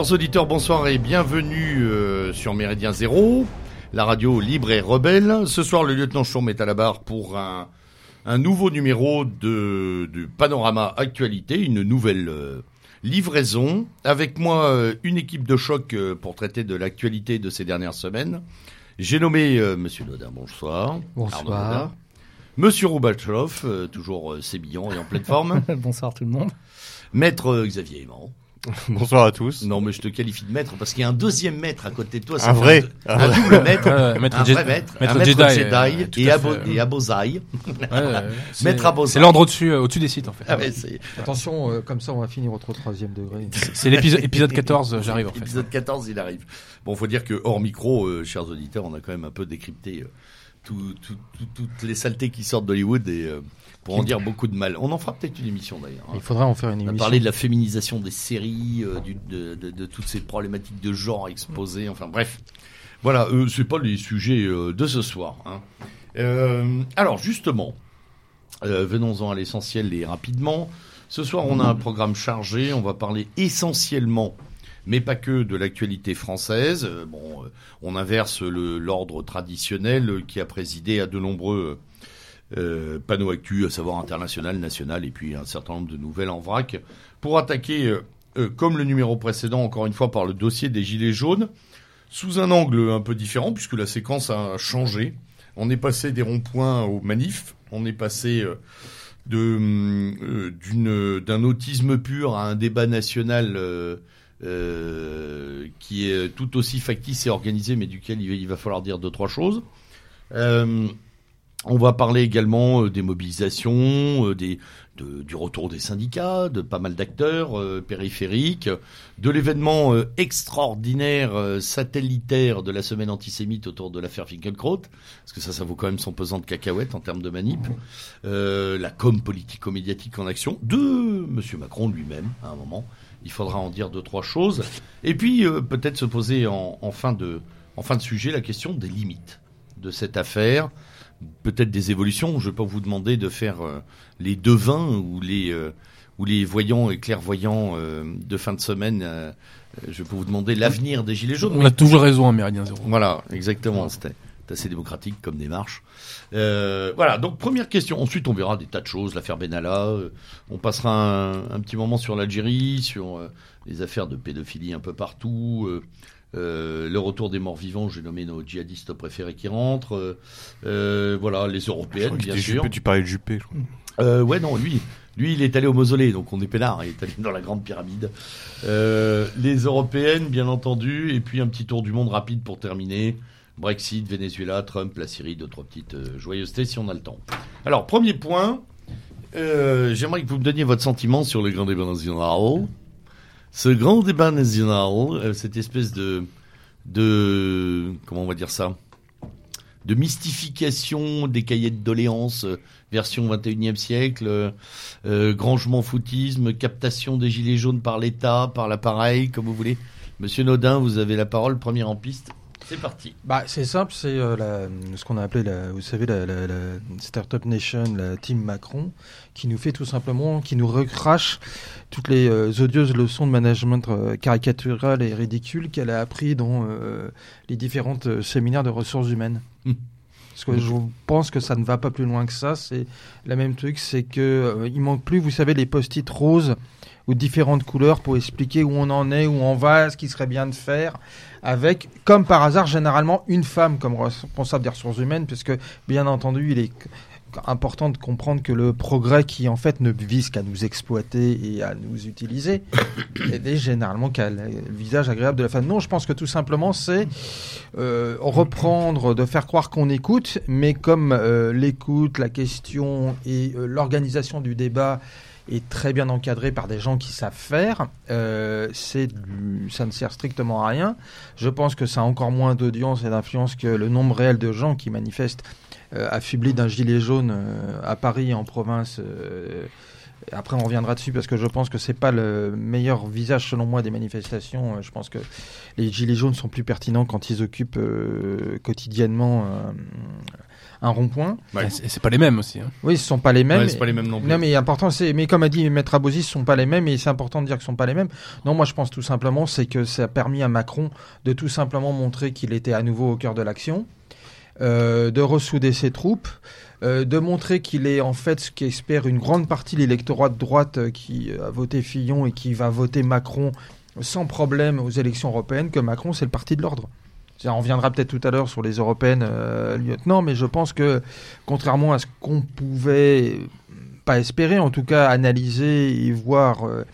Chers auditeurs, bonsoir et bienvenue euh, sur Méridien Zéro, la radio libre et rebelle. Ce soir, le lieutenant Chaume est à la barre pour un, un nouveau numéro de, de Panorama Actualité, une nouvelle euh, livraison. Avec moi, euh, une équipe de choc pour traiter de l'actualité de ces dernières semaines. J'ai nommé Monsieur Nodin, bonsoir. Bonsoir. Monsieur Roubatchlov, euh, toujours sébillant et en pleine forme. Bonsoir tout le monde. Maître Xavier Aimant. Bonsoir à tous. Non, mais je te qualifie de maître parce qu'il y a un deuxième maître à côté de toi. Un vrai. Un, un double maître. Ouais, maître un Jedi- vrai maître. maître un maître Jedi, Jedi, euh, et, à Abo, et Abozai. Ouais, Maître Abozai. C'est l'ordre au-dessus, euh, au-dessus des sites en fait. Ah ouais, Attention, euh, comme ça on va finir au troisième degré. C'est l'épisode épisode 14, euh, j'arrive en fait. Épisode 14, il arrive. Bon, faut dire que hors micro, euh, chers auditeurs, on a quand même un peu décrypté euh, tout- tout- tout- toutes les saletés qui sortent d'Hollywood et euh, pour en dire beaucoup de mal. On en fera peut-être une émission d'ailleurs. hein. Il faudra en faire une On a émission. parlé de la féminisation des séries, euh, du- de, de- de toutes ces problématiques de genre exposées. Enfin bref, voilà, euh, c'est pas les sujets euh, de ce soir. hein. Euh, alors justement, venons-en à l'essentiel et rapidement. Ce soir, on a un programme chargé. On va parler essentiellement, mais pas que, de l'actualité française. Bon, on inverse l'ordre traditionnel qui a présidé à de nombreux euh, panneaux actu, à savoir international, national, et puis un certain nombre de nouvelles en vrac, pour attaquer, euh, euh, comme le numéro précédent, encore une fois, par le dossier des Gilets jaunes, sous un angle un peu différent, puisque la séquence a changé. On est passé des ronds-points aux manifs, on est passé d'un autisme pur à un débat national qui est tout aussi factice et organisé, mais duquel il, va falloir dire deux, trois choses. On va parler également euh, des mobilisations, euh, du retour des syndicats, de pas mal d'acteurs euh, périphériques, de l'événement extraordinaire satellitaire de la semaine antisémite autour de l'affaire Finkielkraut, parce que ça, ça vaut quand même son pesant de cacahuètes en termes de manip, la com politico-médiatique en action de Monsieur Macron lui-même à un moment. Il faudra en dire deux trois choses, et puis peut-être se poser en fin de sujet la question des limites de cette affaire peut-être des évolutions. Je ne vais pas vous demander de faire euh, les devins ou les, euh, ou les voyants et clairvoyants euh, de fin de semaine. euh, je peux vous demander l'avenir des Gilets jaunes. On a toujours raison à Méridien Zéro. Voilà, exactement. C'était assez démocratique comme démarche. Euh, voilà, donc première question. Ensuite, on verra des tas de choses, l'affaire Benalla. euh, on passera un, un petit moment sur l'Algérie, sur euh, les affaires de pédophilie un peu partout. Euh, le retour des morts vivants, j'ai nommé nos djihadistes préférés qui rentrent. euh, voilà, les européennes, bien sûr. Juppé, tu parlais de Juppé, je crois. Euh, ouais, non, lui, lui, il est allé au mausolée, donc on est peinard, il est allé dans la grande pyramide. Les européennes, bien entendu, et puis un petit tour du monde rapide pour terminer. Brexit, Venezuela, Trump, la Syrie, deux, trois petites joyeusetés si on a le temps. Alors, premier point, j'aimerais que vous me donniez votre sentiment sur le grand débat national. Ce grand débat national, euh, cette espèce de, de, comment on va dire ça de mystification des cahiers de doléances euh, version 21e siècle, euh, euh, grangement foutisme, captation des gilets jaunes par l'État, par l'appareil, comme vous voulez. Monsieur Nodin, vous avez la parole, premier en piste. C'est parti. Bah, c'est simple, c'est euh, ce qu'on a appelé, la, vous savez, la, la- la Startup Nation, la team Macron, qui nous fait tout simplement, qui nous recrache toutes les euh, odieuses leçons de management euh, caricatural et ridicule qu'elle a appris dans les différentes séminaires de ressources humaines. Hmm. Parce que je pense que ça ne va pas plus loin que ça. C'est la même truc, c'est que il manque plus, vous savez, les post-it roses différentes couleurs pour expliquer où on en est, où on va, ce qui serait bien de faire, avec, comme par hasard, généralement une femme comme responsable des ressources humaines, puisque bien entendu, il est important de comprendre que le progrès qui en fait ne vise qu'à nous exploiter et à nous utiliser est généralement qu'à le visage agréable de la femme. Non, je pense que tout simplement c'est euh, reprendre, de faire croire qu'on écoute, mais comme euh, l'écoute, la question et euh, l'organisation du débat est très bien encadré par des gens qui savent faire, euh, c'est ça ne sert strictement à rien. Je pense que ça a encore moins d'audience et d'influence que le nombre réel de gens qui manifestent euh, affublés d'un gilet jaune euh, à Paris en province. euh, après, on reviendra dessus parce que je pense que c'est pas le meilleur visage, selon moi, des manifestations. Je pense que les gilets jaunes sont plus pertinents quand ils occupent quotidiennement un rond-point. Ouais. Et c'est pas les mêmes aussi. hein. Oui, ce sont pas les mêmes. Ouais, c'est pas les mêmes non plus. Non, mais important, c'est, mais comme a dit Maître Abosi, ce sont pas les mêmes, et c'est important de dire que ce sont pas les mêmes. Non, moi, je pense tout simplement, c'est que ça a permis à Macron de tout simplement montrer qu'il était à nouveau au cœur de l'action, euh, de ressouder ses troupes, euh, de montrer qu'il est en fait ce qu'espère une grande partie de l'électorat de droite euh, qui a voté Fillon et qui va voter Macron sans problème aux élections européennes, que Macron, c'est le parti de l'ordre. On reviendra peut-être tout à l'heure sur les européennes, euh, lieutenant, mais je pense que, contrairement à ce qu'on pouvait pas espérer, en tout cas analyser et voir euh,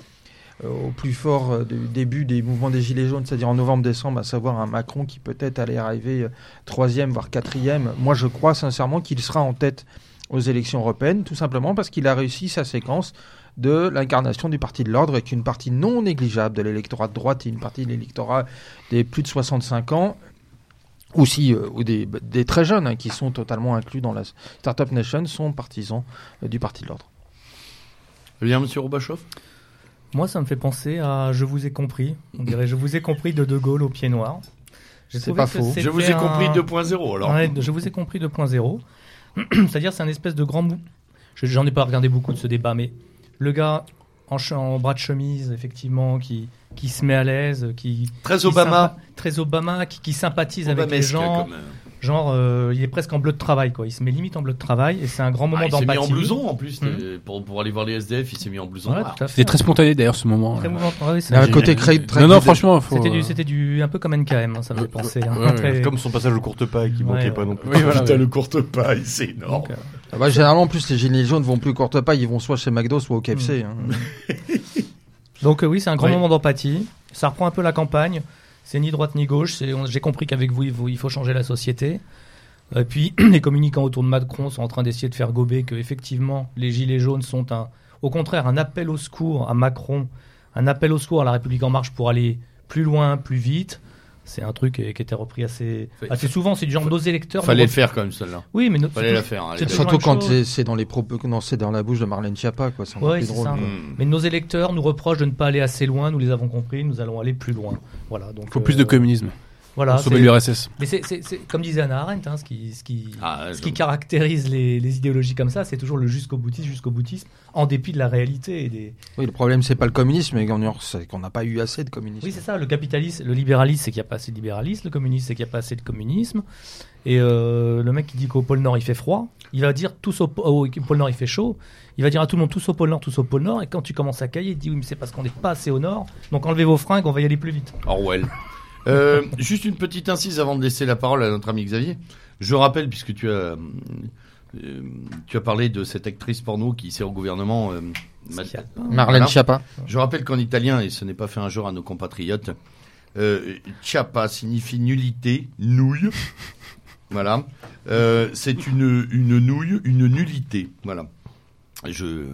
euh, au plus fort euh, du début des mouvements des Gilets jaunes, c'est-à-dire en novembre-décembre, à savoir un Macron qui peut-être allait arriver euh, troisième, voire quatrième. Moi, je crois sincèrement qu'il sera en tête aux élections européennes, tout simplement parce qu'il a réussi sa séquence de l'incarnation du parti de l'ordre avec une partie non négligeable de l'électorat de droite et une partie de l'électorat des plus de 65 ans aussi euh, ou des, des très jeunes hein, qui sont totalement inclus dans la Startup Nation sont partisans euh, du parti de l'ordre. Bien, monsieur Robachoff? Moi, ça me fait penser à Je vous ai compris. On dirait Je vous ai compris de De Gaulle au pied noir. C'est pas faux. Je vous ai un- compris 2.0 alors. Ouais, je vous ai compris 2.0. C'est-à-dire, c'est un espèce de grand mou. Je- J'en ai pas regardé beaucoup de ce débat, mais le gars en, bras de chemise, effectivement, qui, qui se met à l'aise, qui. Très qui Obama. Très Obama, qui, qui sympathise avec les gens. comme, Genre, euh, il est presque en bleu de travail, quoi. Il se met limite en bleu de travail, et c'est un grand moment Ah, il s'est mis d'empathie. en blouson en plus. Mhm. euh, Pour, pour aller voir les SDF, il s'est mis en blouson. Ouais, fait. C'était très spontané d'ailleurs ce moment. Très euh. mouvement. Ouais, c'est- Il y a un côté très, très non, non, franchement, faut, C'était du, c'était du, un peu comme NKM, hein, ça me fait penser. hein. Ouais, ouais, Très- Comme son passage au courte paille qui Ouais, manquait ouais. pas non plus. Oui, voilà, Putain, ouais. le courte paille, c'est énorme. Donc, euh, Ah bah, généralement, en plus, les gilets jaunes vont plus courte paille, ils vont soit chez McDo, soit au KFC. hein. Donc euh, oui, c'est un grand moment d'empathie. Ça reprend un peu la campagne. C'est ni droite ni gauche. J'ai compris qu'avec vous, il faut, il faut changer la société. Et puis les communicants autour de Macron sont en train d'essayer de faire gober que effectivement les gilets jaunes sont un, au contraire, un appel au secours à Macron, un appel au secours à la République en marche pour aller plus loin, plus vite. C'est un truc qui était repris assez, assez souvent. C'est du genre nos électeurs. Fallait le faire quand même, celle-là. Oui, mais no- Fallait la faire. hein, Surtout quand c'est- dans les propos, non, c'est dans la bouche de Marlène Schiappa, quoi. Ouais, drôle. ça. Hmm. Mais nos électeurs nous reprochent de ne pas aller assez loin. Nous les avons compris. Nous allons aller plus loin. Voilà. Donc. faut plus de euh, communisme. Voilà. Sauver l'URSS. Mais c'est, c'est- c'est- comme disait Anna Arendt, hein, ce qui, ce qui, Ah, ce je- qui caractérise les, les idéologies comme ça, c'est toujours le jusqu'au boutisme, jusqu'au boutisme, en dépit de la réalité et des. Oui, le problème, c'est pas le communisme, mais qu'on c'est qu'on n'a pas eu assez de communisme. Oui, c'est ça. Le capitalisme, le libéralisme, c'est qu'il n'y a pas assez de libéralisme. Le communisme, c'est qu'il n'y a pas assez de communisme. Et euh, le mec qui dit qu'au pôle Nord il fait froid, il va dire tous au, au pôle Nord il fait chaud. Il va dire à tout le monde tous au pôle Nord, tous au pôle Nord. Et quand tu commences à cailler, il dit oui, mais c'est parce qu'on n'est pas assez au Nord. Donc enlevez vos fringues, on va y aller plus vite. Orwell. Euh, juste une petite incise avant de laisser la parole à notre ami Xavier. Je rappelle, puisque tu as, euh, tu as parlé de cette actrice porno qui sert au gouvernement. euh. Marlène Voilà. Schiappa. Je rappelle qu'en italien, et ce n'est pas fait un jour à nos compatriotes, euh, chiappa signifie nullité, nouille. Voilà. Euh, c'est une, une nouille, une nullité. Voilà. Je,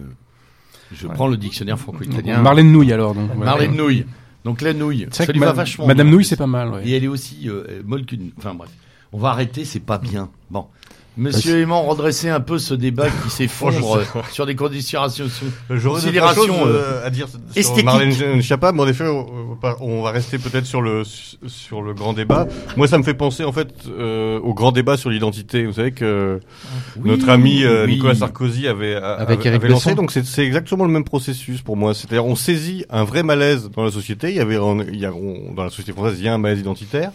je Ouais. prends le dictionnaire franco-italien. Marlène Nouille alors. Donc. Marlène Nouille. Donc la nouille. Ça lui va vachement Madame bien. Nouille, c'est pas mal. ouais. Et elle est aussi euh, molle qu'une. Enfin bref. On va arrêter, c'est pas bien. Bon. Monsieur Aimant, redressez un peu ce débat qui s'effondre euh, sur des considérations. J'aurais deux, Considération, trois choses, euh, euh, à dire sur esthétique. Marlène Schiappa, mais en effet, on, va rester peut-être sur le sur le grand débat. Moi, ça me fait penser en fait euh, au grand débat sur l'identité. Vous savez que notre ami euh, oui. Nicolas Sarkozy avait Avec avait, lancé. Donc c'est exactement le même processus pour moi. C'est-à-dire on saisit un vrai malaise dans la société. Il y avait un- il y a, on- dans la société française il y a un malaise identitaire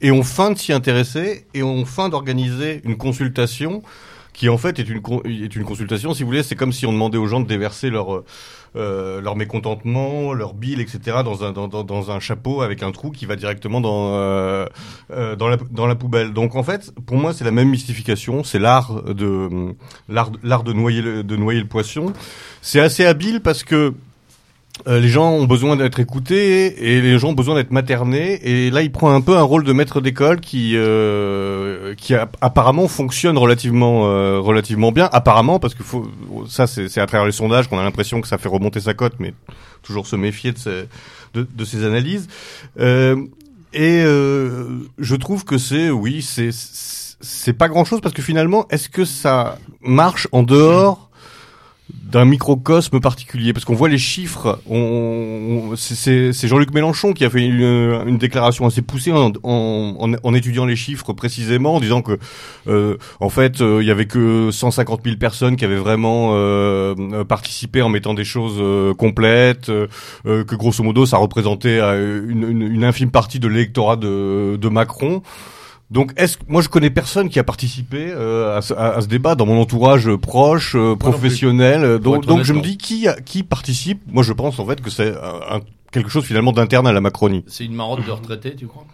et on feint de s'y intéresser et on feint d'organiser une consultation qui en fait est une est une consultation. Si vous voulez, c'est comme si on demandait aux gens de déverser leur euh, leur mécontentement, leur bile, etc. dans un dans, dans, dans un chapeau avec un trou qui va directement dans euh, euh, dans la dans la poubelle. Donc en fait, pour moi, c'est la même mystification. C'est l'art de l'art l'art de noyer le, de noyer le poisson. C'est assez habile parce que euh, les gens ont besoin d'être écoutés et les gens ont besoin d'être maternés. Et là, il prend un peu un rôle de maître d'école qui, euh, qui apparemment fonctionne relativement, euh, relativement bien. Apparemment, parce que faut, ça, c'est à travers les sondages qu'on a l'impression que ça fait remonter sa cote, mais toujours se méfier de ces, de, de ces analyses. Euh, et euh, je trouve que c'est, oui, c'est c'est pas grand chose parce que finalement, est-ce que ça marche en dehors d'un microcosme particulier parce qu'on voit les chiffres. On, c'est Jean-Luc Mélenchon qui a fait une, déclaration assez poussée en, en, étudiant les chiffres précisément, en disant que euh, en fait euh, il y avait que 150 000 personnes qui avaient vraiment euh, participé en mettant des choses complètes, que grosso modo ça représentait une, une, une infime partie de l'électorat de, de Macron. Donc, est-ce que moi je connais personne qui a participé euh, à, ce, à- à ce débat dans mon entourage proche, euh, professionnel. euh, Pour Donc, être donc honnête, je me dis qui a- qui participe. Moi, je pense en fait que c'est un- un- quelque chose finalement d'interne à la Macronie. C'est une marotte de retraité, tu crois?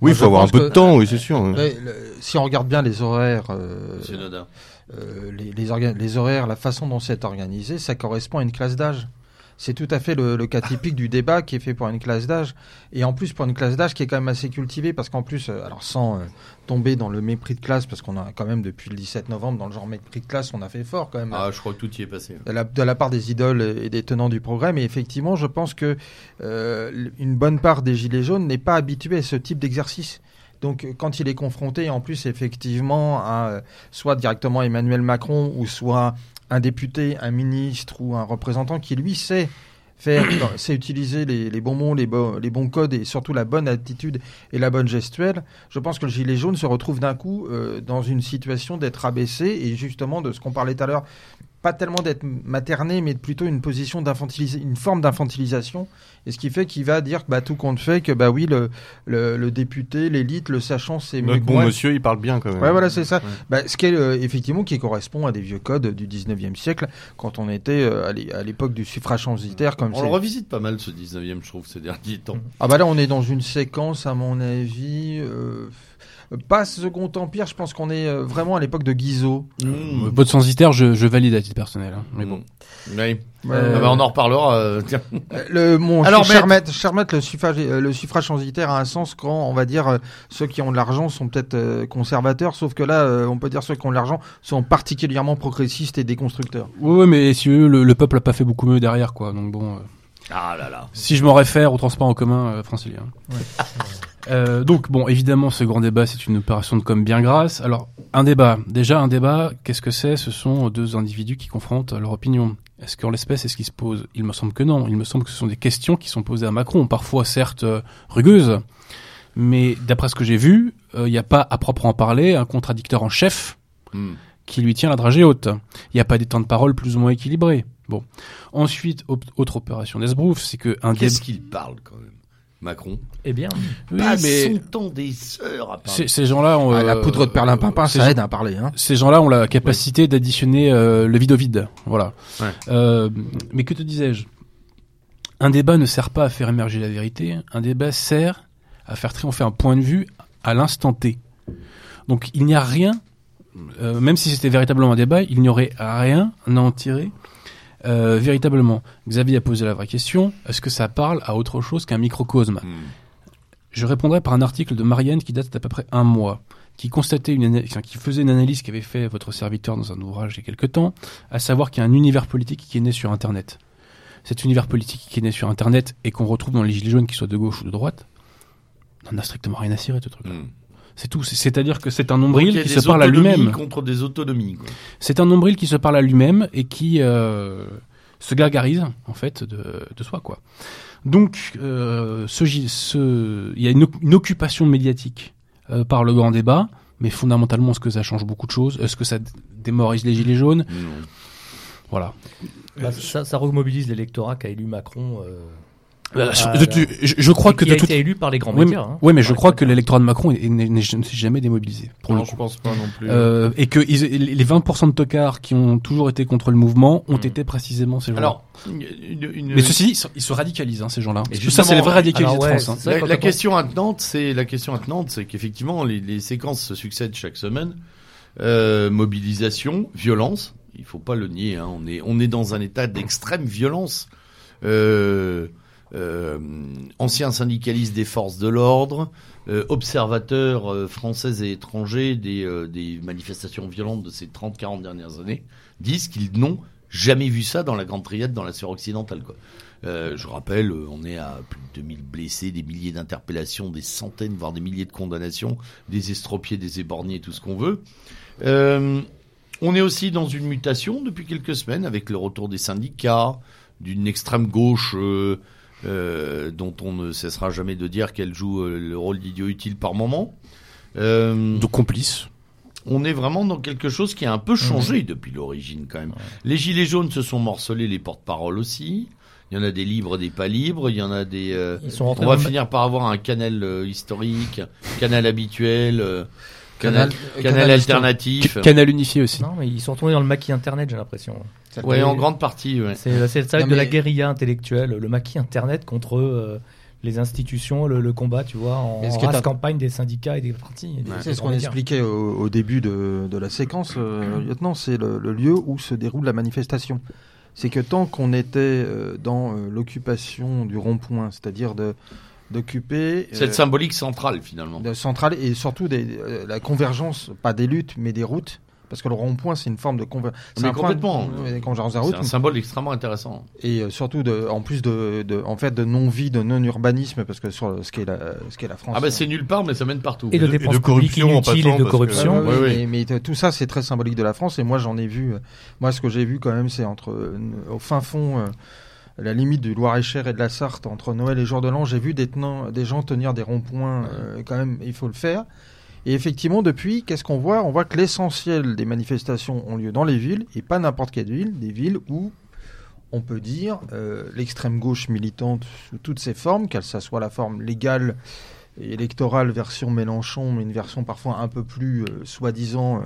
Oui, il faut avoir un peu de temps, oui, c'est sûr. oui. Le- si on regarde bien les horaires, euh, euh, les horaires, la façon dont c'est organisé, ça correspond à une classe d'âge. C'est tout à fait le, le cas typique du débat qui est fait pour une classe d'âge. Et en plus, pour une classe d'âge qui est quand même assez cultivée, parce qu'en plus, euh, alors sans euh, tomber dans le mépris de classe, parce qu'on a quand même depuis le 17 novembre, dans le genre mépris de classe, on a fait fort quand même. Ah, je crois que tout y est passé. de la, de la part des idoles et des tenants du progrès. Mais effectivement, je pense que euh, une bonne part des Gilets jaunes n'est pas habituée à ce type d'exercice. Donc, quand il est confronté, en plus, effectivement, à euh, soit directement Emmanuel Macron, ou soit un député, un ministre ou un représentant qui, lui, sait faire, sait utiliser les, bons mots, les bons codes et surtout la bonne attitude et la bonne gestuelle, je pense que le gilet jaune se retrouve d'un coup euh, dans une situation d'être abaissé et justement de ce qu'on parlait tout à l'heure, pas tellement d'être materné, mais plutôt une position d'infantilisation, une forme d'infantilisation. Et ce qui fait qu'il va dire que bah, tout compte fait que bah oui, le, le, le député, l'élite, le sachant, c'est mieux bon moi. monsieur, il parle bien quand même. Ouais, voilà, c'est ça. Ouais. Bah, ce qui est euh, effectivement qui correspond à des vieux codes du 19e siècle, quand on était euh, à l'é- à l'époque du suffrage censitaire, comme On le revisite pas mal ce 19e, je trouve, ces derniers temps. Ah bah là, on est dans une séquence, à mon avis, euh, pas Second Empire. Je pense qu'on est euh, vraiment à l'époque de Guizot. Mmh. Votre censitaire, je, je valide à titre personnel. hein. Mais bon. Mmh. Oui. Euh, Ah bah, on en reparlera. euh, tiens. Euh, Le, mon Alors, cher maître, cher maître, le suffrage, euh, le suffrage censitaire a un sens quand, on va dire, euh, ceux qui ont de l'argent sont peut-être euh, conservateurs, sauf que là, euh, on peut dire ceux qui ont de l'argent sont particulièrement progressistes et déconstructeurs. Ouais, ouais, mais si eux, le, le peuple a pas fait beaucoup mieux derrière, quoi. Donc bon. euh, Ah là là. Si je m'en réfère au transport en commun euh, francilien. Euh, donc bon, évidemment, ce grand débat, c'est une opération de com bien grasse. Alors, un débat. Déjà, un débat, qu'est-ce que c'est? Ce sont deux individus qui confrontent leur opinion. Est-ce qu'en l'espèce, est-ce qu'ils se posent? Il me semble que non. Il me semble que ce sont des questions qui sont posées à Macron, parfois certes euh, rugueuses, mais d'après ce que j'ai vu, euh, il n'y a pas à proprement parler un contradicteur en chef Mmh. qui lui tient la dragée haute. Il n'y a pas des temps de parole plus ou moins équilibrés. Bon. Ensuite, autre opération d'esbrouf, c'est que un débat. Qu'est-ce qu'il parle quand même? Macron. Eh bien, Oui, Passe mais son temps des heures à parler. ces, gens-là ont Ah, la euh, poudre de perlimpinpin, ça aide à parler. Hein. Ces gens-là ont la capacité d'additionner euh, le vide au vide. Voilà. Ouais. Euh, mais que te disais-je? Un débat ne sert pas à faire émerger la vérité. Un débat sert à faire triompher un point de vue à l'instant T. Donc il n'y a rien, euh, même si c'était véritablement un débat, il n'y aurait rien à en tirer euh, véritablement. Xavier a posé la vraie question est-ce que ça parle à autre chose qu'un microcosme Mmh. je répondrai par un article de Marianne qui date d'à peu près un mois, qui constatait une qui faisait une analyse qu'avait fait votre serviteur dans un ouvrage il y a quelque temps, à savoir qu'il y a un univers politique qui est né sur Internet. Cet univers politique qui est né sur Internet et qu'on retrouve dans les gilets jaunes, qu'ils soient de gauche ou de droite, n'en a strictement rien à cirer, ce truc. Mmh. C'est tout. C'est- C'est-à-dire que c'est un nombril qui se parle à lui-même. contre des autonomies. C'est un nombril qui se parle à lui-même et qui euh, se gargarise en fait de, de soi quoi. Donc euh, ce, il y a une, une occupation médiatique euh, par le grand débat, mais fondamentalement est-ce que ça change beaucoup de choses? Est-ce que ça démoralise les gilets jaunes? Non. Voilà. bah, ça, ça remobilise l'électorat qui a élu Macron. euh, Euh, Ah, je, je- je- je crois que de a été élu par les grands oui, mais, médias. hein. ouais, mais je crois que l'électorat de Macron ne s'est jamais démobilisé. Pour Non, le je pense pas non plus. Euh, et que ils- les 20% de tocards qui ont toujours été contre le mouvement ont Hmm. été précisément ces gens-là. Alors, une- une- une- Mais ceci dit, ils se- ils se radicalisent, hein, ces gens-là. Et ça, c'est les vrais radicalisés de France. hein. la, question attenante, c'est la question attenante, c'est qu'effectivement les, les séquences se succèdent chaque semaine. Euh, mobilisation, violence. Il faut pas le nier. Hein, on est on est dans un état d'extrême violence. Euh, euh, anciens syndicalistes des forces de l'ordre, euh, observateurs euh, français et étrangers des, des manifestations violentes de ces 30-40 dernières années, disent qu'ils n'ont jamais vu ça dans la Grande Triade, dans la sphère occidentale. Quoi. Euh, je rappelle, on est à plus de 2000 blessés, des milliers d'interpellations, des centaines, voire des milliers de condamnations, des estropiés, des éborgnés, tout ce qu'on veut. Euh, On est aussi dans une mutation depuis quelques semaines avec le retour des syndicats, d'une extrême gauche euh, euh, dont on ne cessera jamais de dire qu'elle joue euh, le rôle d'idiot utile par moment. Euh, De complices. on est vraiment dans quelque chose qui a un peu changé depuis l'origine quand même. Les gilets jaunes se sont morcelés, les porte-paroles aussi. Il y en a des libres, des pas libres. Il y en a des. euh, Ils sont on va finir par avoir un canal euh, historique, canal habituel, euh, Canal- canal, canal, canal alternatif. Canal unifié aussi. Non, mais ils sont retournés dans le maquis internet, j'ai l'impression. Ouais, en grande partie. Ouais. C'est ça Non, de la mais- guérilla intellectuelle, le maquis internet contre euh, les institutions, le, le combat, tu vois, en, Mais race campagne des syndicats et des partis. C'est ce qu'on expliquait au, au début de, de la séquence, euh, lieutenant, c'est le, le lieu où se déroule la manifestation. C'est que tant qu'on était euh, dans euh, l'occupation du rond-point, c'est-à-dire de d'occuper C'est le euh, symbolique central finalement. de centrale et surtout des, euh, la convergence, pas des luttes, mais des routes, parce que le rond-point c'est une forme de convergence. Mais complètement. convergence de C'est route, un symbole extrêmement intéressant. et euh, surtout de, en plus de, de en fait de non-vie, de non-urbanisme, parce que sur ce qu'est la, ce qu'est la France. Ah bah c'est nulle part, mais ça mène partout. Et de Et de- et dépenses de publiques corruption passant, et de que- corruption. Oui, mais, tout ça, c'est très symbolique de la France. Et moi, j'en ai vu. moi, ce que j'ai vu quand même, c'est entre euh, au fin fond, euh, la limite du Loir-et-Cher et de la Sarthe, entre Noël et Jour de l'An, j'ai vu des, tenants- des gens tenir des ronds-points. euh, quand même, il faut le faire. Et effectivement, depuis, qu'est-ce qu'on voit? On voit que l'essentiel des manifestations ont lieu dans les villes, et pas n'importe quelle ville, des villes où on peut dire euh, l'extrême gauche militante sous toutes ses formes, qu'elle ça soit la forme légale et électorale version Mélenchon, mais une version parfois un peu plus euh, soi-disant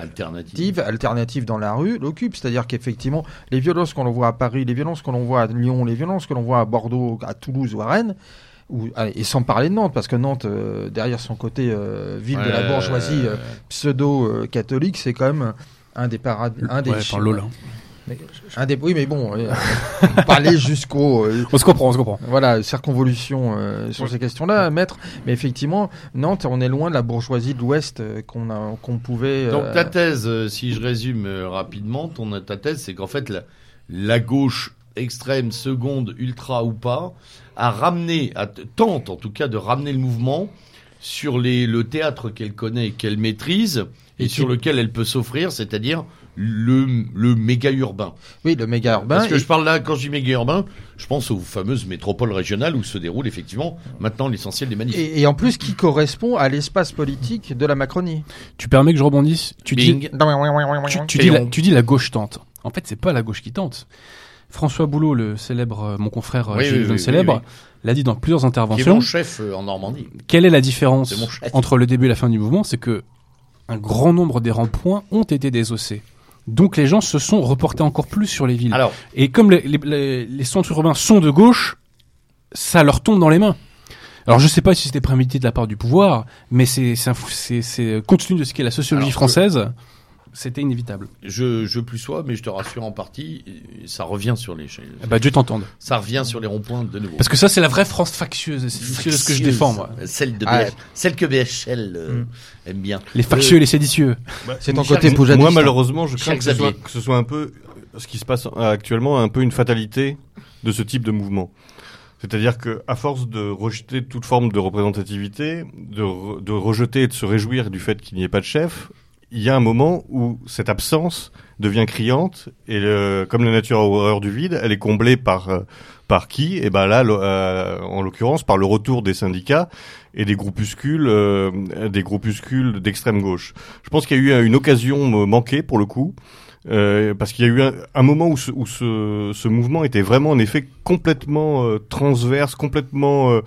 Alternative. alternative, alternative dans la rue, l'occupe. C'est-à-dire qu'effectivement, les violences qu'on voit à Paris, les violences que l'on voit à Lyon, les violences que l'on voit à Bordeaux, à Toulouse ou à Rennes, ou, ah, et sans parler de Nantes, parce que Nantes, euh, derrière son côté euh, ville de la bourgeoisie euh, pseudo-catholique, c'est quand même un des paradis. Un des Ouais, par Mais un des, oui, mais bon, euh, parler jusqu'au. euh, On se comprend, on se comprend. voilà, circonvolution euh, sur ces questions-là, maître. Mais effectivement, Nantes, on est loin de la bourgeoisie de l'Ouest euh, qu'on a, qu'on pouvait. Donc ta thèse, euh, si je résume euh, rapidement, ton ta thèse, c'est qu'en fait la, la gauche extrême, seconde, ultra ou pas, a ramené, a tente en tout cas de ramener le mouvement sur les, le théâtre qu'elle connaît et qu'elle maîtrise et, Et sur lequel elle peut s'offrir, c'est-à-dire le, le méga urbain. Oui, le méga urbain. Parce que et- je parle là, quand je dis méga urbain, je pense aux fameuses métropoles régionales où se déroule effectivement maintenant l'essentiel des manifs. Et, et en plus, qui correspond à l'espace politique de la Macronie. Tu permets que je rebondisse? Tu dis, tu, tu dis la, Péon. tu dis la gauche tente. En fait, c'est pas la gauche qui tente. François Boulot, le célèbre, euh, mon confrère euh, Oui, célèbre, oui, l'a dit dans plusieurs Qui est interventions. mon chef euh, en Normandie. Quelle est la différence entre le début et la fin du mouvement? C'est que un grand nombre des ronds-points ont été désossés. Donc les gens se sont reportés encore plus sur les villes. Alors, Et comme les, les, les- les centres urbains sont de gauche, ça leur tombe dans les mains. Alors je sais pas si c'était prémédité de la part du pouvoir, mais c'est c'est un fou- c'est c'est compte tenu de ce qu'est la sociologie Alors que- française, c'était inévitable. je, je plus sois, mais je te rassure en partie, ça revient sur les, Eh ben, Dieu t'entende. ça revient sur les ronds-points de nouveau. Parce que ça c'est la vraie France factieuse, c'est ce que je défends moi. Celle de Ah, BH celle que BHL euh, Mm. aime bien. Les factieux et les séditieux. C'est ton côté poujadiste. Moi, malheureusement, je crains que ce, soit, Xavier. que ce soit un peu ce qui se passe actuellement, un peu une fatalité de ce type de mouvement. C'est-à-dire que, à force de rejeter toute forme de représentativité, de, re- de rejeter et de se réjouir du fait qu'il n'y ait pas de chef, il y a un moment où cette absence devient criante et le- comme la nature a horreur du vide, elle est comblée par euh, par qui? Et ben là, euh, en l'occurrence, par le retour des syndicats et des groupuscules, euh, des groupuscules d'extrême gauche. Je pense qu'il y a eu une occasion euh, manquée pour le coup. Euh, parce qu'il y a eu un, moment où, ce, où ce, ce mouvement était vraiment en effet complètement euh, transverse, complètement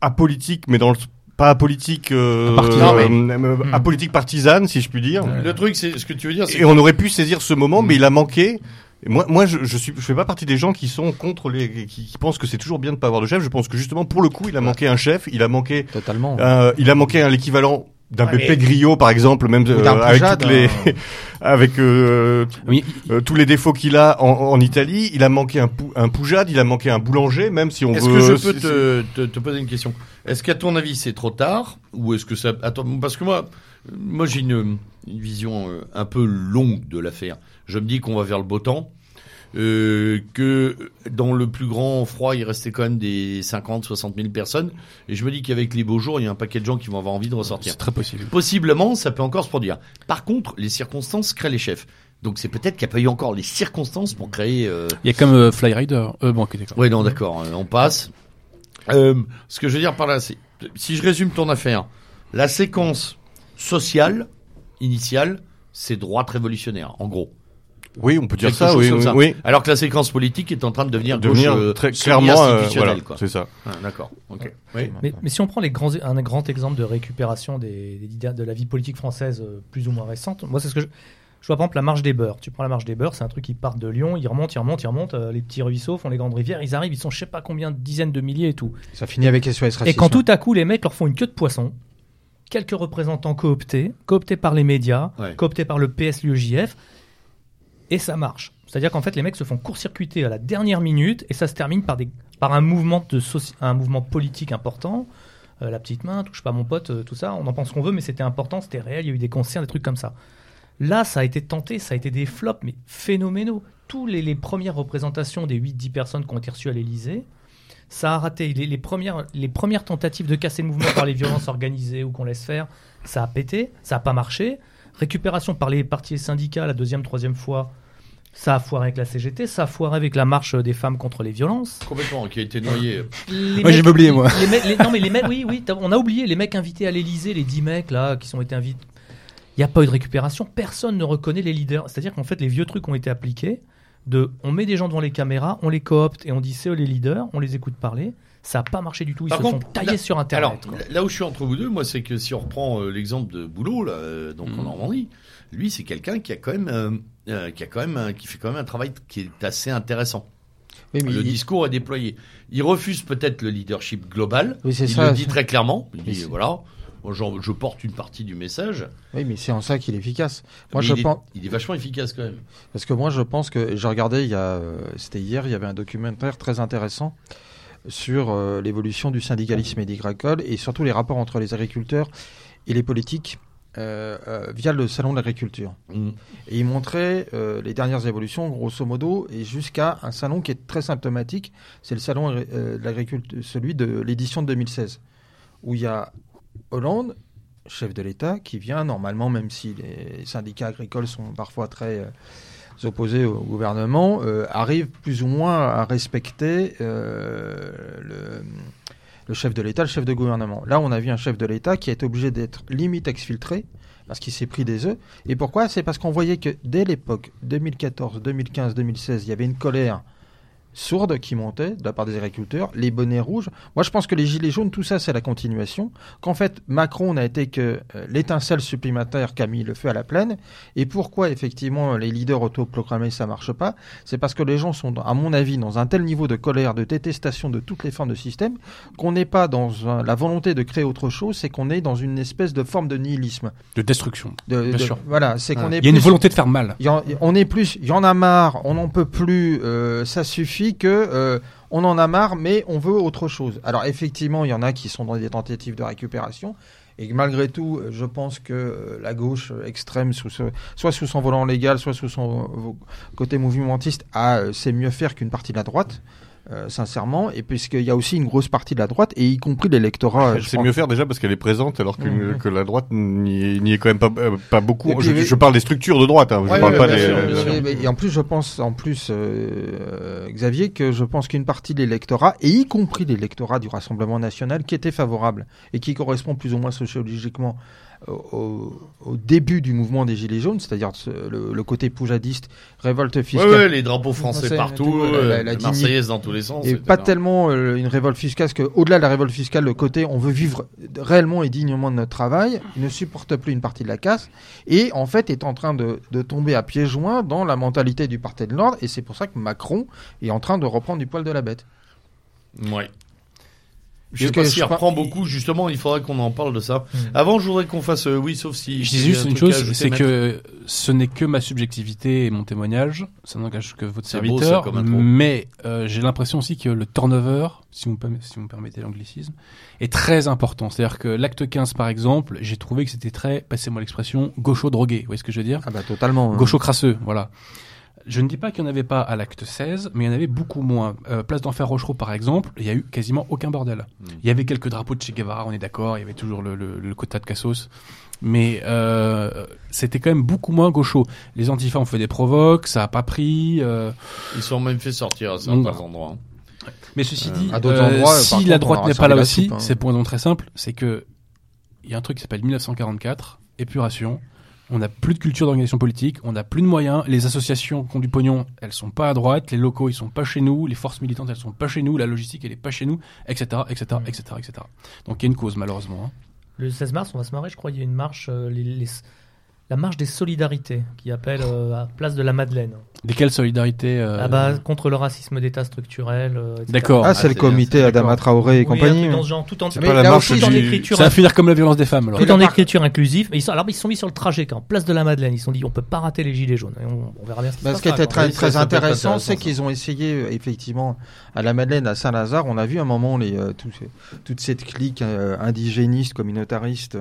apolitique, mais dans le pas apolitique, euh, Partisan, euh, mais- euh, apolitique partisane, si je puis dire. Le truc, c'est ce que tu veux dire, Et on aurait pu saisir ce moment, mais il a manqué. Et moi, moi, je, je suis, je fais pas partie des gens qui sont contre les, qui, qui pensent que c'est toujours bien de pas avoir de chef. Je pense que justement, pour le coup, il a manqué un chef, il a manqué, Totalement. euh, il a manqué un l'équivalent d'un Ouais, Pépé mais- Grillo, par exemple, même euh, avec Poujade, toutes les, hein. avec euh, Oui, euh, tous les défauts qu'il a en, en Italie. Il a manqué un, pou, un Poujade, il a manqué un boulanger, même si on Est-ce veut. que je peux te, te, te poser une question? Est-ce qu'à ton avis c'est trop tard? Ou est-ce que ça attends parce que moi moi j'ai une, une vision euh, un peu longue de l'affaire. Je me dis qu'on va vers le beau temps. Euh, que dans le plus grand froid, il restait quand même des 50, 60 000 personnes. Et je me dis qu'avec les beaux jours, il y a un paquet de gens qui vont avoir envie de ressortir. C'est très possible. Possiblement, ça peut encore se produire. Par contre, les circonstances créent les chefs. Donc c'est peut-être qu'il n'y a pas eu encore les circonstances pour créer. Euh... Il y a comme euh, Fly Rider. Euh, bon, ok, d'accord. Ouais, non, d'accord, on passe. Euh, ce que je veux dire par là, c'est si je résume ton affaire, la séquence sociale initiale, c'est droite révolutionnaire, en gros. Oui, on peut dire ça, oui, comme oui, ça. oui. Alors que la séquence politique est en train de devenir, Devenir gauche, euh, très clairement, euh, voilà, quoi. c'est ça. Ah, d'accord. Oui. Mais, mais si on prend les grands, un grand exemple de récupération des, des leaders de la vie politique française euh, plus ou moins récente, moi c'est ce que je, je vois par exemple la marche des beurs. Tu prends la marche des beurs, c'est un truc qui part de Lyon, ils remontent, ils remontent, ils remontent, euh, les petits ruisseaux font les grandes rivières, ils arrivent, ils sont je sais pas combien de dizaines de milliers et tout. Ça finit avec SOS Racisme. Et quand tout à coup les mecs leur font une queue de poisson, quelques représentants cooptés, cooptés par les médias, Ouais. cooptés par le PS, l'UEJF, et ça marche. C'est-à-dire qu'en fait les mecs se font court-circuiter à la dernière minute et ça se termine par, des, par un, mouvement de un mouvement politique important. Euh, la petite main, touche pas mon pote, euh, tout ça, on en pense qu'on veut, mais c'était important, c'était réel, il y a eu des concerts, des trucs comme ça. Là, ça a été tenté, ça a été des flops, mais phénoménaux. Tous les, premières représentations des 8-10 personnes qui ont été reçues à l'Elysée, ça a raté. Les premières, les premières tentatives de casser le mouvement par les violences organisées ou qu'on laisse faire, ça a pété, ça n'a pas marché. Récupération par les partis et syndicats la deuxième, troisième fois, ça a foiré avec la CGT, ça a foiré avec la marche des femmes contre les violences. Complètement, qui a été noyé. Les Moi, j'avais oublié, moi. les mecs- les- non, mais les mecs, oui, oui, on a oublié les mecs invités à l'Elysée, les 10 mecs là qui sont été invités. Il n'y a pas eu de récupération, personne ne reconnaît les leaders. C'est-à-dire qu'en fait, les vieux trucs ont été appliqués. De, on met des gens devant les caméras, on les coopte et on dit c'est eux les leaders, on les écoute parler. Ça n'a pas marché du tout. Ils Par se contre, sont taillés là- sur Alors, Internet. quoi. là où je suis entre vous deux, moi, c'est que si on reprend euh, l'exemple de Boulot, là, euh, donc Mhm. en Normandie, lui, c'est quelqu'un qui a quand même, euh, euh, qui a quand même, qui fait quand même un travail qui est assez intéressant. Oui, mais le il- discours est déployé. Il refuse peut-être le leadership global. Oui, c'est il ça, le dit très clairement. Il dit voilà, je porte une partie du message. oui, mais c'est en ça qu'il est efficace. Moi, Mais je il, pense. est, il est vachement efficace quand même. Parce que moi, je pense que j'ai regardé, il y a, c'était hier, il y avait un documentaire très intéressant sur euh, l'évolution du syndicalisme et agricole et surtout les rapports entre les agriculteurs et les politiques euh, euh, via le salon de l'agriculture. Mhm. Et il montrait euh, les dernières évolutions, grosso modo, et jusqu'à un salon qui est très symptomatique, c'est le salon de l'agriculture, celui de l'édition de 2016, où il y a Hollande, chef de l'État, qui vient normalement, même si les syndicats agricoles sont parfois très opposés au gouvernement, euh, arrive plus ou moins à respecter euh, le, le chef de l'État, le chef de gouvernement. Là, on a vu un chef de l'État qui est obligé d'être limite exfiltré parce qu'il s'est pris des œufs. Et pourquoi? C'est parce qu'on voyait que dès l'époque 2014, 2015, 2016, il y avait une colère sourde qui montait de la part des agriculteurs, les bonnets rouges. Moi, je pense que les gilets jaunes, tout ça, c'est la continuation. Qu'en fait, Macron n'a été que euh, l'étincelle supplémentaire qui a mis le feu à la plaine. Et pourquoi, effectivement, les leaders autoproclamés, ça marche pas? C'est parce que les gens sont, à mon avis, dans un tel niveau de colère, de détestation de toutes les formes de système, qu'on n'est pas dans un- la volonté de créer autre chose, c'est qu'on est dans une espèce de forme de nihilisme. De destruction. De, Bien de- sûr. Voilà, c'est qu'on est Il y a une volonté de faire mal. il y en- on est plus, il y en a marre, on n'en peut plus, euh, ça suffit que euh, on en a marre, mais on veut autre chose. Alors effectivement, il y en a qui sont dans des tentatives de récupération. Et malgré tout, je pense que euh, la gauche extrême, soit sous son volant légal, soit sous son euh, côté movimentiste, a, euh, sait mieux faire qu'une partie de la droite, euh, sincèrement. Et puisqu'il y a aussi une grosse partie de la droite, et y compris l'électorat. euh, Elle je sait mieux faire déjà parce qu'elle est présente alors que, Mhm. que la droite n'y est, quand même pas, euh, pas beaucoup. Puis, je, parle des structures de droite, hein, je Ouais, parle ouais, pas des. euh, et en plus, je pense, en plus, euh, Xavier, que je pense qu'une partie de l'électorat, et y compris l'électorat du Rassemblement national, qui était favorable et qui correspond plus ou moins sociologiquement au, début du mouvement des Gilets jaunes, c'est-à-dire ce- le, le côté poujadiste, révolte fiscale. ouais, les drapeaux français partout, euh, la- la la dignité. Marseillaise dans tous les sens. Et pas tellement euh, une révolte fiscale, parce qu'au-delà de la révolte fiscale, le côté on veut vivre réellement et dignement de notre travail, il ne supporte plus une partie de la casse, et en fait est en train de, de tomber à pieds joints dans la mentalité du parti de l'ordre, et c'est pour ça que Macron est en train de reprendre du poil de la bête. Ouais. Je sais pas s'il reprend crois- beaucoup, justement, il faudrait qu'on en parle de ça. Mm. Avant, je voudrais qu'on fasse, euh, oui, sauf si. Je a juste un une chose, c'est que ce n'est que ma subjectivité et mon témoignage, ça n'engage que votre beau, serviteur, ça, mais euh, j'ai l'impression aussi que le turnover, si vous, me permettez- si vous me permettez l'anglicisme, est très important. C'est-à-dire que l'acte 15, par exemple, j'ai trouvé que c'était très, passez-moi l'expression, gaucho drogué, vous voyez ce que je veux dire Ah bah totalement. hein. Gaucho crasseux, voilà. Je ne dis pas qu'il n'y en avait pas à l'acte 16, mais il y en avait beaucoup moins. Euh, Place d'Enfer Rochereau, par exemple, il y a eu quasiment aucun bordel. Mm. Il y avait quelques drapeaux de Che Guevara, on est d'accord, il y avait toujours le, le, le quota de Cassos. Mais euh, c'était quand même beaucoup moins gaucho. Les antifas ont fait des provoques, ça a pas pris. euh, Ils sont même fait sortir à certains endroits. hein. Mais ceci dit, à euh, endroits, par si contre, la droite n'est pas là aussi, hein. c'est pour une raison très simple, c'est que il y a un truc qui s'appelle 1944, épuration. On n'a plus de culture d'organisation politique, on n'a plus de moyens. Les associations qui ont du pognon, elles sont pas à droite. Les locaux, ils sont pas chez nous. Les forces militantes, elles sont pas chez nous. La logistique, elle est pas chez nous, etc., etc., etc., etc. Donc il y a une cause malheureusement. hein. Le 16 mars, on va se marrer, je crois, il y a une marche, euh, les- les- la marche des solidarités, qui appelle euh, à Place de la Madeleine. Desquelles solidarités euh, Ah bah, contre le racisme d'État structurel. euh, etc. D'accord. Ah, c'est Ah, le c'est comité Adama. Traoré et Oui, compagnie. truc dans ce genre, tout en, C'est pas la marche aussi, du... Ça va finir comme la violence des femmes. Alors. Tout en écriture inclusive. Mais ils sont, alors, ils sont mis sur le trajet, quand place de la Madeleine. Ils se sont dit, on peut pas rater les gilets jaunes. Et on, on verra bien ce qui Bah, se ce qui passera, était très, intéressant, c'est qu'ils ont essayé, euh, effectivement, à la Madeleine, à Saint-Lazare, on a vu un moment les, euh, tout- toute cette clique euh, indigéniste, communautariste, euh,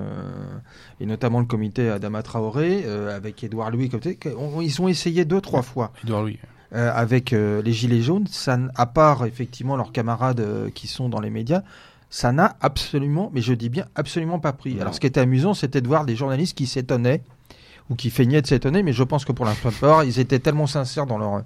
et notamment le comité Adama Traoré, euh, avec Édouard Louis, comme on- ils ont essayé deux, trois fois. Édouard Louis. euh, avec euh, les Gilets jaunes, ça, à part effectivement leurs camarades qui sont dans les médias, ça n'a absolument, mais je dis bien absolument pas pris. Non. Alors ce qui était amusant, c'était de voir des journalistes qui s'étonnaient ou qui feignaient de s'étonner, mais je pense que pour la plupart, ils étaient tellement sincères dans leur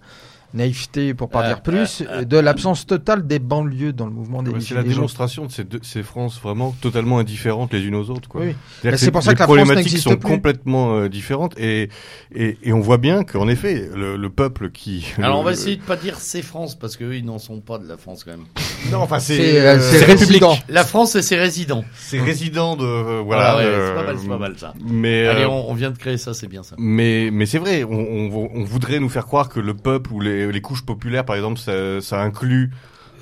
naïveté, pour pas Euh, dire plus, euh, de l'absence totale des banlieues dans le mouvement des C'est la démonstration de ces, deux, ces France vraiment totalement indifférentes les unes aux autres. Quoi. Oui. C'est pour ça les que la France problématiques n'existe sont plus. complètement euh, différentes et, et, et on voit bien qu'en effet, le, le peuple qui... Alors on va essayer de pas dire c'est France parce qu'eux ils n'en sont pas de la France quand même. Non, enfin C'est c'est... euh, euh, c'est c'est résident. La France et ses résidents. C'est résident de... euh, voilà. Voilà, ouais, euh, c'est pas mal, c'est pas mal ça. Mais, Allez, euh, on, on vient de créer ça, c'est bien ça. Mais, mais c'est vrai, on, on, on voudrait nous faire croire que le peuple ou les, les couches populaires, par exemple, ça, ça inclut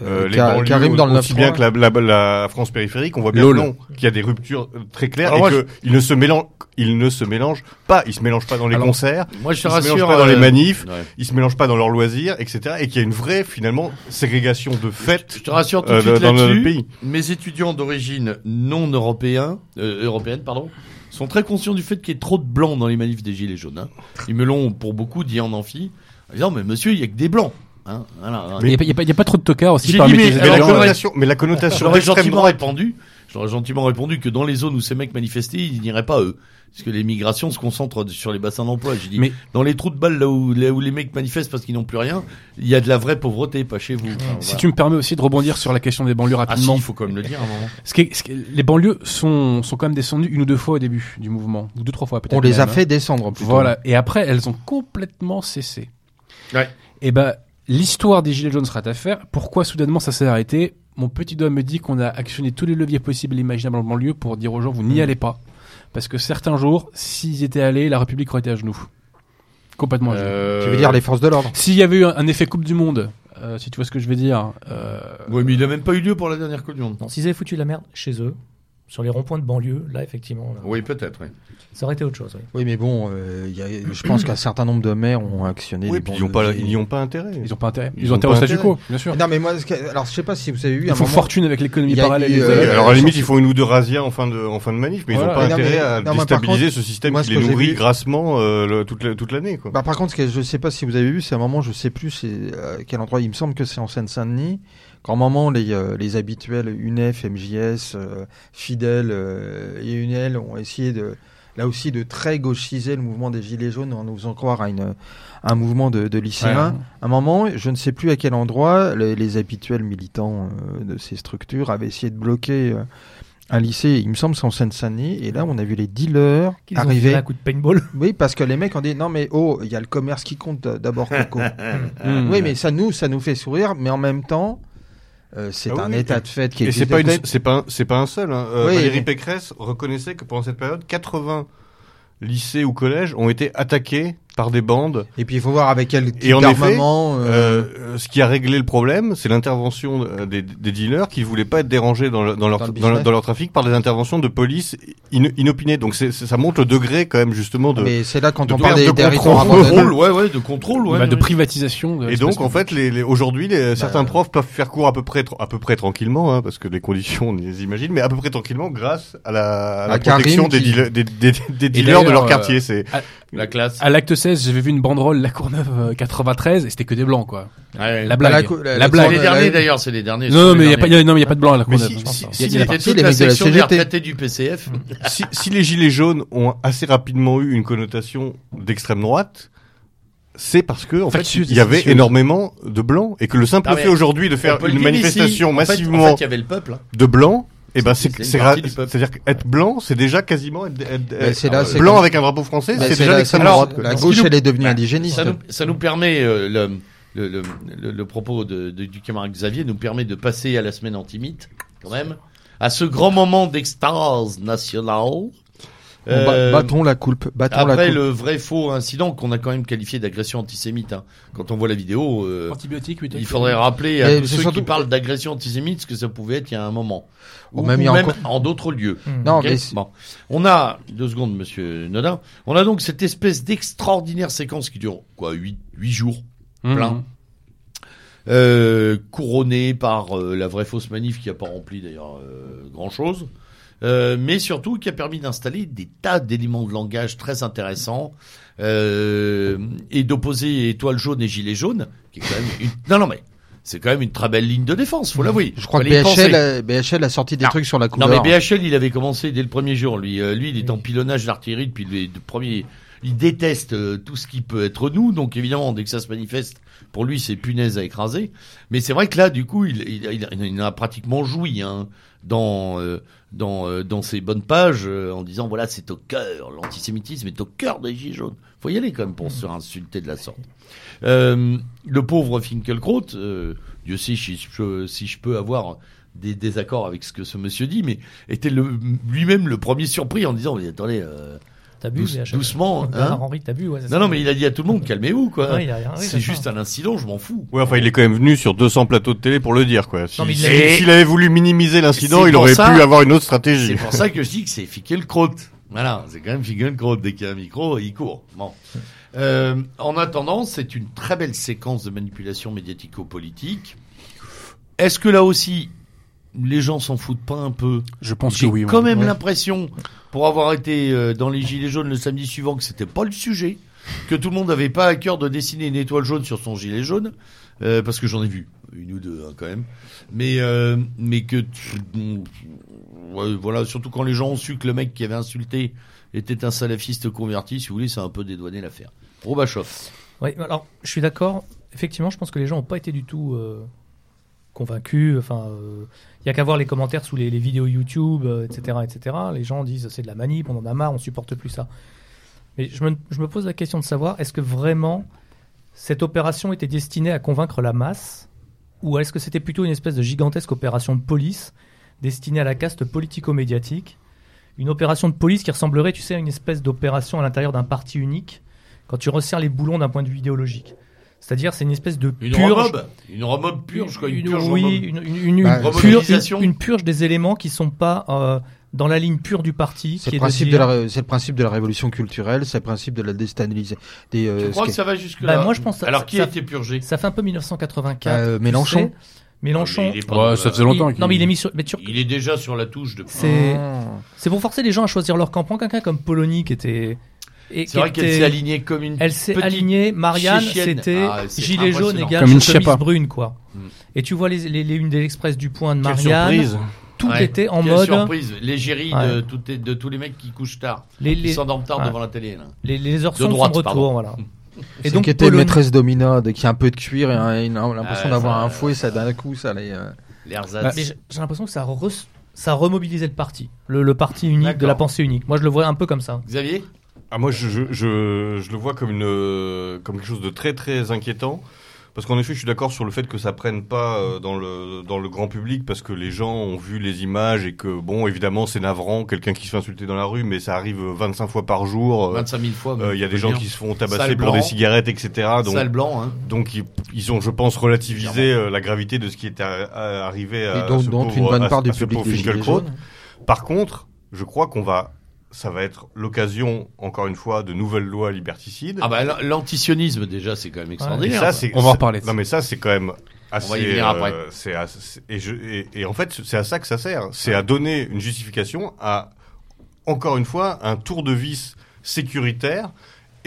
euh, Euh, les Ka- banlieues Karim dans le aussi 9-3. bien que la, la, la France périphérique. On voit bien que qu'il y a des ruptures euh, très claires Alors et qu'ils ne se mélangent, ils ne se mélangent pas. Ils se mélangent pas dans les Alors, concerts, Moi je te ils se rassure. mélangent pas dans les euh, manifs, ouais. ils se mélangent pas dans leurs loisirs, etc. Et qu'il y a une vraie, finalement, ségrégation de fait Je te rassure tout de euh, suite dans notre là-dessus. pays. Mes étudiants d'origine non européen, euh, européenne, pardon, sont très conscients du fait qu'il y ait trop de blancs dans les manifs des gilets jaunes. hein. Ils me l'ont pour beaucoup dit en amphi, en disant mais monsieur il y a que des blancs. Hein. Il n'y a, pas- a a trop de tocards aussi parmi mais la connotation, mais la connotation J'aurais gentiment droite. répondu, j'aurais gentiment répondu que dans les zones où ces mecs manifestaient, ils n'iraient pas eux. Parce que les migrations se concentrent sur les bassins d'emploi. J'ai dit, Mais- dans les trous de balles là où, là où les mecs manifestent parce qu'ils n'ont plus rien, il y a de la vraie pauvreté, pas chez vous. Si voilà. tu me permets aussi de rebondir sur la question des banlieues Ah si, rapidement. il faut quand même le dire à un moment. Ce qui est- ce qui est- les banlieues sont, sont quand même descendues une ou deux fois au début du mouvement, ou deux trois fois peut-être. On les a hein. fait descendre plutôt. Voilà. Et après, elles ont complètement cessé. Ouais. Et ben, l'histoire des Gilets jaunes sera à faire. Pourquoi soudainement ça s'est arrêté? Mon petit doigt me dit qu'on a actionné tous les leviers possibles et imaginables en banlieue pour dire aux gens, vous n'y allez pas. Parce que certains jours, s'ils étaient allés, la République aurait été à genoux. Complètement à genoux. Euh, Tu veux dire les forces de l'ordre? S'il y avait eu un, un effet Coupe du Monde, euh, si tu vois ce que je veux dire, euh, Ouais, mais il a même pas eu lieu pour la dernière Coupe du Monde. Non, s'ils avaient foutu de la merde chez eux, sur les ronds-points de banlieue, là, effectivement, là, Oui, peut-être. Oui. ça aurait été autre chose. oui. Oui, mais bon, euh, il y a- je pense qu'un certain nombre de maires ont actionné Oui, les puis ils n'y ont, pas- leviers. ils n'y ont pas intérêt. ils ont pas intérêt. Ils, Ils ont ont intérêt au statu quo, bien sûr. Non, mais moi, alors je sais pas si vous avez eu Ils un font moment- fortune avec l'économie parallèle. eu, euh, alors à la limite, ils font une ou deux razzias en fin de, en fin de manif, mais ils n'ont pas non, intérêt mais- à non, déstabiliser contre, ce système moi, qui les nourrit grassement euh, toute la- toute l'année. Bah, par contre, ce que je sais pas si vous avez vu, c'est un moment, je sais plus quel endroit, il me semble que c'est en Seine-Saint-Denis, quand un moment les, euh, les habituels UNEF, MJS, euh, Fidel euh, et UNEL ont essayé de, là aussi, de très gauchiser le mouvement des Gilets jaunes en nous faisant croire à, une, à un mouvement de, de lycéens. Ouais. À un moment, je ne sais plus à quel endroit, les, les habituels militants euh, de ces structures avaient essayé de bloquer euh, un lycée, il me semble, c'est en Seine-Saint-Denis, et là, on a vu les dealers ont arriver. fait un coup de paintball. Oui, parce que les mecs ont dit non mais oh, il y a le commerce qui compte d'abord Coco. Mmh. oui, mais ça nous ça nous fait sourire, mais en même temps euh, c'est Ah un oui, état et- de fait qui Et est c'est pas une, c'est pas, c'est pas un seul. Hein. Euh, Oui, Valérie mais- Pécresse reconnaissait que pendant cette période, 80 lycées ou collèges ont été attaqués par des bandes. Et puis il faut voir avec quel type Et en effet, d'armement. euh, Euh, euh, ce qui a réglé le problème, c'est l'intervention euh, des, des dealers qui voulaient pas être dérangés dans, le- dans leur, Dans le dans, leur- business. dans leur trafic par des interventions de police ino- inopinées. Donc c'est, c'est- ça montre le degré quand même justement de. mais c'est là quand de on parle des de territoires contrôle. ouais, ouais, de contrôle, ouais. Bah, de privatisation. de Et donc en fait, les, les- aujourd'hui, les, certains profs peuvent faire cours à peu près, à peu près tranquillement, hein, parce que les conditions on les imagine, mais à peu près tranquillement grâce à la, à la protection des, qui- dealers- des, des, des dealers de leur euh, quartier. C'est La classe. À l'acte 16, j'avais vu une banderole La Courneuve euh, 93 et c'était que des blancs, quoi. Ouais. La blague. cou- La, la- C'est blague. les derniers d'ailleurs, c'est les derniers. Non, non, mais il n'y a, pas- derniers. y a- non, mais y a pas de blanc à La Mais Courneuve. si- je pense si- pas. si- Y a- y a C'était pas- partie, toute les la mecs de la section des CGT. retraités du PCF. si, si les gilets jaunes ont assez rapidement eu une connotation d'extrême droite, c'est parce que en fait il y avait énormément de blancs et que le simple Ah, mais fait aujourd'hui de On faire peut le une dire ici. manifestation En fait- massivement En fait, il y avait le peuple. hein. de blancs, et ben C'est- c'est-à-dire qu'être blanc, c'est déjà quasiment être, être- Bah, c'est là, être c'est blanc comme- avec un drapeau français, Bah, c'est c'est déjà la, l'extrême droite. la gauche, nous- elle est devenue Bah, indigéniste. Ça nous, ça nous permet, euh, le, le, le, le- le propos de, de- du camarade Xavier nous permet de passer à la semaine antimite, quand même, à ce grand moment d'extase nationale. Euh, battons la coupe. Battons la après coupe. le vrai faux incident qu'on a quand même qualifié d'agression antisémite, hein. quand on voit la vidéo, euh, Antibiotiques, oui, il faudrait rappeler à tous ceux surtout- qui parlent d'agression antisémite ce que ça pouvait être il y a un moment. Ou Ou, même ou en d'autres lieux. Hmm. Non, mais bon. On a, deux secondes, monsieur Nodin, on a donc cette espèce d'extraordinaire séquence qui dure, quoi, huit, huit jours, Mmh. plein. euh, couronnée par euh, la vraie fausse manif qui a pas rempli d'ailleurs euh, grand chose, euh, mais surtout qui a permis d'installer des tas d'éléments de langage très intéressants euh, et d'opposer étoile jaune et gilet jaune, qui est quand même une... non non mais c'est quand même une très belle ligne de défense, faut l'avouer. Je crois que. BHL, a, BHL a sorti des Non. trucs sur la Non couleur. mais BHL, il avait commencé dès le premier jour. Lui, euh, lui, il est en pilonnage d'artillerie depuis le premier. Il déteste euh, tout ce qui peut être nous, donc évidemment, dès que ça se manifeste, pour lui, c'est punaise à écraser. Mais c'est vrai que là, du coup, il, il, il- il en a pratiquement joui hein, dans euh, dans euh, dans ses bonnes pages euh, en disant voilà, c'est au cœur, l'antisémitisme est au cœur des gilets jaunes. Faut y aller quand même pour se insulter de la sorte. Euh, le pauvre Finkelkraut, Dieu sait si je, peux- avoir des désaccords avec ce que ce monsieur dit, mais était lui-même le premier surpris en disant mais attendez, douce- VHL? doucement. hein. Bernard Henry, t'as bu, ouais, c'est non ça. non mais il a dit à tout le monde calmez-vous quoi. Ouais, oui, c'est c'est juste ça. un incident, je m'en fous. Ouais, enfin, il est quand même venu sur 200 plateaux de télé pour le dire, quoi. Si-. S'il avait voulu minimiser l'incident, C'est il aurait ça- pu avoir une autre C'est stratégie. pour ça que je dis que c'est Finkelkraut. Voilà, c'est quand même Finkelkraut. Dès qu'il y a un micro, il court. Bon. Euh, en attendant, c'est une très belle séquence de manipulation médiatico-politique. Est-ce que là aussi, les gens s'en foutent pas un peu? Je pense que J'ai oui. ouais. quand même Ouais. l'impression, pour avoir été euh, dans les Gilets jaunes le samedi suivant, que c'était pas le sujet, que tout le monde n'avait pas à cœur de dessiner une étoile jaune sur son gilet jaune, euh, parce que j'en ai vu une ou deux hein, quand même, mais euh, mais que voilà, surtout quand les gens ont su que le mec qui avait insulté était un salafiste converti, si vous voulez, ça a un peu dédouané l'affaire. Robachov. Ouais, alors, je suis d'accord. Effectivement, je pense que les gens n'ont pas été du tout convaincus. Enfin, il y a qu'à voir les commentaires sous les, vidéos YouTube, euh, etc., etc. Les gens disent c'est de la manip, on en a marre, on supporte plus ça. Mais je me, je me pose la question de savoir est-ce que vraiment cette opération était destinée à convaincre la masse, ou est-ce que c'était plutôt une espèce de gigantesque opération de police destinée à la caste politico-médiatique, une opération de police qui ressemblerait, tu sais, à une espèce d'opération à l'intérieur d'un parti unique quand tu resserres les boulons d'un point de vue idéologique. C'est-à-dire, c'est une espèce de Une purge. remob, une remob purge, quoi, une, Une- purge oui, remob. une, une- une Bah, purge, une- une purge des éléments qui sont pas euh, dans la ligne pure du parti. C'est le, principe de dire- la, ré- c'est le principe de la révolution culturelle, c'est le principe de la déstabilisation. Des, euh, Tu crois que ça va jusque-là Bah, moi, je pense ça- Alors, qui ça- a été purgé Ça fait un peu 1984. Euh, tu Mélenchon. sais. Mélenchon. Ouais, ça faisait longtemps. il- qu'il- non, mais il est mis sur. mais tu- Il est déjà sur la touche depuis. C'est Ah. c'est pour forcer les gens à choisir leur camp. Prends quelqu'un comme Polony qui était. Et qui C'est vrai qu'elle s'est alignée comme une Elle s'est alignée. Marianne, c'était Ah, gilet jaune égale Comme une chemise brune, quoi. Mm. Et tu vois les, les, les unes de l'Express du Point de Quelle Marianne. surprise. Tout Ouais. était en Quelle mode. surprise, l'égérie de, Ouais. les- de tous les mecs qui couchent tard, Les, qui les, s'endorment tard ouais. devant la télé. Là. les, les heures De sont droite, de retour, pardon. voilà. Et donc, qui était maîtresse domina, de- qui a un peu de cuir et l'impression Ouais, d'avoir un fouet, ça d'un coup, ça allait. euh. Mais j'ai l'impression que ça, re- ça remobilisait le parti, le, le parti unique de la pensée unique. Moi, je le vois un peu comme ça. Xavier? Ah, moi, je, je, je, je le vois comme, une, euh, comme quelque chose de très, très inquiétant. Parce qu'en effet, je suis d'accord sur le fait que ça prenne pas euh, dans le, dans le grand public parce que les gens ont vu les images et que, bon, évidemment, c'est navrant, quelqu'un qui se fait insulter dans la rue, mais ça arrive 25 fois par jour. Euh, 25 000 fois. euh, Il y a des gens qui se font tabasser pour blanc. des cigarettes, etc. Donc, Sale blanc, hein. donc ils, ils ont, je pense, relativisé euh, la gravité de ce qui était à- à- arrivé à, Et ce dont pauvre- une bonne part à du public des. Par contre, je crois qu'on va, ça va être l'occasion, encore une fois, de nouvelles lois liberticides. Ah bah l'antisionisme déjà c'est quand même extraordinaire. ça, On va en reparler Non, mais ça, c'est quand même assez. On va y venir après. euh, c'est assez- et, je, et, et en fait, c'est à ça que ça sert. C'est à donner une justification à, encore une fois, un tour de vis sécuritaire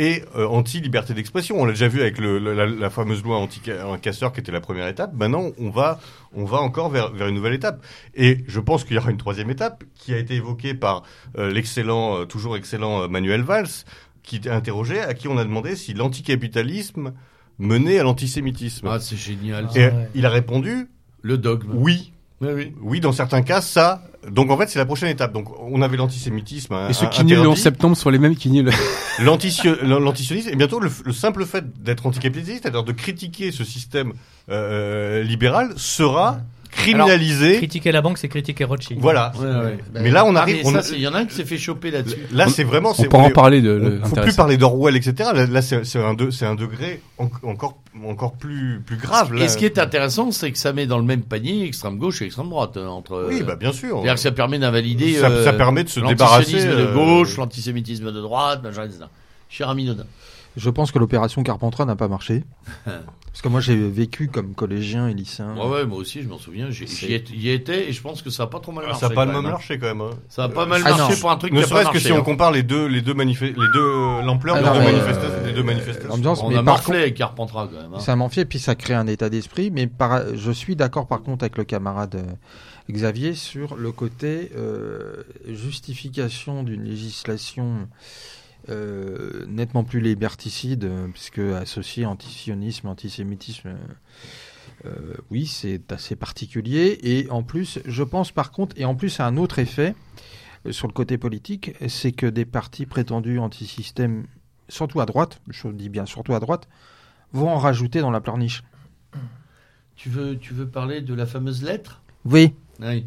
et euh, anti-liberté d'expression. On l'a déjà vu avec le, la, la fameuse loi anti-casseur qui était la première étape. Maintenant, on va, on va encore vers, vers une nouvelle étape. Et je pense qu'il y aura une troisième étape qui a été évoquée par euh, l'excellent, euh, toujours excellent Manuel Valls, qui était interrogé, à qui on a demandé si l'anticapitalisme menait à l'antisémitisme. Ah, c'est génial. et Ah ouais. il a répondu Le dogme. oui. Oui, oui. Oui, dans certains cas, ça. Donc en fait, c'est la prochaine étape. Donc on avait l'antisémitisme. hein, Et ceux qui nient le 11 interdit. septembre sont les mêmes qui nient le. L'antisio- l'antisionisme et bientôt le, le simple fait d'être anticapitaliste, c'est-à-dire de critiquer ce système euh, libéral, sera criminalisé. Critiquer la banque, c'est critiquer Rothschild. voilà. Ouais, ouais. Mais là, on Ah, arrive. il y en a un qui s'est fait choper là-dessus. là, c'est vraiment. On c'est- pourra en parler de. on- faut plus parler d'Orwell, etc. Là, là, c'est un, de- c'est un degré en- encore, encore plus, plus grave. Là. Et ce qui est intéressant, c'est que ça met dans le même panier extrême gauche et extrême droite. hein, entre, Oui, bah bien sûr. C'est-à-dire que ça permet d'invalider Ça- euh, ça permet de se débarrasser, de euh, gauche, l'antisémitisme de droite, machin, etc. Cher ami Nodin. Je pense que l'opération Carpentras n'a pas marché. Parce que moi, j'ai vécu comme collégien et lycéen. Ouais, ouais, moi aussi, je m'en souviens. J'y étais- et je pense que ça a pas trop mal Ah, marché. ça n'a pas même, hein. marché quand même. hein. Ça a pas mal Ah, marché non. pour un truc Ne a serait-ce que si on hein. compare les deux, les deux manifes- les deux, l'ampleur Ah des deux manifestations, euh, des deux manifestations. l'ambiance, On mais a morflé avec Carpentras quand même. hein. Ça m'en fait, puis ça crée un état d'esprit. Mais par- je suis d'accord par contre avec le camarade euh, Xavier sur le côté euh, justification d'une législation euh, nettement plus liberticide, euh, puisque associé antisionisme, antisémitisme, euh, euh, oui, c'est assez particulier. Et en plus, je pense par contre, et en plus, a un autre effet sur le côté politique, c'est que des partis prétendus antisystème, surtout à droite, je dis bien surtout à droite, vont en rajouter dans la pleurniche. Tu veux, tu veux parler de la fameuse lettre? Oui. Oui.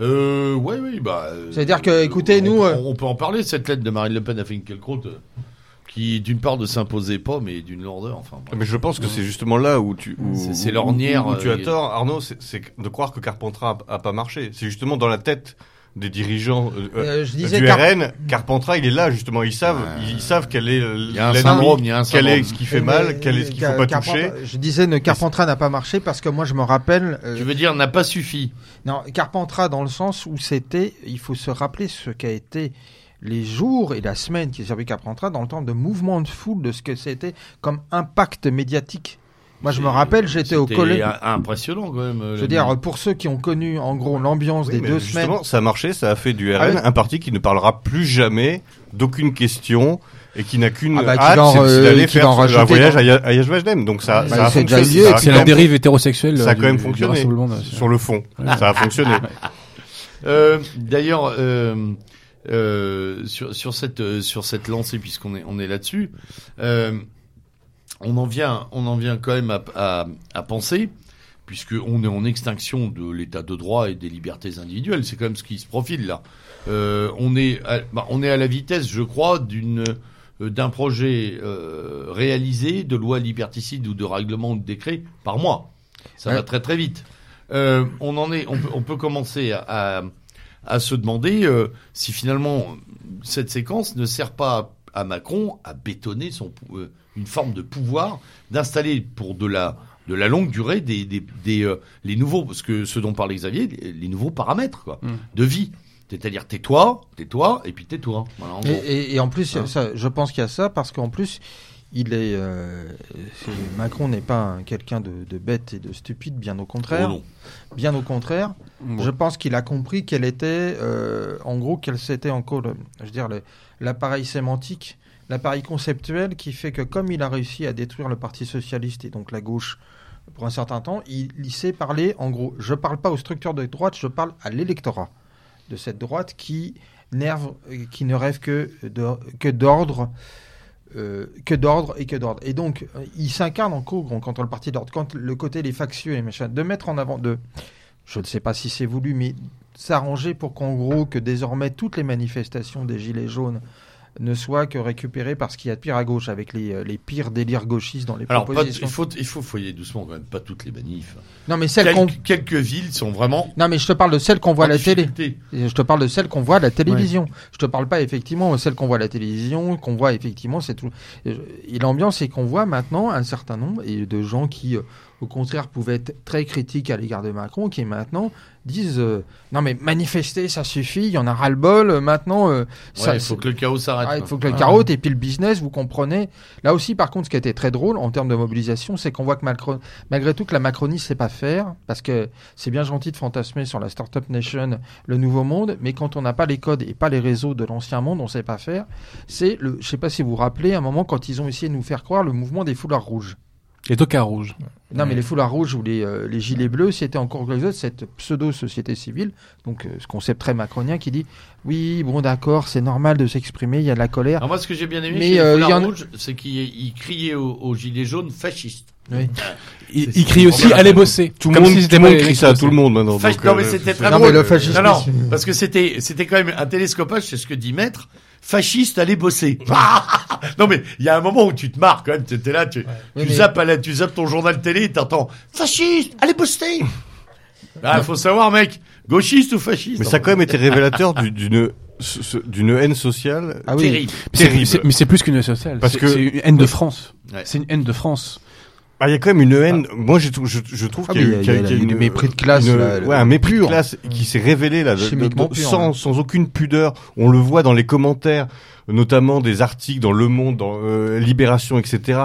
Euh, ouais, oui, bah. euh, C'est-à-dire que, écoutez, on- nous, On, euh, on peut en parler, cette lettre de Marine Le Pen à Finkielkraut, euh, qui, d'une part, ne s'imposait pas, mais d'une lourdeur, enfin. bref. Mais je pense que c'est justement là où tu où, C'est- l'ornière, où, où tu as tort Arnaud c'est c'est de croire que Carpentras a, a pas marché c'est justement dans la tête des dirigeants euh, Euh, je disais du Car- RN Carpentras il est là justement ils savent ils savent quel est Il y a un l'ennemi, syndrome, il y a un quel est ce qui fait mal quel est ce qu'il faut pas Carpentras- toucher Je disais, ne Carpentras n'a pas marché parce que moi, je me rappelle. euh, Tu veux dire, n'a pas suffi. Non, Carpentras dans le sens où c'était, il faut se rappeler ce qu'a été les jours et la semaine qui a servi Carpentras dans le temps de mouvement de foule, de ce que c'était comme impact médiatique. Moi, je me rappelle, j'étais au collège. impressionnant, quand même. euh, Je veux dire, pour ceux qui ont connu en gros l'ambiance Oui, des deux justement, semaines. ça a marché ça a fait du RN Ah ouais. un parti qui ne parlera plus jamais d'aucune question et qui n'a qu'une Ah bah, hâte c'est- euh, d'aller faire en un voyage dans- à, à Yajvajnem donc ça, Bah, ça a fonctionné c'est la dérive hétérosexuelle. ça euh, a quand même du fonctionné sur le fond ça a fonctionné Euh, D'ailleurs, euh, euh, sur, sur cette euh, sur cette lancée, puisqu'on est on est là-dessus, euh, on en vient on en vient quand même à, à, à penser, puisque on est en extinction de l'état de droit et des libertés individuelles. C'est quand même ce qui se profile là. Euh, on est à, bah, on est à la vitesse, je crois, d'une euh, d'un projet euh, réalisé de loi liberticide ou de règlement ou de décret par mois. Ça va très très vite. Euh, on en est, on peut, on peut commencer à, à, à se demander euh, si finalement cette séquence ne sert pas à, Macron à bétonner son, euh, une forme de pouvoir d'installer pour de la de la longue durée des, des, des euh, les nouveaux parce que ce dont parlait Xavier les, les nouveaux paramètres quoi, Mm. de vie c'est-à-dire tais-toi tais-toi et puis tais-toi voilà, Et, gros. et- et en plus, Hein. ça, je pense qu'il y a ça parce qu'en plus, il est, euh, Macron n'est pas un- quelqu'un de, de bête et de stupide, bien au contraire. Oh non. Bien au contraire, je pense qu'il a compris quel était, euh, en gros, quel c'était encore, le- je veux dire, l'appareil sémantique, l'appareil conceptuel qui fait que comme il a réussi à détruire le Parti socialiste et donc la gauche pour un certain temps, il, il sait parler, en gros, je parle pas aux structures de droite, je parle à l'électorat de cette droite qui nerve, euh, qui ne rêve que d'ordre. Euh, que d'ordre et que d'ordre. Et donc, euh, il s'incarne en cours contre le parti d'ordre, quand le côté les factieux et machin, de mettre en avant, de, je ne sais pas si c'est voulu, mais s'arranger pour qu'en gros, que désormais toutes les manifestations des Gilets jaunes ne soient que récupérées par ce qu'il y a de pire à gauche, avec les, euh, les pires délires gauchistes dans les alors pas, propositions. il faut il faut foyer doucement quand même pas toutes les manifs Non, mais celles qu'on... quelques, villes sont vraiment Non, mais je te parle de celles qu'on voit à la télé. difficulté. Je te parle de celles qu'on voit à la télévision. Je te parle pas effectivement de celles qu'on voit à la télévision, qu'on voit effectivement, c'est tout. Et je- Et l'ambiance, c'est qu'on voit maintenant un certain nombre de gens qui euh, au contraire, pouvaient être très critiques à l'égard de Macron, qui maintenant disent euh, non mais manifester, ça suffit, il y en a ras-le-bol. euh, maintenant, euh, ça- Ouais, il faut que le chaos s'arrête. ah, il faut que le Ouais. carotte et puis le business, vous comprenez. Là aussi, par contre, ce qui a été très drôle en termes de mobilisation, c'est qu'on voit que Macron- malgré tout que la Macronie sait pas faire, parce que c'est bien gentil de fantasmer sur la Startup Nation, le nouveau monde, mais quand on n'a pas les codes et pas les réseaux de l'ancien monde, on sait pas faire. C'est le, je sais pas si vous vous rappelez, à un moment quand ils ont essayé de nous faire croire le mouvement des foulards rouges. Les tocards rouges. Non, mais les foulards rouges ou les, euh, les gilets bleus, c'était encore quelque chose, cette pseudo-société civile, donc euh, ce concept très macronien qui dit oui, bon, d'accord, c'est normal de s'exprimer, il y a de la colère. Alors moi, ce que j'ai bien aimé Mais, chez les euh, Foulards il y en a- Rouges, c'est qu'ils ils criaient aux, aux gilets jaunes fascistes. Oui. Il, crie aussi allez bosser. Tout le monde, si tout monde crie ça tout le monde maintenant. Fas- donc, non, euh, mais c'était très Non, drôle. mais le fascisme, Non, non, parce que c'était, c'était quand même un télescopage, c'est ce que dit Maître. Fasciste, allez bosser. non, mais il y a un moment où tu te marres quand même, tu étais là, tu, tu mais- zappes à la- tu zappes ton journal télé et t'entends fasciste, allez bosser. Ah, faut savoir, mec, gauchiste ou fasciste. Mais ça a quand même été révélateur du- d'une d'une haine sociale Ah oui. terrible. Mais c'est- Terrible. c'est- Mais c'est plus qu'une haine sociale. Parce C'est- que- c'est une haine de France. Ouais. C'est une haine de France. Ah, il y a quand même une haine. Moi, j'ai trou- je, je trouve Ah, qu'il y a, y qu'il y a- y a y a une- mépris de classe, une- là, ouais, un mépris pur. de classe qui s'est révélé là, de- de- Chimiquement de- pur, sans, hein. sans aucune pudeur. On le voit dans les commentaires, notamment des articles dans Le Monde, dans euh, Libération, etc.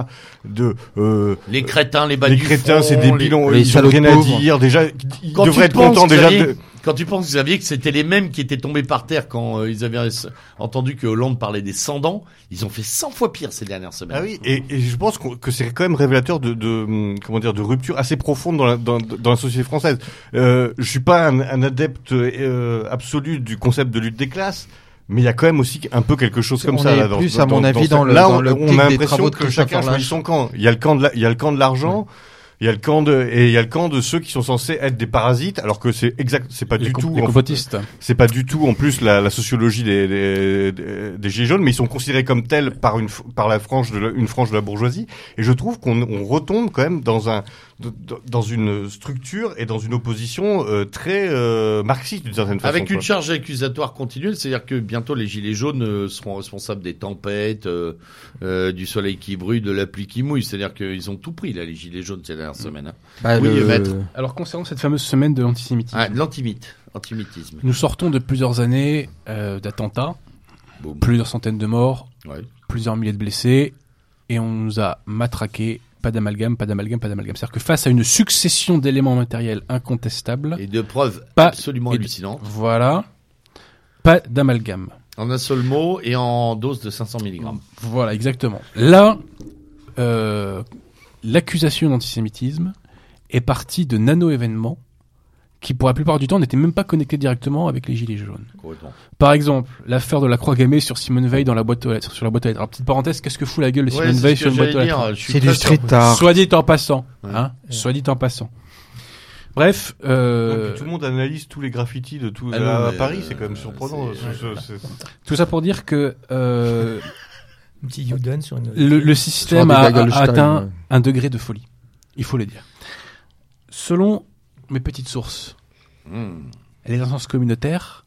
De euh, Les crétins, les bas les du crétins, c'est les- des bilans, les ils ont salauds de rien à dire. Déjà, ils Quand devraient être contents déjà. De- Quand tu penses, Xavier, que c'était les mêmes qui étaient tombés par terre quand euh, ils avaient entendu que Hollande parlait des sans-dents, ils ont fait 100 fois pire ces dernières semaines. Ah oui, et, et je pense que c'est quand même révélateur de, de hum, comment dire de rupture assez profonde dans la, dans, dans la société française. Euh, je suis pas un, un adepte euh, absolu du concept de lutte des classes. Mais il y a quand même aussi un peu quelque chose comme On ça. est là, dans, plus, dans- à mon dans- avis, dans le- Là, dans on, l'optique on a l'impression que chacun choisit son camp. Il y a le camp de, la- il y a le camp de l'argent. Il y a le camp de et il y a le camp de ceux qui sont censés être des parasites, alors que c'est exact, c'est pas Les, du tout. les complotistes. c'est pas du tout en plus la, la sociologie des, des, gilets jaunes, mais ils sont considérés comme tels par une par la frange de la, une frange de la bourgeoisie. Et je trouve qu'on on retombe quand même dans un dans une structure et dans une opposition euh, très euh, marxiste d'une certaine façon. Avec une quoi. charge accusatoire continuelle, c'est-à-dire que bientôt les gilets jaunes euh, seront responsables des tempêtes, euh, euh, du soleil qui brûle, de la pluie qui mouille. C'est-à-dire qu'ils ont tout pris là, les gilets jaunes ces dernières semaines. hein. Bah, Oui, le- maître. Alors concernant cette fameuse semaine de l'antisémitisme, Ah, l'antimite, nous sortons de plusieurs années euh, d'attentats, plusieurs centaines de morts, Ouais. plusieurs milliers de blessés, et on nous a matraqué. Pas d'amalgame, pas d'amalgame, pas d'amalgame. C'est-à-dire que face à une succession d'éléments matériels incontestables, Et de preuves Pas- absolument de- hallucinantes. voilà, pas d'amalgame. En un seul mot et en dose de 500 mg. Voilà, exactement. Là, euh, l'accusation d'antisémitisme est partie de nano-événements qui, pour la plupart du temps, n'étaient même pas connectés directement avec les gilets jaunes. Par exemple, l'affaire de la croix gammée sur Simone Veil dans la boîte aux lettres, sur la boîte aux lettres. Alors, petite parenthèse, qu'est-ce que fout la gueule de Simone Veil sur une boîte aux lettres C'est du street art. Soit dit en passant, Ouais. hein, soit dit en passant. Bref, euh, tout le monde analyse tous les graffitis de tout Ah non, à Paris, euh, c'est quand même surprenant. ce- tout ça pour dire que euh, Un petit sur une. le, le système Sur a, atteint un degré de folie. Il faut le dire. Selon mes petites sources, Mmh. les instances communautaires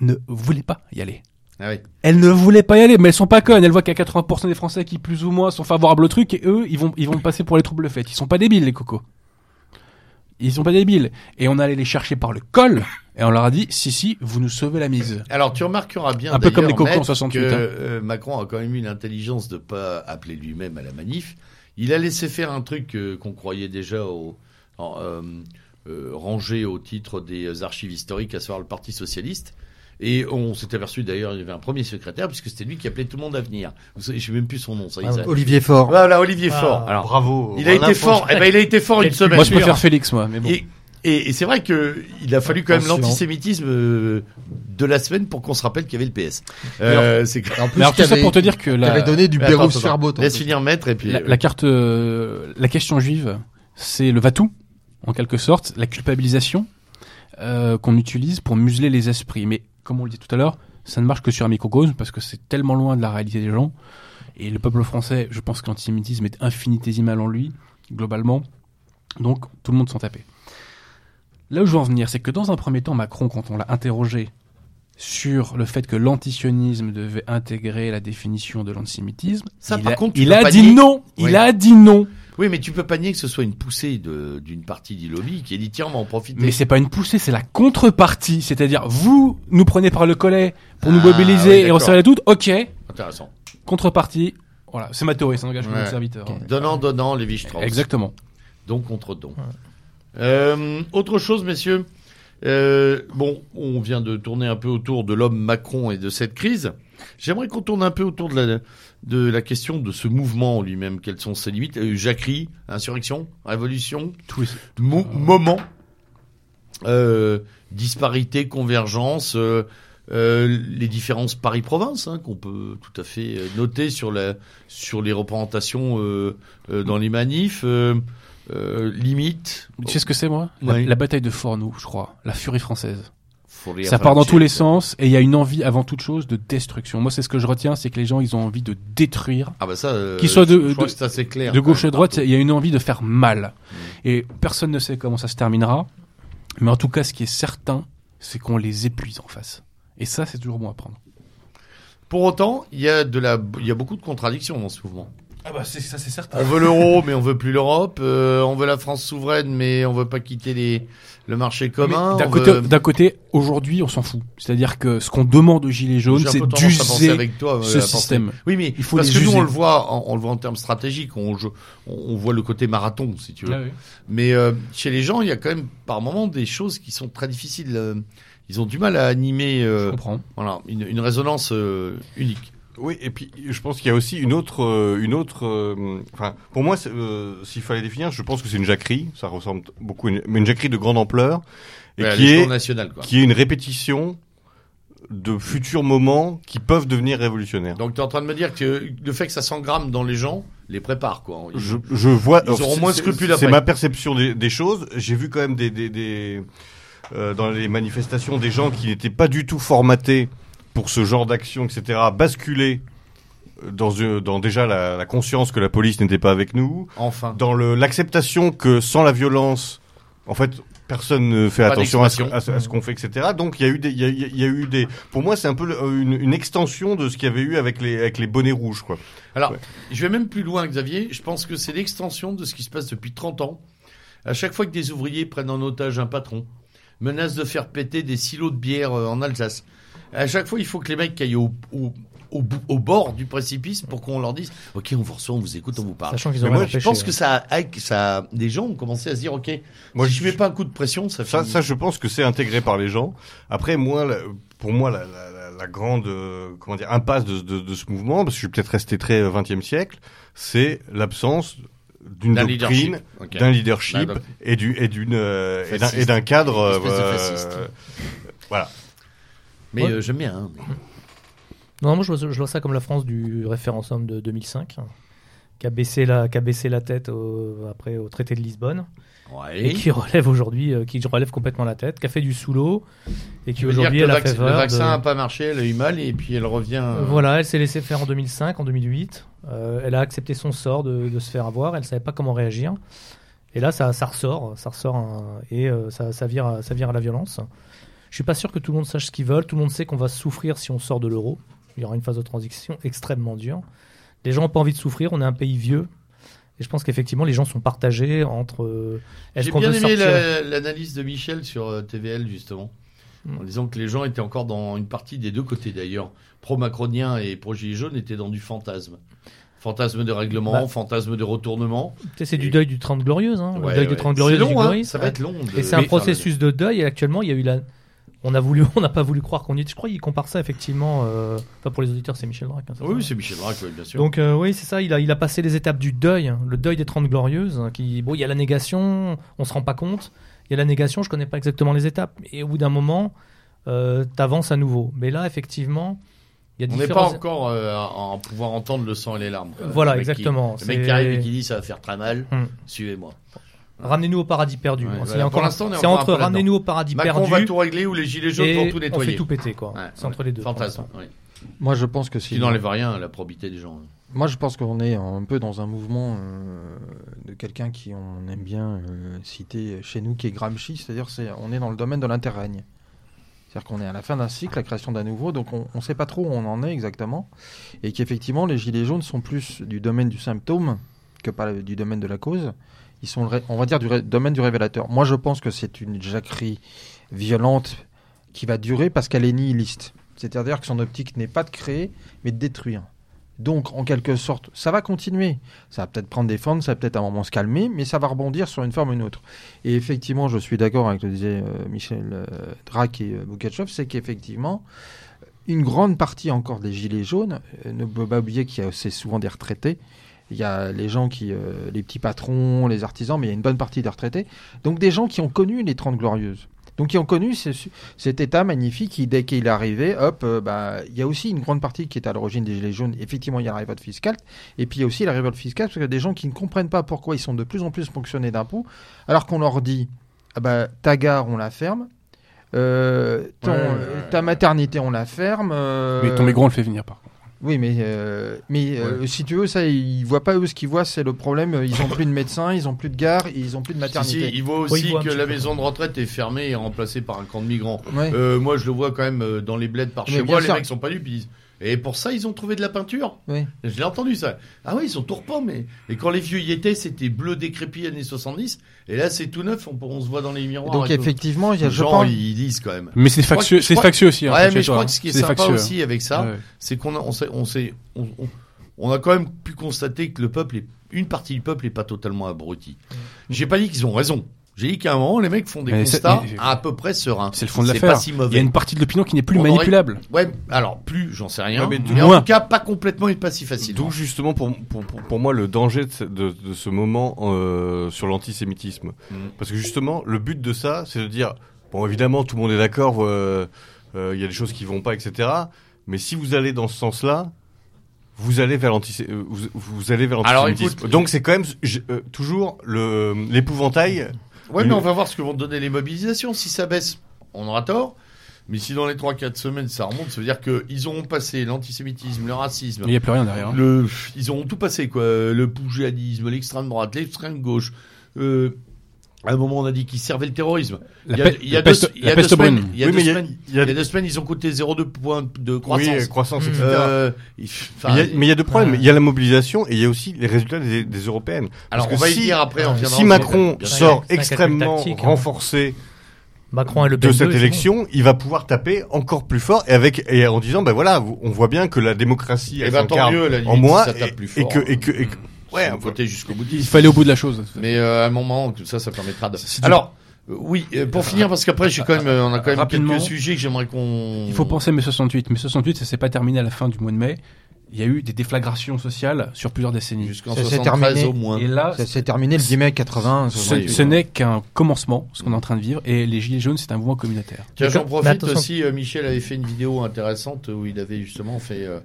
ne voulaient pas y aller. Ah oui. Elles ne voulaient pas y aller, mais elles sont pas connes. Elles voient qu'il y a 80% des Français qui, plus ou moins, sont favorables au truc, et eux, ils vont, ils vont passer pour les troubles faits. Ils sont pas débiles, les cocos. Ils sont pas débiles. Et on allait les chercher par le col, et on leur a dit, si, si, vous nous sauvez la mise. Alors tu remarqueras bien Un peu comme les cocos en Maître, 68, que hein. euh, Macron a quand même eu l'intelligence de pas appeler lui-même à la manif. Il a laissé faire un truc euh, qu'on croyait déjà au, en, euh, rangé au titre des archives historiques, à savoir le Parti socialiste. Et on s'est aperçu d'ailleurs, il y avait un premier secrétaire, puisque c'était lui qui appelait tout le monde à venir. Vous savez, je sais même plus son nom, ça. Ah. Olivier Faure. Voilà, Olivier Ah, Faure. Alors, Bravo. il a été fort. Eh ben, il a été fort une semaine. Moi, je préfère Félix, moi, mais bon. Et, et, et c'est vrai que il a fallu quand même l'antisémitisme euh, de la semaine pour qu'on se rappelle qu'il y avait le PS. Euh, c'est En plus, Mais alors, tout ça pour te dire que la, donné du attends, Sferbot. Laisse finir maître et puis. la, euh, la carte, euh, la question juive, c'est le va-tout, en quelque sorte, la culpabilisation euh, qu'on utilise pour museler les esprits. Mais comme on le dit tout à l'heure, ça ne marche que sur un microcosme parce que c'est tellement loin de la réalité des gens. Et le peuple français, je pense que l'antisémitisme est infinitésimal en lui, globalement. Donc tout le monde s'en tapait. Là où je veux en venir, c'est que dans un premier temps, Macron, quand on l'a interrogé sur le fait que l'antisionisme devait intégrer la définition de l'antisémitisme, il par a, contre, il dit non. Oui. Il a dit non. Oui, mais tu peux pas nier que ce soit une poussée de- d'une partie du lobby qui a dit tiens, on va en profiter. Mais c'est pas une poussée, c'est la contrepartie. C'est-à-dire, vous nous prenez par le collet pour nous Ah, mobiliser oui, et resserrer toutes. Ok. Intéressant. Contrepartie. Voilà, c'est ma théorie, n'engage que Ouais. mon serviteur. hein. Donnant, donnant, Lévi Strauss. Exactement. Don contre don. Euh, autre chose, messieurs. Euh, bon, on vient de tourner un peu autour de l'homme Macron et de cette crise. J'aimerais qu'on tourne un peu autour de la, de la question de ce mouvement en lui-même. Quelles sont ses limites euh, Jacquerie, insurrection, révolution, les- mo- moment, euh, disparité, convergence, euh, euh, les différences Paris-Province hein, qu'on peut tout à fait noter sur, la, sur les représentations dans les manifs. Euh, euh, limite. Tu sais ce que c'est, moi? La, la bataille de Fornoux, je crois. La furie française. Ça part dans tous les sens et il y a une envie, avant toute chose, de destruction. Moi, c'est ce que je retiens, c'est que les gens, ils ont envie de détruire. Ah bah ça, euh, Qu'il soit de- de- que c'est assez clair. De gauche à droite, il y a une envie de faire mal. Et personne ne sait comment ça se terminera. Mais en tout cas, ce qui est certain, c'est qu'on les épuise en face. Et ça, c'est toujours bon à prendre. Pour autant, il y a de la, il y a beaucoup de contradictions dans ce mouvement. Ah bah, ça, c'est certain. On veut l'euro, mais on veut plus l'Europe. Euh, on veut la France souveraine, mais on veut pas quitter les, le marché commun. D'un côté, veut- côté, aujourd'hui, on s'en fout. C'est-à-dire que ce qu'on demande aux Gilets jaunes, c'est d'user avec toi, euh, ce système. Oui, mais Il faut parce les que nous user. on le voit, en, on le voit en termes stratégiques. On, je- on, on voit le côté marathon, si tu veux. Ah oui. Mais euh, chez les gens, il y a quand même par moments des choses qui sont très difficiles. euh, Ils ont du mal à animer, Je euh, comprends. voilà, une, une résonance euh, unique. Oui, et puis je pense qu'il y a aussi une autre, euh, une autre. euh, Enfin, pour moi, euh, s'il fallait définir, je pense que c'est une jacquerie. Ça ressemble beaucoup, à une, mais une jacquerie de grande ampleur et Ouais, qui est, national, quoi. qui est une répétition de futurs moments qui peuvent devenir révolutionnaires. Donc tu es en train de me dire que le fait que ça s'engramme dans les gens les prépare, quoi. Ils- Je, je vois. Ils auront moins scrupules C'est ma perception des, des choses. J'ai vu quand même des, des, des euh, dans les manifestations des gens qui n'étaient pas du tout formatés pour ce genre d'action, etc. basculer dans, euh, dans déjà la, la conscience que la police n'était pas avec nous, Enfin. dans l'acceptation que sans la violence, en fait, personne ne fait Pas attention à ce, d'expression. à ce- à ce qu'on fait, etc. Donc il y a eu des, il y a, il y a eu des. Pour moi, c'est un peu une, une extension de ce qu'il y avait eu avec les avec les bonnets rouges, quoi. Alors, Ouais. je vais même plus loin, Xavier. Je pense que c'est l'extension de ce qui se passe depuis 30 ans. À chaque fois que des ouvriers prennent en otage un patron, menacent de faire péter des silos de bière euh, en Alsace, à chaque fois, il faut que les mecs aillent au, au, au, bout- au bord du précipice pour qu'on leur dise Ok, on vous reçoit, on vous écoute, on vous parle. Sachant qu'ils ont moi, Je pense que ça, a- ça, des gens ont commencé à se dire Ok, Moi, si je- je mets pas un coup de pression, ça Ça, ça, je pense que c'est intégré par les gens. Après, moi, la- pour moi, la, la, la- la grande, euh, comment dire, impasse de, de, de ce mouvement, parce que je suis peut-être resté très euh, 20e siècle, c'est l'absence d'une D'un doctrine, leadership. D'un leadership doc- et du et d'une euh, et d'un Fasciste. et d'un cadre. Une espèce de euh, fasciste. voilà. Mais Ouais. euh, j'aime bien. hein. Non, moi je vois, je vois ça comme la France du référendum de 2005, qui a baissé la, qui a baissé la tête au- après au traité de Lisbonne, et qui relève aujourd'hui, euh, qui relève complètement la tête, qui a fait du sous l'eau, et qui aujourd'hui le, vaccin, le vaccin de- n'a pas marché, elle a eu mal et puis elle revient. euh, Voilà, elle s'est laissée faire en 2005, en 2008. Euh, elle a accepté son sort de, de se faire avoir. Elle savait pas comment réagir. Et là, ça, ça ressort, ça ressort un- et ça, ça vire, ça vire à la violence. Je suis pas sûr que tout le monde sache ce qu'ils veulent. Tout le monde sait qu'on va souffrir si on sort de l'euro. Il y aura une phase de transition extrêmement dure. Les gens n'ont pas envie de souffrir. On est un pays vieux. Et je pense qu'effectivement, les gens sont partagés entre. euh, J'ai bien veut aimé sortir la- l'analyse de Michel sur euh, TVL, justement. Mm. En disant que les gens étaient encore dans une partie des deux côtés, d'ailleurs. Pro-macronien et pro-gilet jaune étaient dans du fantasme. Fantasme de règlement, Bah. fantasme de retournement. C'est du deuil du 30 glorieuses. Hein, Ouais, le deuil ouais. du 30 C'est glorieuses long, hein, ça va être long. de- Et c'est un processus de deuil. Et actuellement, il y a eu la. On a voulu, on n'a pas voulu croire qu'on y était. Je crois qu'il compare ça effectivement. euh, Enfin, pour les auditeurs, c'est Michel Drac. hein, Oui, ça. c'est Michel Braque, oui, bien sûr. Donc euh, oui, c'est ça. Il a, il a passé les étapes du deuil, hein, le deuil des 30 glorieuses. hein, qui, bon, il y a la négation, on se rend pas compte. Il y a la négation, je connais pas exactement les étapes. Et au bout d'un moment, euh, t'avances à nouveau. Mais là, effectivement, il y a on n'est pas encore euh, en pouvoir entendre le sang et les larmes. quoi. Voilà, Le mec qui- exactement. le mec qui arrive et qui dit ça va faire très mal, Hmm. suivez-moi. Ramenez-nous au paradis perdu. Ouais, voilà. encore- Pour l'instant, on est c'est entre ramenez-nous au paradis Macron perdu va tout régler ou les gilets jaunes vont tout on fait nettoyer. tout péter quoi. Ouais, c'est entre les deux. Fantasme. oui. Moi, je pense que si. Qui n'enlève rien à la probité des gens. Moi, je pense qu'on est un peu dans un mouvement euh, de quelqu'un qui on aime bien euh, citer chez nous, qui est Gramsci, c'est-à-dire c'est on est dans le domaine de l'interrègne. C'est-à-dire qu'on est à la fin d'un cycle, la création d'un nouveau, donc on ne sait pas trop où on en est exactement, et qu'effectivement les gilets jaunes sont plus du domaine du symptôme que pas du domaine de la cause. Ils sont, on va dire, du domaine du révélateur. Moi, je pense que c'est une jacquerie violente qui va durer parce qu'elle est nihiliste. C'est-à-dire que son optique n'est pas de créer, mais de détruire. Donc, en quelque sorte, ça va continuer. Ça va peut-être prendre des formes, ça va peut-être à un moment se calmer, mais ça va rebondir sur une forme ou une autre. Et effectivement, je suis d'accord avec ce que disait euh, Michel euh, Drac et euh, c'est qu'effectivement, une grande partie encore des gilets jaunes, euh, ne peut pas oublier qu'il y a assez souvent des retraités, il y a les gens qui, les petits patrons, les artisans, mais il y a une bonne partie des retraités. Donc des gens qui ont connu les Trente Glorieuses. Donc ils ont connu cet état magnifique qui, dès qu'il est arrivé, hop, euh, bah, il y a aussi une grande partie qui est à l'origine des Gilets jaunes. Effectivement, il y a la révolte fiscale. Et puis il y a aussi la révolte fiscale, parce qu'il y a des gens qui ne comprennent pas pourquoi ils sont de plus en plus fonctionnés d'impôts, alors qu'on leur dit, ah bah, ta gare, on la ferme. Euh, ta maternité, on la ferme. Euh, Mais ton migrant, on le fait venir, par. Oui, mais, euh, mais euh, si tu veux, ça, ils voient pas eux ce qu'ils voient, c'est le problème. Ils ont plus de médecins, ils ont plus de gares, ils ont plus de maternité. ils voient aussi que la maison de retraite est fermée et remplacée par un camp de migrants. Euh, moi, je le vois quand même dans les bleds par chez moi. Les mecs sont pas dupes. Et pour ça, ils ont trouvé de la peinture. Oui. Je l'ai entendu ça. Ah oui, ils sont tout repeints, mais. Et quand les vieux y étaient, c'était bleu décrépit années 70. Et là, c'est tout neuf, on, se voit dans les miroirs. Donc effectivement, il y a les gens, ils disent quand même. Mais c'est factieux, c'est factieux aussi. Hein, ouais, mais je crois que ce qui est, sympa aussi avec ça, c'est qu'on a, on, on, on, on, a quand même pu constater que le peuple est, une partie du peuple est pas totalement abruti. J'ai pas dit qu'ils ont raison. J'ai dit qu'à un moment, les mecs font des constats à peu près sereins. C'est le fond de l'affaire. Si Il y a une partie de l'opinion qui n'est plus manipulable. Ouais, alors plus, j'en sais rien. mais, en tout cas, pas complètement et pas si facile. D'où justement pour, pour, pour, moi le danger de, de, de ce moment euh, sur l'antisémitisme. Mm. Parce que justement, le but de ça, c'est de dire, bon évidemment, tout le monde est d'accord, euh, euh, il y a des choses qui vont pas, etc. Mais si vous allez dans ce sens-là, vous allez vers l'antisémitisme. Vous, vous, allez vers l'antisémitisme. Donc c'est quand même toujours le l'épouvantail Ouais, mais on va voir ce que vont donner les mobilisations. Si ça baisse, on aura tort. Mais si dans les 3-4 semaines ça remonte, ça veut dire qu'ils auront passé l'antisémitisme, le racisme. Il n'y a plus rien derrière. Hein. Le, ils auront tout passé, quoi. Le poujadisme, l'extrême droite, l'extrême gauche. Euh, à un moment, on a dit qu'ils servaient le terrorisme. il y a, deux, semaines, il y a deux semaines, il y a deux semaines, ils ont coûté 0,2 points de croissance. Oui, croissance, etc. Euh, mais il y a deux problèmes. Il y a la mobilisation et il y a aussi les résultats des, des européennes. Alors, on va y dire après. si Macron sort extrêmement hein. renforcé Macron le de cette élection, il va pouvoir taper encore plus fort et avec et en disant ben voilà, on voit bien que la démocratie elle eh ben, en moi et, que, et que, et que Ouais, un côté jusqu'au bout. Il fallait au bout de la chose. Mais euh, à un moment, ça, ça permettra de. Alors, euh, oui, euh, pour finir, parce qu'après, j'ai quand même, on a quand même quelques sujets que j'aimerais qu'on. Il faut penser mai 68. Mai 68, ça s'est pas terminé à la fin du mois de mai il y a eu des déflagrations sociales sur plusieurs décennies. Jusqu'en 73 au moins. Et là, ça s'est terminé le 10 mai 80. Ce, n'est qu'un commencement, ce qu'on est en train de vivre. Et les Gilets jaunes, c'est un mouvement communautaire. Tiens, j'en profite aussi. Euh, Michel avait fait une vidéo intéressante où il avait justement fait euh,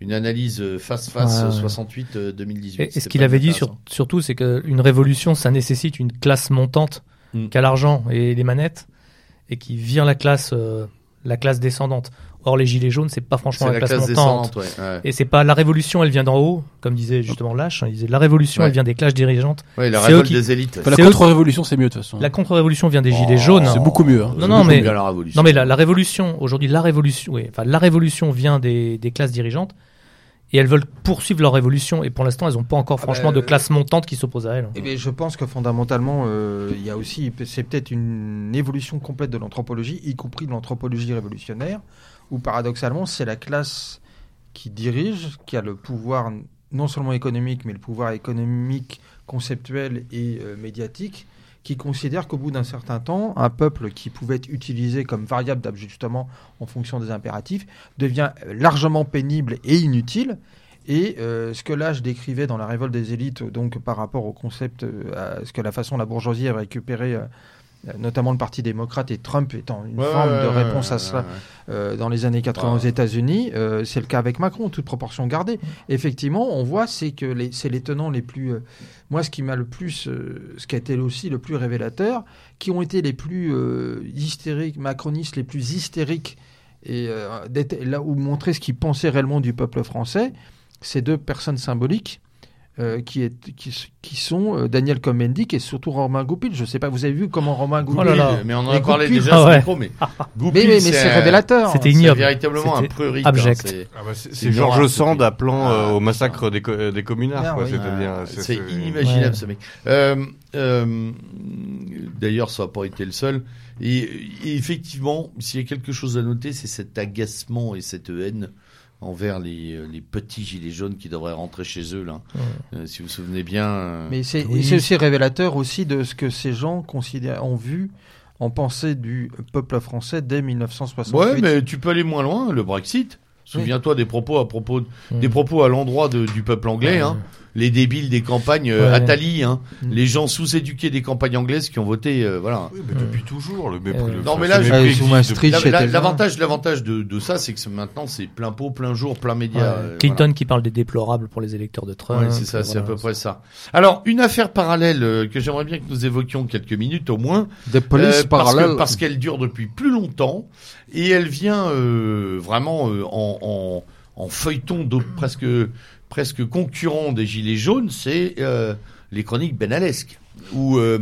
une analyse face-face 68-2018. Et, ce qu'il avait dit sur, surtout, c'est qu'une révolution, ça nécessite une classe montante mm. qui a l'argent et les manettes et qui vire la classe, euh, la classe descendante. Or, les gilets jaunes, c'est pas franchement la, classe, montante. Et c'est pas la révolution, elle vient d'en haut, comme disait justement Lâche. Hein, il disait la révolution, elle vient des classes dirigeantes. Oui, la révolte des élites. la contre-révolution, c'est mieux de toute façon. La contre-révolution vient des gilets oh, jaunes. C'est beaucoup mieux. Hein. Non, non, mais la non, mais la, révolution aujourd'hui, la révolution, oui, enfin la révolution vient des, des classes dirigeantes et elles veulent poursuivre leur révolution et pour l'instant elles n'ont pas encore ah franchement de bah, classe montante qui s'oppose à elles. Et eh je pense que fondamentalement euh, il y a aussi c'est peut-être une évolution complète de l'anthropologie, y compris de l'anthropologie révolutionnaire, où paradoxalement c'est la classe qui dirige, qui a le pouvoir non seulement économique mais le pouvoir économique, conceptuel et euh, médiatique qui considère qu'au bout d'un certain temps, un peuple qui pouvait être utilisé comme variable d'ajustement en fonction des impératifs devient largement pénible et inutile. Et euh, ce que là je décrivais dans la révolte des élites, donc par rapport au concept, euh, à ce que la façon la bourgeoisie a récupéré notamment le Parti démocrate et Trump étant une forme de réponse à cela euh, dans les années 80 aux États-Unis. Euh, c'est le cas avec Macron, toute proportion gardée. Effectivement, on voit c'est que c'est les tenants les plus. Euh, moi, ce qui m'a le plus, ce qui a été aussi le plus révélateur, qui ont été les plus hystériques, macronistes, les plus hystériques, et là où montrer ce qu'ils pensaient réellement du peuple français, ces deux personnes symboliques euh, qui, est, qui, qui sont euh, Daniel Cohn-Bendit et surtout Romain Goupil. Je sais pas, vous avez vu comment Romain Goupil... Oh là là. Oui, mais on en a parlé Goupil. déjà Ah ouais. micro, mais Goupil, Mais, mais, mais c'est révélateur. C'était C'est ignoble. véritablement un prurite. abject. hein, c'est- Ah bah, Georges Sand appelant Ah, euh, au massacre des, co- des communards. Ah, quoi. oui. Ah, c'est- c'est- inimaginable Ouais. ce mec. Euh, euh, D'ailleurs, ça n'a pas été le seul. Et, et effectivement, s'il y a quelque chose à noter, c'est cet agacement et cette haine envers les, les petits gilets jaunes qui devraient rentrer chez eux là. Euh, si vous vous souvenez bien. euh, Mais c'est Oui. et c'est aussi révélateur aussi de ce que ces gens considèrent, ont vu en pensée du peuple français dès 1968. Ouais, mais tu peux aller moins loin. Le Brexit. Souviens-toi des propos à propos des propos à l'endroit de- du peuple anglais. Hein. Les débiles des campagnes euh, Ouais. Attali, hein. Mm. les gens sous-éduqués des campagnes anglaises qui ont voté. euh, voilà. Oui, mais depuis toujours, le mépris. Euh, le- Non, mais là, le- L'avantage, l'avantage de, de ça, c'est que maintenant c'est plein pot, plein jour, plein média. Ouais. euh, Clinton qui parle des déplorables pour les électeurs de Trump. Ouais, c'est ça, c'est à peu près ça. Alors, une affaire parallèle euh, que j'aimerais bien que nous évoquions quelques minutes au moins, Des polices euh, parallèles. parce qu'elle dure depuis plus longtemps et elle vient euh, vraiment euh, en, en, en feuilleton de presque presque concurrent des gilets jaunes, c'est euh, les chroniques benalesques ou euh,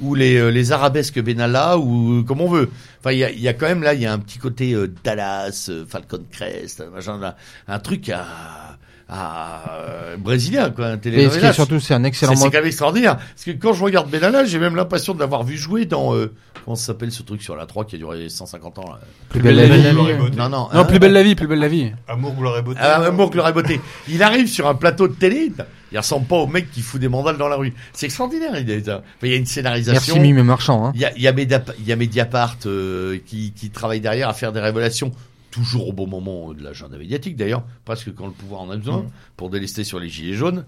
ou les, euh, les arabesques Benalla ou euh, comme on veut. Enfin, il y a, y a quand même là, il y a un petit côté euh, Dallas, euh, Falcon Crest, machin, là, un truc à, à euh, brésilien quoi, un Et ce qui est surtout, c'est un excellent c'est quand même extraordinaire. Parce que quand je regarde Benalla, j'ai même l'impression de l'avoir vu jouer dans... euh, comment ça s'appelle ce truc sur la 3 qui a duré 150 ans là Plus belle belle la la vie. vie. Gloire et beauté. Non, non. Non, hein, plus belle la vie, plus belle la vie. Amour, gloire et beauté. Ah, Amour, gloire et beauté. Il arrive sur un plateau de télé, il ressemble pas au mec qui fout des mandales dans la rue. C'est extraordinaire. Il, est- enfin, il y a une scénarisation. Merci Mimi Marchand. Hein. Il y a, il y a, Mediap- il y a Mediapart euh, qui, qui travaille derrière à faire des révélations, toujours au bon moment de l'agenda médiatique d'ailleurs, presque quand le pouvoir en a besoin, Mm. pour délester sur les gilets jaunes.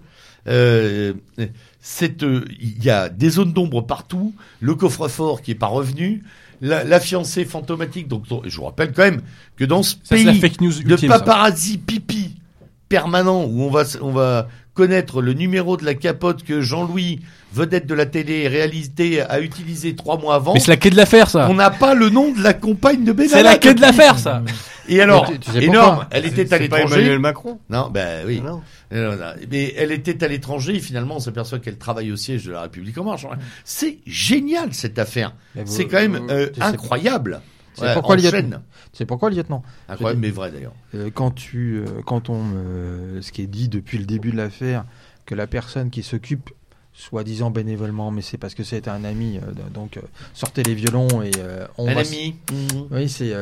Euh, euh, il y a des zones d'ombre partout, le coffre-fort qui est pas revenu, la, la fiancée fantomatique. Donc, je vous rappelle quand même que dans ce Ça, la pays fake news de ultime. paparazzi pipi permanent où on va on va connaître le numéro de la capote que Jean-Louis vedette de la télé réalité a utilisé trois mois avant. Mais c'est la quai de l'affaire, ça. on n'a pas le nom de la compagne de Benalla. C'est la quai de l'affaire, ça. et alors Mais tu- tu sais énorme. elle était à l'étranger. Emmanuel Macron. non ben oui. Non. Euh, mais elle était à l'étranger finalement on s'aperçoit qu'elle travaille au siège de la République en marche. C'est génial cette affaire. C'est quand même euh, sais- incroyable C'est Ouais, pourquoi en lieutenant. C'est pourquoi, lieutenant incroyable mais vrai d'ailleurs Euh, quand tu, euh, quand on, euh, ce qui est dit depuis le début de l'affaire, que la personne qui s'occupe, soi-disant bénévolement, mais c'est parce que c'était un ami, euh, donc euh, sortez les violons et euh, on un va. ami Oui, c'est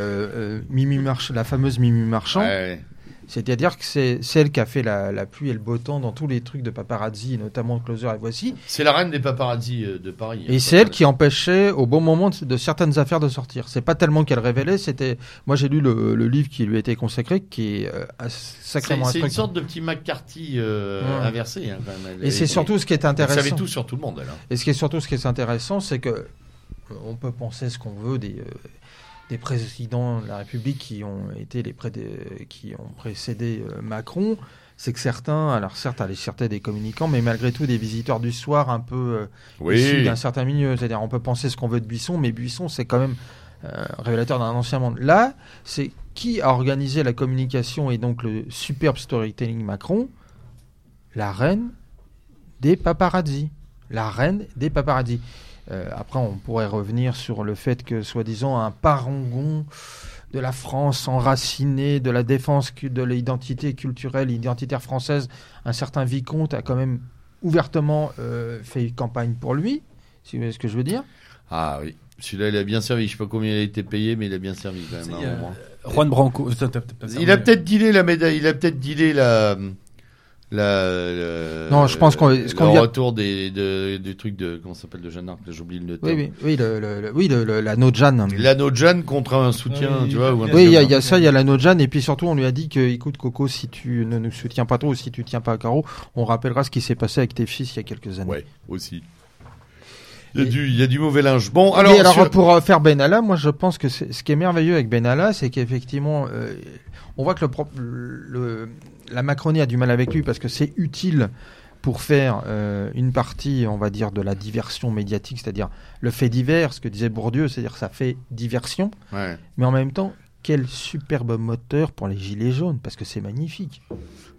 Mimi March, la fameuse Mimi Marchand. Ouais. C'est-à-dire que c'est celle qui a fait la, la pluie et le beau temps dans tous les trucs de paparazzi, notamment Closer et Voici. C'est la reine des paparazzi euh, de Paris. Et c'est elle qui empêchait au bon moment de, de certaines affaires de sortir. C'est pas tellement qu'elle révélait, c'était. Moi j'ai lu le, le livre qui lui a été consacré, qui est euh, sacrément c'est une sorte de petit McCarthy euh, Ouais. inversé. Hein, quand même. Elle Et c'est est- surtout ce qui est Elle savait intéressant. tout sur tout le monde, elle. hein. Et ce qui est surtout ce qui est intéressant, c'est que euh, on peut penser ce qu'on veut des, euh, des présidents de la République qui ont été les qui ont précédé euh, Macron. C'est que certains, alors certes, allaient certains des communicants, mais malgré tout des visiteurs du soir un peu euh, issus d'un certain milieu. C'est-à-dire, on peut penser ce qu'on veut de Buisson, mais Buisson, c'est quand même euh, révélateur d'un ancien monde. Là, c'est qui a organisé la communication et donc le superbe storytelling Macron? La reine des paparazzi. La reine des paparazzi. Euh, après, on pourrait revenir sur le fait que, soi-disant, un parangon de la France enracinée, de la défense de l'identité culturelle, identitaire française, un certain vicomte a quand même ouvertement euh, fait campagne pour lui, si vous voyez ce que je veux dire. Ah oui. Celui-là, il a bien servi. Je sais pas combien il a été payé, mais il a bien servi quand même. a- moment. Juan Branco. Il a peut-être dealé la médaille. Il a peut-être dealé la. La, le- Non, je pense qu'on- le retour des, de, du truc de, comment s'appelle, de Jeanne d'Arc, j'oublie le terme. oui, oui, le, le- le- oui, le- le- l'anneau de Jeanne. L'anneau de Jeanne contre un soutien, Oui, tu vois, ou un oui, il y, a- y ça, il y a l'anneau de Jeanne, et puis surtout, on lui a dit que, écoute, Coco, si tu ne nous soutiens pas trop, ou si tu tiens pas à carreau, on rappellera ce qui s'est passé avec tes fils il y a quelques années. Ouais, aussi. Il y, a du, il y a du mauvais linge. Bon, Alors, alors, alors sur- pour euh, faire Benalla, moi je pense que ce qui est merveilleux avec Benalla, c'est qu'effectivement, euh, on voit que le, pro- le- la Macronie a du mal avec lui parce que c'est utile pour faire euh, une partie, on va dire, de la diversion médiatique, c'est-à-dire le fait divers, ce que disait Bourdieu, c'est-à-dire ça fait diversion, ouais. mais en même temps, quel superbe moteur pour les gilets jaunes, parce que c'est magnifique.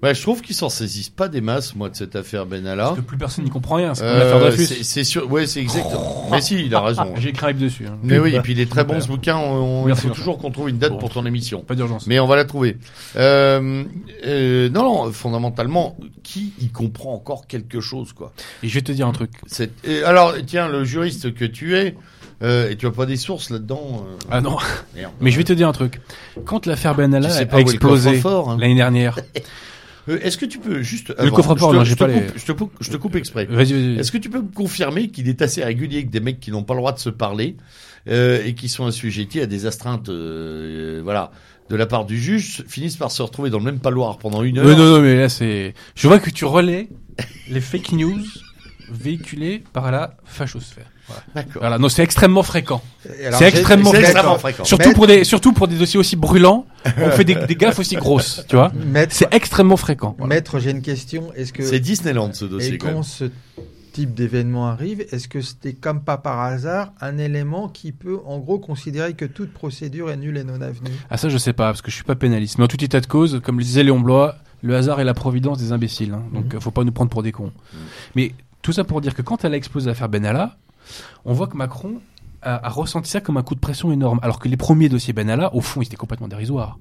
Ouais, je trouve qu'ils s'en saisissent pas des masses, moi, de cette affaire Benalla. Parce que plus personne n'y comprend rien. C'est comme Euh, l'affaire Dreyfus. c'est sûr, ouais, c'est exactement. Mais si, il a raison. J'ai écrit dessus. hein. Mais oui, et puis il est très bon ce bouquin. On, il faut toujours qu'on trouve une date Bon. pour ton émission. Pas d'urgence. Mais on va la trouver. Euh, euh, non, non, fondamentalement, qui y comprend encore quelque chose, quoi? Et je vais te dire un truc. Et alors, tiens, le juriste que tu es, euh, et tu as pas des sources là-dedans euh, Ah non. merde. Mais je vais te dire un truc. Quand l'affaire Benalla Tu sais a explosé hein. l'année dernière, Euh, Est-ce que tu peux juste Le coffre-fort, je te- non, je j'ai te pas coupe- les- je te coupe, je te coupe exprès. vas-y, vas-y. Est-ce que tu peux me confirmer qu'il est assez régulier que des mecs qui n'ont pas le droit de se parler euh, et qui sont assujettis à des astreintes, euh, euh, voilà, de la part du juge, finissent par se retrouver dans le même paloir pendant une heure Euh, non, non, mais là, c'est. Je vois que tu relais les fake news véhiculés par la fachosphère. Voilà. D'accord. Voilà. Non, c'est extrêmement fréquent. C'est extrêmement fréquent. Surtout pour des, surtout pour des dossiers aussi brûlants, on fait des, des gaffes aussi grosses, tu vois. C'est extrêmement fréquent. Maître, j'ai une question. Est-ce que C'est Disneyland ce et dossier quand même. quand ce type d'événement arrive, est-ce que c'était comme pas par hasard un élément qui peut en gros considérer que toute procédure est nulle et non avenue? Ah ça je sais pas parce que je suis pas pénaliste. Mais en tout état de cause, comme le disait Léon Blois, le hasard est la providence des imbéciles. hein. Donc euh, faut pas nous prendre pour des cons. Mais tout ça pour dire que quand elle a explosé l'affaire Benalla, on voit que Macron a, a ressenti ça comme un coup de pression énorme. Alors que les premiers dossiers Benalla, au fond, ils étaient complètement dérisoires.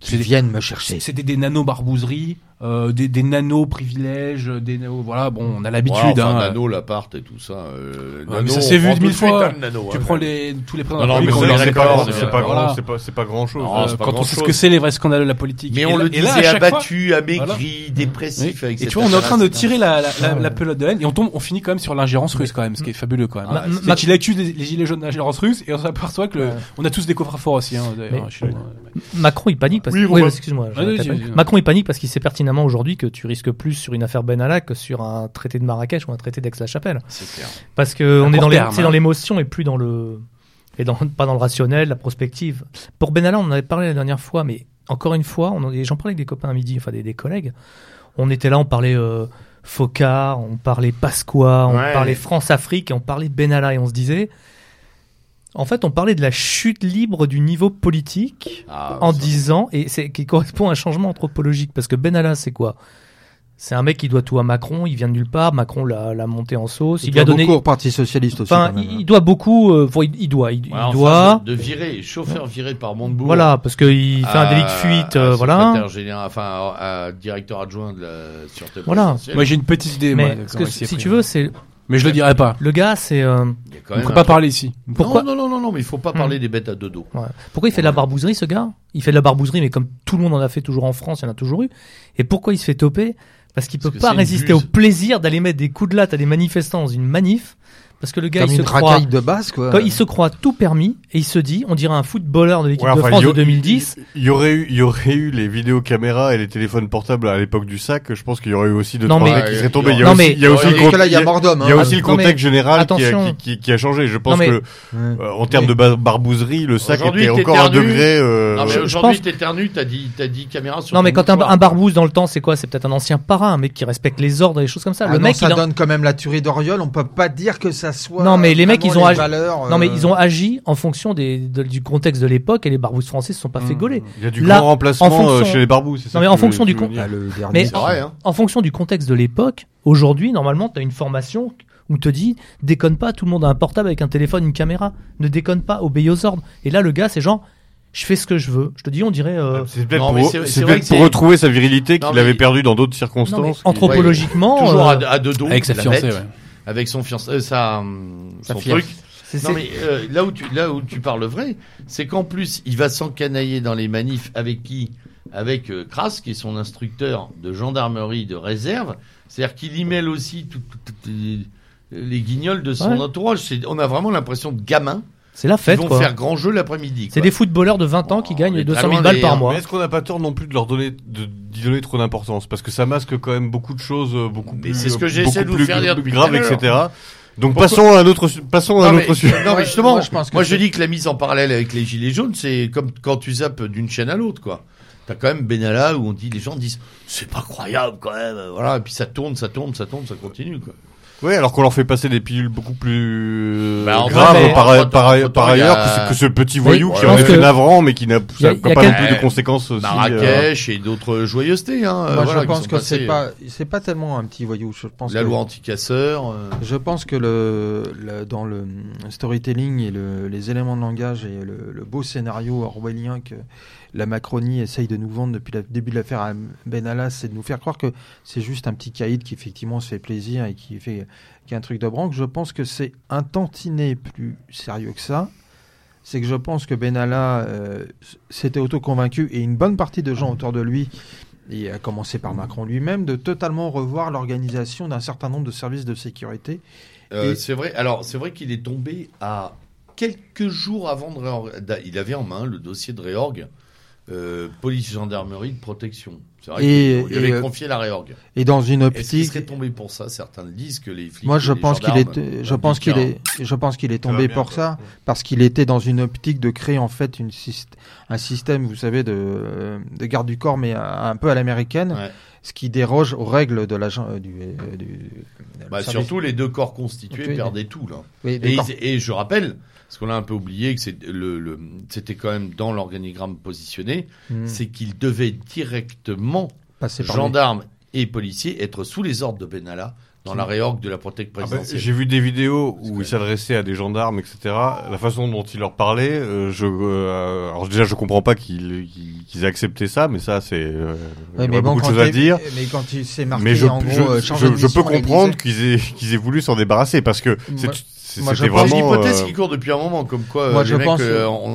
Qui viennent me chercher. C'était des nano-barbouseries, euh, des, des nano-privilèges, des nano... Voilà, bon, on a l'habitude. Ouais, enfin, hein. Nano, l'appart et tout ça. euh, Ouais, Nano, mais ça s'est vu mille fois. hein, Nano, Tu hein. prends les, tous les présidents Non, de non, la mais c'est accorde, c'est pas voilà. grand, c'est pas, c'est pas grand chose. Non, Euh, c'est pas quand on sait ce que c'est les vrais scandales de la politique. Mais Et on là- le et là, à disait chaque fois- abattu, amaigri, dépressif avec Et tu vois, on est en train de tirer la, pelote de laine et on tombe, on finit quand même sur l'ingérence russe quand même, ce qui est fabuleux quand même. Ma- qu'il accuse les, gilets jaunes d'ingérence russe et on s'aperçoit que on a tous des coffres forts aussi. Hein. Macron il panique parce Oui, que pas. vas-y. Macron il panique parce qu'il sait pertinemment aujourd'hui que tu risques plus sur une affaire Benalla que sur un traité de Marrakech ou un traité d'Aix-la-Chapelle. Parce que on est dans terme, hein. dans l'émotion et plus dans le et dans pas dans le rationnel, la prospective. Pour Benalla, on en avait parlé la dernière fois, mais encore une fois, j'en parlais avec des copains à midi, enfin des, des collègues. On était là, on parlait euh, Focard, on parlait Pasqua, on Ouais. parlait France-Afrique et on parlait Benalla et on se disait. En fait, on parlait de la chute libre du niveau politique Ah, en ça- disant, et c'est qui correspond à un changement anthropologique, parce que Benalla, c'est quoi? C'est un mec qui doit tout à Macron, il vient de nulle part, Macron l'a monté en sauce, il, lui a donné. beaucoup au Parti Socialiste aussi. Enfin, quand même, il, hein. il doit beaucoup, euh, faut- il, il doit, il, il enfin, doit, de, de virer, chauffeur viré par Montebourg. voilà, parce qu'il fait un délit de fuite, à euh, voilà. général, enfin, à, à directeur adjoint de la sûreté Voilà. Moi j'ai une petite idée. moi, Mais comment que il si pris. tu veux, c'est Mais je le dirai pas. le gars, c'est euh, On ne peut un pas truc- parler ici. pourquoi Non, non, non, non, mais il faut pas Hmm. parler des bêtes à deux dos. Ouais. Pourquoi il fait de la barbouzerie, ce gars? Il fait de la barbouzerie, mais comme tout le monde en a fait toujours en France, il y en a toujours eu. Et pourquoi il se fait toper? Parce qu'il peut Parce que pas résister au plaisir d'aller mettre des coups de latte à des manifestants dans une manif. Parce que le gars, Comme il se une croit, de base, quoi. quoi, il se croit tout permis et il se dit, on dirait un footballeur de l'équipe Ouais, de enfin, France y de a- 2010. Il y aurait eu, il y aurait eu les vidéocaméras et les téléphones portables à l'époque du sac. Je pense qu'il y aurait eu aussi deux Non, trois mais- mecs qui seraient tombés. Il y a Non, aussi, mais- il y a aussi Non, le mais con- que là, il y a il y a- mort d'homme. il y a hein. aussi le Non, mais contexte général qui a, attention. qui, qui- qui a changé. Je pense Non, mais- que euh, en termes de bar- barbouzerie, le sac Aujourd'hui, était encore un degré. euh, Non, mais je aujourd'hui, pense- t'éternues, t'as dit, t'as dit caméra sur Non, mais quand un, mouchoir. un barbouze dans le temps, c'est quoi? C'est peut-être un ancien parrain, un mec qui respecte les ordres et des choses comme ça. Ah le non, mec, ça il en- donne quand même la tuerie d'Oriol. On peut pas dire que ça soit. Non, mais les mecs, ils ont agi- valeurs, Non, mais euh, ils ont agi en fonction des, de- du contexte de l'époque et les barbouzes français se sont pas fait Hmm. gauler. Il y a du Là, grand remplacement fonction- euh, chez les barbous. c'est ça Non, mais en fonction du veux con- dire. Ah. Mais C'est en, vrai, hein. en fonction du contexte de l'époque, aujourd'hui, normalement, tu as une formation où te dit déconne pas, tout le monde a un portable avec un téléphone, une caméra. Ne déconne pas, obéis aux ordres. Et là, le gars, c'est genre, je fais ce que je veux. Je te dis, on dirait. euh, C'est peut-être pour, c'est- vrai pour retrouver sa virilité qu'il mais- avait perdue dans d'autres non, circonstances. anthropologiquement. Toujours euh, à, deux dos. Avec sa fiancée, ouais. Avec son fiancé, euh, sa, hum, Sa son truc. Non mais euh, là où tu là où tu parles vrai, c'est qu'en plus il va s'encanailler dans les manifs avec qui? Avec euh, Kras qui est son instructeur de gendarmerie de réserve. C'est-à-dire qu'il y mêle aussi tout- tout- tout- les, les guignols de son Ouais. entourage. C'est- On a vraiment l'impression de gamins c'est la fête, vont quoi. faire grand jeu l'après-midi. C'est des footballeurs de 20 ans qui Oh, gagnent mais 200 vraiment 000 balles des- par mois. Mais est-ce qu'on n'a pas tort non plus de leur donner, de, d'y donner trop d'importance? Parce que ça masque quand même beaucoup de choses, euh, beaucoup Mais plus, c'est ce que euh, j'essaie de vous faire dire plus l'heure. etc. Donc Pourquoi- passons à un autre, passons à un autre sujet. non, mais justement, Moi, moi, je pense que je c'est- dis que la mise en parallèle avec les gilets jaunes, c'est comme quand tu zappes d'une chaîne à l'autre, quoi. T'as quand même Benalla où on dit, les gens disent, c'est pas croyable quand même, voilà, et puis ça tourne, ça tourne, ça tourne, ça continue, quoi. Oui, alors qu'on leur fait passer des pilules beaucoup plus Bah, en graves vrai, par, ailleurs a- que, ce- petit voyou Oui, qui en est fait navrant mais qui n'a pas non plus de conséquences aussi. euh, Marrakech et d'autres joyeusetés. Hein, euh, Moi, voilà, je pense que c'est euh, pas, c'est pas tellement un petit voyou. Je pense La que, loi anti-casseurs. euh, je pense que le, le- dans le storytelling et le- les éléments de langage et le, le beau scénario orwellien que la Macronie essaye de nous vendre depuis le début de l'affaire à Benalla, c'est de nous faire croire que c'est juste un petit caïd qui effectivement se fait plaisir et qui fait qui a un truc de branque. Je pense que c'est un tantinet plus sérieux que ça. C'est que je pense que Benalla euh, s'était auto-convaincu et une bonne partie de gens autour de lui, et à commencer par Macron lui-même, de totalement revoir l'organisation d'un certain nombre de services de sécurité. Euh, Et- C'est vrai. Alors, c'est vrai qu'il est tombé à quelques jours avant de réorg... Il avait en main le dossier de réorg, euh, police, gendarmerie, de protection. C'est vrai Et- qu'il avait euh, confié la réorg. Et dans une Est-ce qu'il optique, serait tombé pour ça Certains le disent que les flics. moi je pense qu'il est, je pense qu'il est, je pense qu'il est tombé bien, pour quoi. ça parce qu'il était dans une optique de créer en fait une syst- un système, vous savez, de, de garde du corps, mais un, peu à l'américaine, Ouais. ce qui déroge aux règles de l'agent euh, du, euh, du Bah, surtout les deux corps constitués perdaient tout là. Oui, Et, ils- et je rappelle, parce qu'on a un peu oublié que c'est le, le- c'était quand même dans l'organigramme positionné, Hmm. c'est qu'ils devaient directement les- gendarmes et policiers être sous les ordres de Benalla dans la réorg de la protection Ah bah, présidentielle. J'ai vu des vidéos où il s'adressait à des gendarmes, etc. La façon dont il leur parlait, euh, je, euh, alors déjà je comprends pas qu'ils qu'ils- qu'ils aient accepté ça, mais ça c'est euh, Ouais, bon, beaucoup de choses à dire. Mais quand il s'est marqué, Mais je, en gros, euh, je, changer de je peux comprendre qu'ils aient qu'ils aient voulu s'en débarrasser parce que c'est Moi- c'est- moi, je pense- vraiment. euh, qui court depuis un moment, comme quoi Moi, euh, je les mecs, pense- euh, on,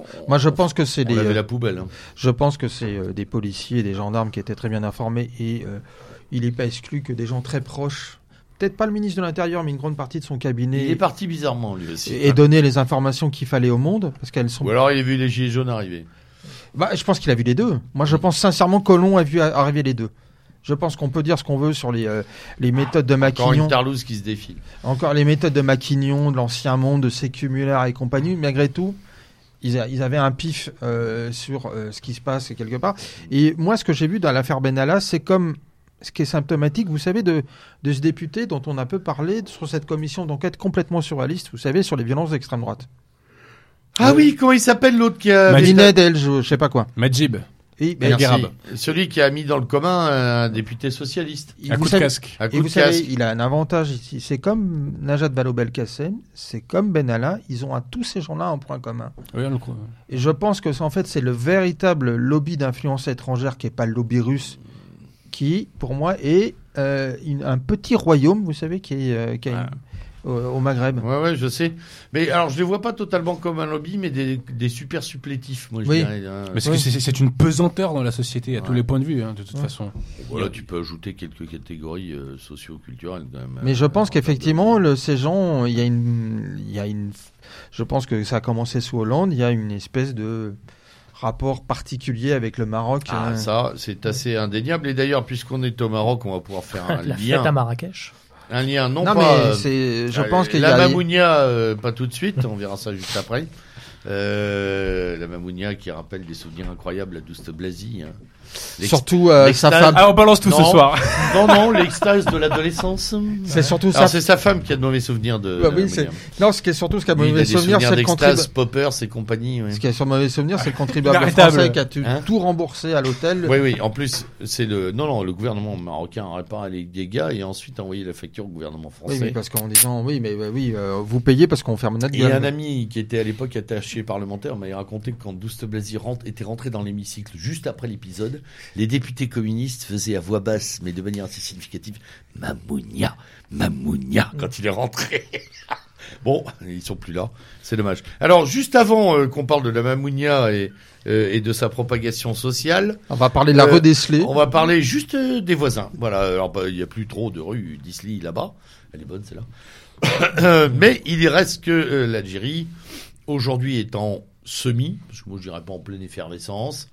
on- Moi, je pense que c'est des, euh, la poubelle. hein. Je pense que c'est euh, des policiers et des gendarmes qui étaient très bien informés et euh, il n'est pas exclu que des gens très proches, peut-être pas le ministre de l'Intérieur, mais une grande partie de son Il cabinet, est parti bizarrement lui aussi. et donné les informations qu'il fallait au monde, parce qu'elles sont. Ou alors il a vu les gilets jaunes arriver. Bah, je pense qu'il a vu les deux. Moi, je pense sincèrement que Colomb a vu arriver les deux. Je pense qu'on peut dire ce qu'on veut sur les, euh, les méthodes de Encore Maquignon, une Tarlouse qui se défile. encore les méthodes de Maquignon, de l'ancien monde, de Sécumulaire et compagnie. Malgré tout, ils, a- ils avaient un pif euh, sur euh, ce qui se passe quelque part. Et moi, ce que j'ai vu dans l'affaire Benalla, c'est comme ce qui est symptomatique, vous savez, de, de ce député dont on a peu parlé sur cette commission d'enquête complètement surréaliste, vous savez, sur les violences d'extrême droite. Ah oui, comment il s'appelle l'autre qui a je, je sais pas quoi. Majib. Merci. Guerab. Celui qui a mis dans le commun un député socialiste. et À vous coup de savez- casque. À coup Et vous casque. savez, il a un avantage ici. C'est comme Najat Vallaud-Belkacem, c'est comme Benalla. Ils ont à tous ces gens-là un point commun. Oui, on le croit. Et je pense que c'est en fait c'est le véritable lobby d'influence étrangère qui est pas le lobby russe, qui pour moi est euh, une- un petit royaume, vous savez, qui est euh, qui a une- au Maghreb. Ouais, ouais, je sais. Mais alors, je les vois pas totalement comme un lobby, mais des, des super supplétifs, moi, je Oui. dirais. hein. Mais c'est Oui. que c'est une pesanteur dans la société à tous les points de vue, hein, de toute Ouais. façon. Voilà, tu peux ajouter quelques catégories euh, socio-culturelles, quand même. Mais je Euh, pense qu'effectivement, de- ces gens, il y a une, il y a une, je pense que ça a commencé sous Hollande. Il y a une espèce de rapport particulier avec le Maroc. Ah, euh, ça, c'est assez indéniable. Et d'ailleurs, puisqu'on est au Maroc, on va pouvoir faire un La lien. fête à Marrakech. Un lien, non, non, pas. mais euh, je euh, pense qu'il y La a. Mamounia, euh, pas tout de suite, on verra ça juste après. Euh, la Mamounia qui rappelle des souvenirs incroyables à Douste Blasi. hein. Surtout euh, sa femme. Ah, on balance tout ce soir. Non, non, l'extase de l'adolescence. C'est surtout ça. c'est sa femme qui a de mauvais souvenirs de. Bah de oui. Non, ce qui est surtout ce qui a a mauvais des souvenir, c'est le contribuable. Poppers et compagnie. ouais. Ce qui a sur mauvais souvenir, c'est le contribuable français qui a tout, Hein tout remboursé à l'hôtel. Oui, oui. En plus, c'est le non, non, le gouvernement marocain a réparé les dégâts et ensuite a envoyé la facture au gouvernement français. oui, parce qu'en disant oui, mais bah, oui, euh, vous payez parce qu'on ferme notre Et un ami qui était à l'époque attaché parlementaire m'avait raconté que quand Douste Blasi rentre- était rentré dans l'hémicycle juste après l'épisode, les députés communistes faisaient à voix basse, mais de manière assez significative, Mamounia, Mamounia, quand il est rentré. bon, ils sont plus là, c'est dommage. Alors, juste avant euh, qu'on parle de la Mamounia et, euh, et de sa propagation sociale, On va parler de la Euh, on va parler juste euh, des voisins. Voilà, alors bah, il n'y a plus trop de rue d'Isly là-bas. Elle est bonne celle-là. Mais il reste que l'Algérie, aujourd'hui est en semi, parce que moi je dirais pas en pleine effervescence.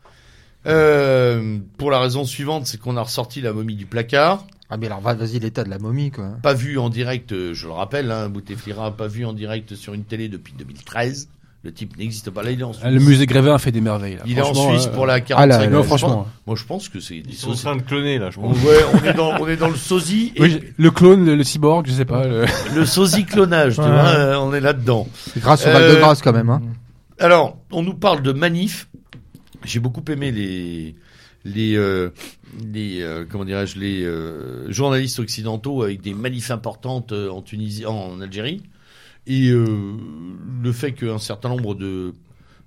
Euh, pour la raison suivante, c'est qu'on a ressorti la momie du placard. Ah mais alors va- vas-y l'état de la momie quoi. Pas vu en direct, euh, je le rappelle, hein, Bouteflika pas vu en direct sur une télé depuis 2013. Le type n'existe pas. Là, il est en Suisse. Le musée Grévin a fait des merveilles. Là. Il est en Suisse euh, pour la Ah, 45 là, non, Je franchement. pense- Moi, je pense que c'est des Ils sont en train de cloner là, je pense. Ouais, on est dans, on est dans le sosie et Oui, le clone, le, le cyborg, je sais pas. le- le sosie clonage, tu Ouais. vois, on est là-dedans. Grâce au Euh, Val-de-Grâce quand même. Hein. Alors, on nous parle de manif. J'ai beaucoup aimé les les euh, les euh, comment dirais-je les euh, journalistes occidentaux avec des manifs importantes euh, en Tunisie, en Algérie, et euh, le fait qu'un certain nombre de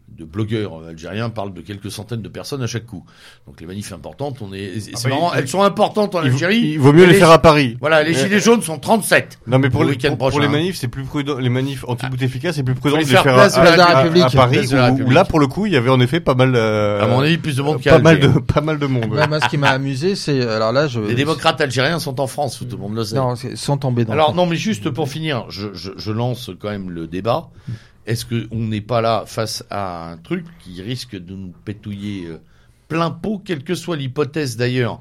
de blogueurs algériens parlent de quelques centaines de personnes à chaque coup. Donc les manifs importantes, on est, c'est bah, marrant, il- elles sont importantes en Il vaut, Algérie. il vaut mieux les faire à Paris. Voilà, les Euh, gilets jaunes sont 37. Non mais pour, Le les, week-end pour, les manifs, c'est plus prudent. Les manifs anti-Bouteflika, c'est plus prudent de les faire faire place à, de la à- à- République. à Paris, Place de la où- là pour le coup, il y avait en effet pas mal. euh, À mon avis, plus de monde qu'à pas mal de pas mal de monde. Ouais, moi, ce qui m'a amusé, c'est alors là, je Les démocrates algériens sont en France, tout le monde le sait. non, sont tombés dans. le Alors non, mais juste pour finir, je, je, je lance quand même le débat. Est-ce que on n'est pas là face à un truc qui risque de nous pétouiller euh, plein pot, quelle que soit l'hypothèse d'ailleurs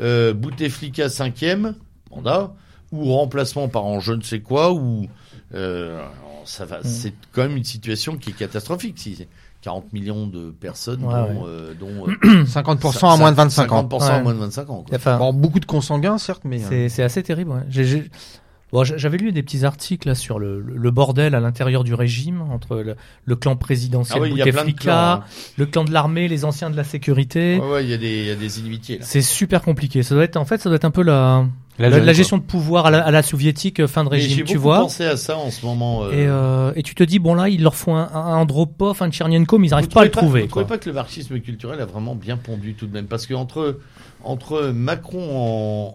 euh, Bouteflika cinquième mandat ou remplacement par un je ne sais quoi ou euh, ça va. C'est quand même une situation qui est catastrophique. Si c'est 40 millions de personnes, Ouais, dont, euh, dont euh, 50% à moins de 25 ans. 50% à moins de 25 ans. quoi. Enfin, Bon, beaucoup de consanguins, certes, mais. euh, C'est assez terrible. Ouais. J'ai- j'ai- Bon, j'a- J'avais lu des petits articles là, sur le, le bordel à l'intérieur du régime entre le, le clan présidentiel Ah oui, y Bouteflika, hein. le clan de l'armée, les anciens de la sécurité. Ouais, ouais, il y a des, il y a des inimitiés là. C'est super compliqué. Ça doit être, en fait, ça doit être un peu la, la, gestion de pouvoir à la, à la soviétique euh, fin de régime, J'ai tu beaucoup vois. pensé à ça en ce moment. euh, Et, euh, et tu te dis bon là, il leur faut un, un Andropov, un Tchernienko, mais ils n'arrivent pas à le trouvez trouver. Vous trouvez quoi. pas que le marxisme culturel a vraiment bien pondu tout de même? Parce que entre entre Macron en,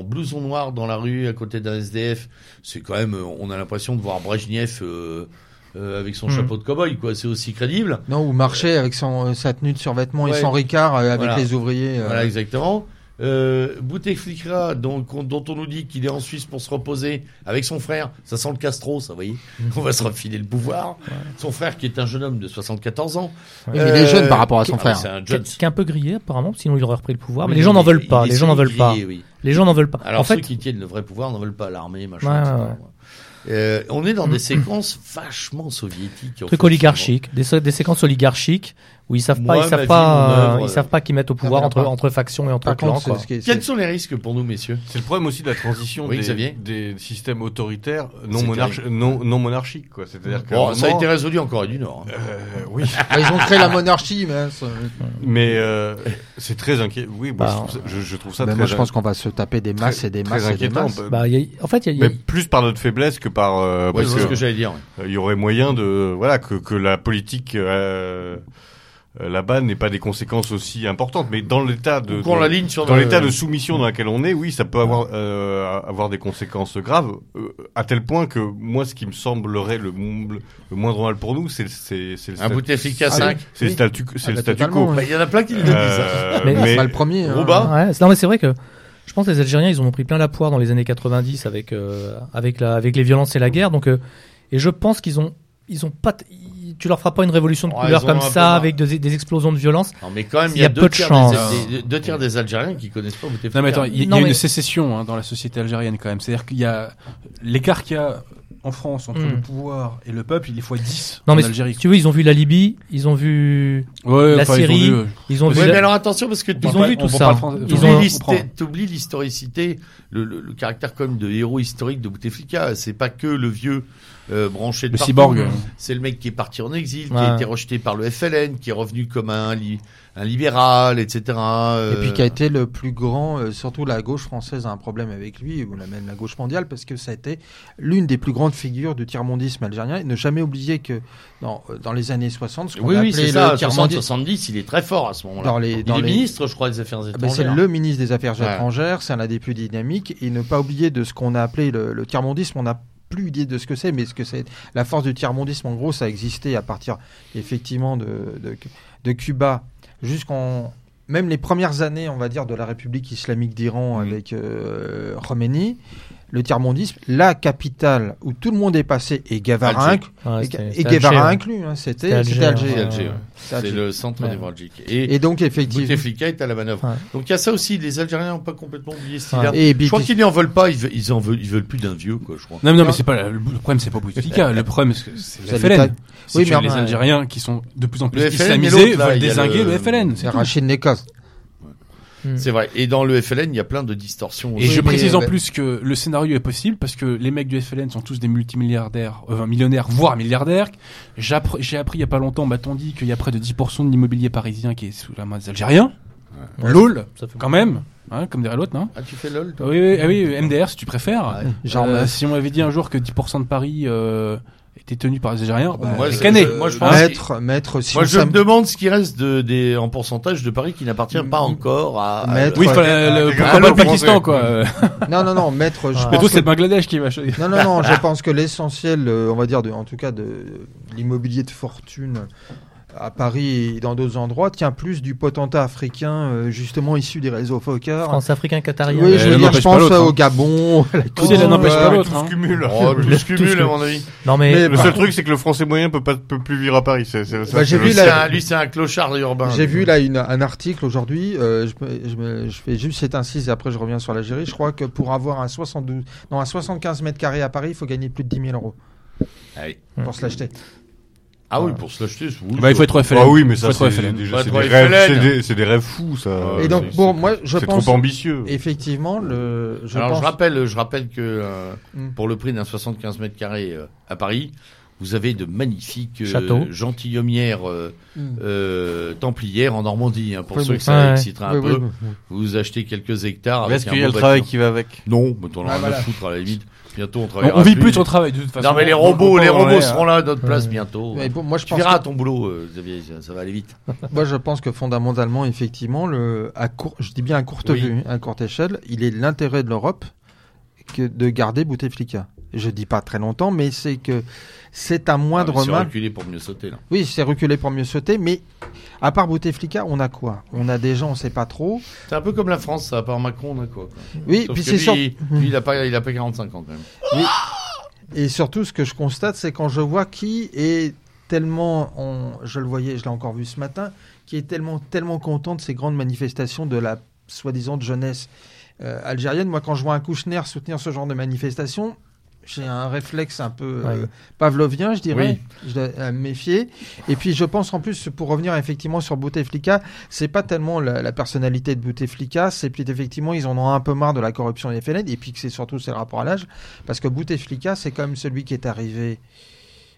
en blouson noir dans la rue à côté d'un SDF, c'est quand même, on a l'impression de voir Brejnev euh, euh, avec son Hmm. chapeau de cow-boy, quoi. C'est aussi crédible. Non, ou marcher avec son, euh, sa tenue de survêtement et son ricard euh, avec Voilà. les ouvriers. euh, Voilà, exactement. Euh, Bouteflika, donc, on- dont on nous dit qu'il est en Suisse pour se reposer avec son frère, ça sent le Castro, ça, vous voyez. On va se refiler le pouvoir. Son frère, qui est un jeune homme de 74 ans. Mais il est jeune par rapport à son ah, frère. C'est un Jones. qui est un peu grillé apparemment, sinon il aurait repris le pouvoir. Mais les gens n'en veulent pas. Les gens n'en veulent pas. oui. Les gens n'en veulent pas. Alors en ceux fait, qui tiennent le vrai pouvoir n'en veulent pas l'armée, machin. Ouais, etc. ouais, ouais. Euh, on est dans des séquences vachement soviétiques. truc oligarchique, des séquences oligarchiques où ils savent pas, ils savent pas, euh, œuvre, ils savent pas qui mettent au pouvoir mais entre, entre factions et entre clans. Quels sont les risques pour nous, messieurs C'est le problème aussi de la transition Oui, des, des systèmes autoritaires non, monarchiques. Quoi. C'est-à-dire que Bon, ça a été résolu en Corée du Nord. hein. euh, oui, Bah, ils ont créé la monarchie, mais. ça- mais euh, c'est très inquiétant. Oui, moi, Bah, je, trouve ça, je, je trouve ça Bah, très, moi, je pense qu'on va se taper des masses très- et des très masses et des inquiétant. masses. Bah, il y a- en fait, il y a- il y a- mais plus par notre faiblesse que par euh, c'est ce que j'allais dire. il y aurait moyen de voilà que que la politique euh, là-bas n'ait pas des conséquences aussi importantes. Mais dans l'état de dans- la ligne sur dans le- l'état de soumission dans lequel on est, oui, ça peut avoir euh, avoir des conséquences graves, euh, à tel point que moi, ce qui me semblerait le, mo- le moindre mal pour nous, c'est c'est c'est le Un statu- Bouteflika Ah, 5. c'est le statu c'est Ah, le bah, statu quo. oui. Bah, Il y en a plein qui le disent. Euh, Mais- C'est mais pas le premier. hein. Ouais, c'est- non mais c'est vrai que je pense que les Algériens ils en ont pris plein la poire dans les années 90 avec euh, avec la avec les violences et la guerre donc euh, et je pense qu'ils ont ils ont pas t- tu leur feras pas une révolution de Ouais, couleur comme ça avec des, des explosions de violence. Non, mais quand même, il y y a, peu de chance. Des, des- deux tiers des Algériens qui connaissent pas Bouteflika. Non mais attends, il y, a- il y Non, a mais- une sécession hein, dans la société algérienne quand même. C'est-à-dire qu'il y a l'écart qu'il y a en France entre Mm. le pouvoir et le peuple, il est fois 10 Non en mais Algérie. tu veux ils ont vu la Libye, ils ont vu Ouais, la enfin, ils ont Syrie, vu, euh, ils ont vu mais la- alors attention parce que ils on ont vu tout ça. Ils ont-. T'oublies l'historicité, le, le, le caractère comme de héros historique de Bouteflika. C'est pas que le vieux euh, branché de le partout. cyborg. euh, C'est le mec qui est parti en exil, qui a été rejeté par le FLN, qui est revenu comme un, li- un libéral, etc. Et euh, puis qui a été le plus grand, euh, surtout la gauche française a un problème avec lui, ou la- même la gauche mondiale, parce que ça a été l'une des plus grandes figures du tiers-mondisme algérien. Et ne jamais oublier que dans, euh, dans les années 60, ce qu'on Oui, oui, appelait c'est ça. le tiers-mondisme, 60-70, il est très fort à ce moment-là. dans les, Il dans est les, ministre, je crois, des Affaires Ah ben, c'est étrangères. le ministre des Affaires Ouais. étrangères, c'est un des plus dynamiques, et ne pas oublier de ce qu'on a appelé le, le tiers-mondisme, on n'a plus idée de ce que c'est, mais ce que c'est la force du tiers-mondisme, en gros, ça a existé à partir effectivement de, de, de Cuba jusqu'en même les premières années, on va dire, de la République islamique d'Iran Mhm. avec euh, Khomeini, le tiers-mondisme, la capitale où tout le monde est passé, et Ouais, et, et inclus, hein, C'était Alger, ouais. C'est le centre Ouais. névralgique. Et, Et donc, effectivement. Bouteflika est à la manœuvre. Ouais. Donc il y a ça aussi, les Algériens n'ont pas complètement oublié cet Ouais. Et Je crois qu'ils n'en veulent pas, ils veulent, ils en veulent, ils veulent plus d'un vieux, quoi, je crois. Non, non, mais c'est pas la- le problème, c'est pas Bouteflika. le problème, c'est que c'est C'est le FLN. Oui, mais les Algériens qui sont de plus en plus Le FLN et islamisés veulent désinguer le- FLN. c'est. Rachid Nekas. Mm. C'est vrai. Et dans le FLN, il y a plein de distorsions. Et aussi. je précise en plus que le scénario est possible parce que les mecs du FLN sont tous des multimilliardaires, euh, millionnaires, voire milliardaires. J'ai appris il y a pas longtemps, on m'a-t-on dit qu'il y a près de 10% de l'immobilier parisien qui est sous la main des Algériens. Ouais. LOL, Ça fait quand même, hein, comme dirait l'autre, non Ah, tu fais LOL, toi oui, oui, ah oui, MDR si tu préfères. Ouais. Genre, euh, si on m'avait dit un jour que 10% de Paris euh, tenu par les Algériens, bah, on moi, je- moi, je pense Maître, maître, si Moi, je me demande ce qui reste de, des, en pourcentage de Paris qui n'appartient pas encore à. à- Maître- Oui, le- Ah, pourquoi pas le Pakistan, quoi. Euh, Non, non, non, maître, je Ah. pense c'est le Bangladesh qui va choisir. Non, non, non, je pense que l'essentiel, euh, on va dire, de, en tout cas, de l'immobilier de fortune à Paris et dans d'autres endroits, tient plus du potentat africain, euh, justement issu des réseaux Fokker. France-Africain qatarien. Oui, Euh, je veux dire, je pense au hein. Gabon, l'un n'empêche pas l'autre. Tout hein. se cumule. Oh, tout se cumule, tout- à mon avis. Non mais, Mais Le par- seul truc, c'est que le français moyen peut pas peut plus vivre à Paris. C'est, c'est, ça, Bah, Lui, c'est un, clochard urbain. J'ai vu là une, un article aujourd'hui, euh, je, fais juste cette incise et après je reviens sur l'Algérie. Je crois que pour avoir un 72, non, un 75 mètres carrés à Paris, il faut gagner plus de 10 000 euros Ah oui. pour se l'acheter. Ah oui, pour se l'acheter, c'est oui, Bah, il faut être FLN. Ah oui, mais ça, c'est, déjà, c'est, des rêves, c'est, des, c'est des rêves fous, ça. Et donc, c'est- bon, moi, je c'est pense trop ambitieux. effectivement, le, je Alors pense. je rappelle, je rappelle que euh, Mm. pour le prix d'un 75 mètres carrés euh, à Paris, vous avez de magnifiques euh, Châteaux. gentilhommières euh, Mm. euh, templières en Normandie. hein, pour Oui, ceux oui. que ça excitera un Oui, peu, oui, oui. vous achetez quelques hectares. Est-ce un qu'il y a beau le travail qui va avec? Non, mais t'en as Ah, rien voilà. à foutre à la limite. Bientôt on travaillera on vit plus. plus de son travail, de toute façon. Non mais les robots, les robots seront hein. là à notre place Ouais. bientôt. Mais bon, moi, je Tu pense verras que- ton boulot, euh, Xavier, ça, ça va aller vite. Moi, je pense que fondamentalement, effectivement, le, à court, je dis bien à courte Oui. vue, à courte échelle, il est l'intérêt de l'Europe que de garder Bouteflika. Je dis pas très longtemps, mais c'est que c'est un Ah, moindre mais c'est reculé pour mieux sauter là. Oui, c'est reculé pour mieux sauter, mais à part Bouteflika, on a quoi? On a des gens, on sait pas trop. C'est un peu comme la France, ça, à part Macron, on a quoi, quoi. Oui, Sauf puis c'est sûr. lui, il a pas, il a pas 45 ans quand même. Et surtout, ce que je constate, c'est quand je vois qui est tellement, on- je le voyais, je l'ai encore vu ce matin, qui est tellement, tellement content de ces grandes manifestations de la soi-disant jeunesse euh, algérienne. Moi, quand je vois un Kouchner soutenir ce genre de manifestation, j'ai un réflexe un peu euh, pavlovien, je dirais. Je dois euh, me méfier. Et puis, je pense en plus, pour revenir effectivement sur Bouteflika, c'est pas tellement la, la personnalité de Bouteflika, c'est puis effectivement, ils en ont un peu marre de la corruption des FLN, et puis que c'est surtout c'est le rapport à l'âge, parce que Bouteflika, c'est quand même celui qui est arrivé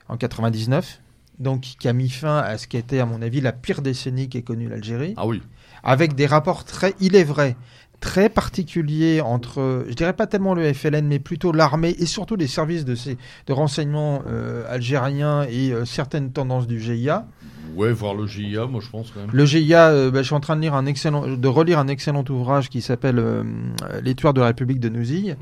en 99, donc qui a mis fin à ce qui était, à mon avis, la pire décennie qu'ait connue l'Algérie, Ah oui. avec des rapports très, il est vrai, très particuliers entre, je dirais pas tellement le FLN, mais plutôt l'armée et surtout les services de, ces, de renseignement euh, algériens et euh, certaines tendances du GIA. Ouais, voir le GIA, moi je pense quand même. Le GIA, euh, bah, je suis en train de lire un excellent, de relire un excellent ouvrage qui s'appelle Les tueurs de la République de Nouzille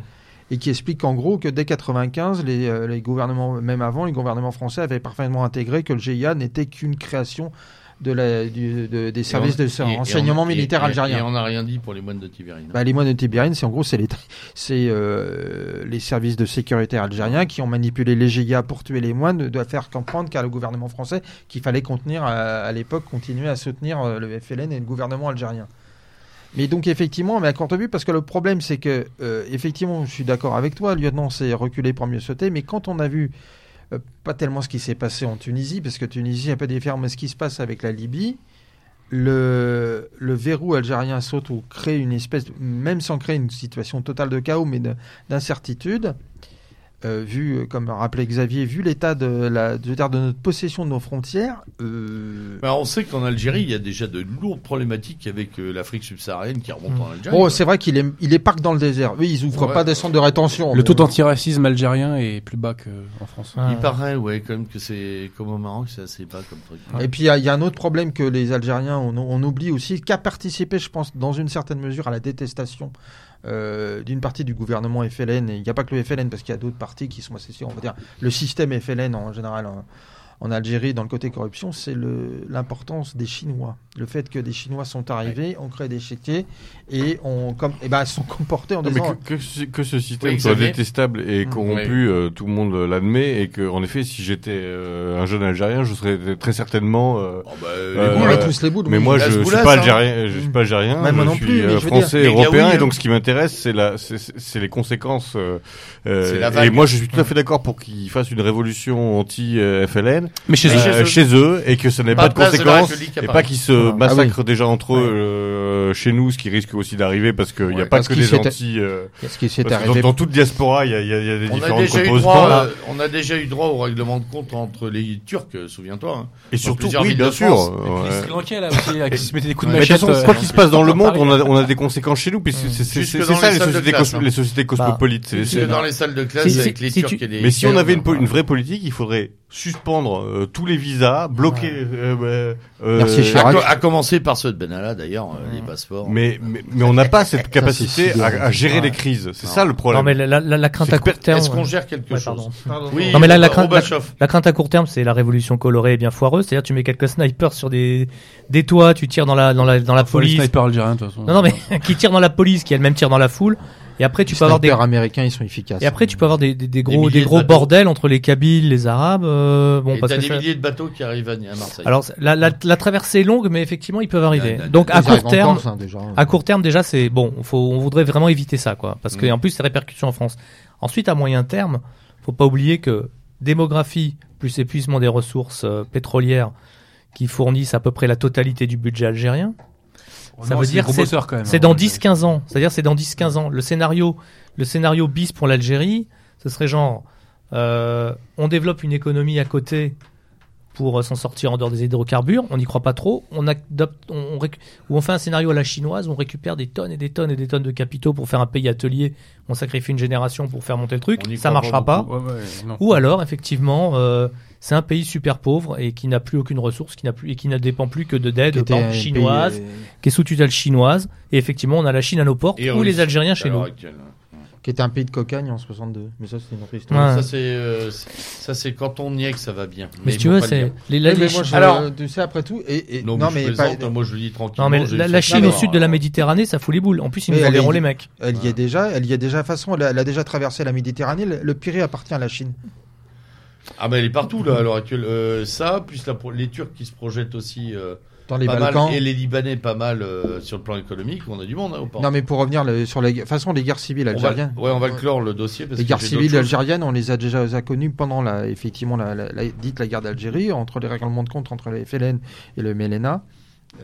et qui explique en gros que dès 95, les, les gouvernements, même avant, les gouvernements français avaient parfaitement intégré que le GIA n'était qu'une création de la, du- de- des services on- de renseignement militaire algérien. Et on n'a rien dit pour les moines de Tibérine. Bah, les moines de Tibérine, c'est en gros c'est les, euh, les services de sécurité algériens qui ont manipulé les GIA pour tuer les moines, doivent faire comprendre qu'à le gouvernement français qu'il fallait contenir à, à l'époque continuer à soutenir euh, le FLN et le gouvernement algérien. Mais donc effectivement, mais à courte vue, parce que le problème c'est que euh, effectivement, je suis d'accord avec toi, lieutenant, c'est reculer pour mieux sauter, mais quand on a vu pas tellement ce qui s'est passé en Tunisie, parce que Tunisie un peu différent, mais ce qui se passe avec la Libye, le, le verrou algérien saute ou crée une espèce, même sans créer une situation totale de chaos, mais de- d'incertitude, euh, vu, euh, comme rappelait Xavier, vu l'état de, la, de, de notre possession de nos frontières, euh, Bah, on sait qu'en Algérie, il y a déjà de lourdes problématiques avec euh, l'Afrique subsaharienne qui remonte en Algérie. oh, c'est vrai qu'il est, il est parc dans le désert. Oui, ils ouvrent Ouais. pas des centres de rétention. Le taux d'antiracisme algérien est plus bas qu'en France. Ah. Il paraît, ouais, quand même que c'est comme au Maroc, c'est assez bas comme truc. Et puis il y, a- il y a un autre problème que les Algériens, on, on oublie aussi, qu'a participé, je pense, dans une certaine mesure à la détestation euh, d'une partie du gouvernement FLN. Et il n'y a pas que le FLN, parce qu'il y a d'autres partis qui sont associés, on va dire, le système FLN en général en, en Algérie dans le côté corruption, c'est l'importance des Chinois. Le fait que des Chinois sont arrivés, ont créé des chéquiers et ont comme, eh ben, sont comportés en disant. que, que ce- que ce système Oui, soit Xavier. détestable et Mmh. corrompu, euh, tout le monde l'admet, et que, en effet, si j'étais euh, un jeune Algérien, je serais très certainement. euh, Oh, bah, Euh, les boules, a euh, tous les bouts. mais moi, La je suis pas hein. algérien, je suis pas algérien, moi je non suis plus, mais euh, je français, européen, et donc hein. ce qui m'intéresse, c'est la, c'est- les conséquences. euh, euh, la et moi, je suis tout à fait d'accord pour qu'ils fassent une révolution anti-FLN Mais chez eux. euh, chez eux, et que ça n'ait Pas pas, de conséquences, et pas qu'ils se Ah massacrent déjà entre eux euh, chez nous, ce qui risque aussi d'arriver parce qu'il n'y a Ouais, pas parce que des anti. euh, Ce qui s'est arrivé. dans, dans toute diaspora, il y a, y a- y a des On a, différentes déjà eu composantes. droit, euh, on a déjà eu droit au règlement de compte entre les Turcs, euh, souviens-toi. hein. et surtout, oui, bien sûr. France. ouais. Les Sri Lankais, là aussi, là, qui se mettaient des coups de Mais de toute machette. façon, euh, quoi qu'il se passe dans le monde, on a, on a des conséquences chez nous, puisque c'est ça les sociétés, hein. cosmopolites. dans les salles de classe avec les Turcs tu- et les. Mais si on avait Voilà. une vraie politique, il faudrait suspendre euh, tous les visas, bloquer. euh, euh, euh, Merci, À, Chirac. co- à commencer par ceux de Benalla d'ailleurs, euh, les passeports. Mais, mais, mais on n'a pas cette capacité à, à gérer les crises. C'est ça le problème. Non, mais la, la- la- crainte à court terme. Est-ce qu'on gère quelque ouais, chose pardon. Oui, Non, mais là, la crainte, la, crainte à court terme, c'est la révolution colorée et bien foireuse. C'est-à-dire, tu mets quelques snipers sur des, des toits, tu tires dans la, dans la, dans la police. snipers algériens, de toute façon. Non, non, mais qui tire dans la police, qui elle-même tire dans la foule. Et après, tu Les peux avoir des, américains, ils sont efficaces. et après, tu peux avoir des, des, des gros, des de gros bordels entre les Kabyles, les Arabes, euh, bon, Et parce t'as que des ça- milliers de bateaux qui arrivent à à Marseille. alors, la, la, la traversée est longue, mais effectivement, ils peuvent arriver. Donc, à court terme, hein, déjà. à court terme, déjà, c'est bon. Faut, on voudrait vraiment éviter ça, quoi, parce que Mm. en plus, c'est répercussions en France. Ensuite, à moyen terme, faut pas oublier que démographie plus épuisement des ressources euh, pétrolières qui fournissent à peu près la totalité du budget algérien. Ça veut dire c'est c'est- hein. dans 10-15 ans. C'est-à-dire, c'est dans 10-15 ans. Le scénario, le scénario bis pour l'Algérie, ce serait genre, euh, on développe une économie à côté pour euh, s'en sortir en dehors des hydrocarbures. On n'y croit pas trop. On adopte, on, ou on fait un scénario à la chinoise, on récupère des tonnes et des tonnes et des tonnes de capitaux pour faire un pays atelier. On sacrifie une génération pour faire monter le truc. Ça marchera pas pas. Ouais, ouais, non. Ou alors, effectivement, euh, c'est un pays super pauvre et qui n'a plus aucune ressource, qui n'a plus et qui ne dépend plus que de d'aide pays, chinoise, euh, qui est sous tutelle chinoise. Et effectivement, on a la Chine à nos portes Et ou les Algériens chez nous. actuelle. Qui était un pays de cocagne en 62. Mais ça, c'est une autre histoire. Ouais. Ça c'est euh, ça c'est quand on y est que ça va bien. Mais tu le c'est les, Oui, la- mais les moi, Chi- je, alors tu sais, après tout, et, et- Non, non, mais je mais pas- plaisante, moi je le dis tranquillement. non mais la, Chine au sud de la Méditerranée, ça fout les boules. En plus, ils Mais nous enverront les mecs. elle y est déjà, elle y est déjà. De toute façon, elle a, elle a déjà traversé la Méditerranée. Le, le Pirée appartient à la Chine. Ah mais elle est partout là à l'heure actuelle. Euh, ça, plus la les Turcs qui se projettent aussi euh, Dans les pas Balkans. mal et les Libanais pas mal euh, sur le plan économique. On a du monde hein, au port. Non, mais pour revenir le- sur toute façon, les guerres civiles on va, algériennes. ouais, on va clore le dossier parce Les que guerres civiles algériennes, on les a déjà connues pendant la, effectivement, la, la- la- dite la guerre d'Algérie, entre les règlements de compte entre les FLN et le MELENA,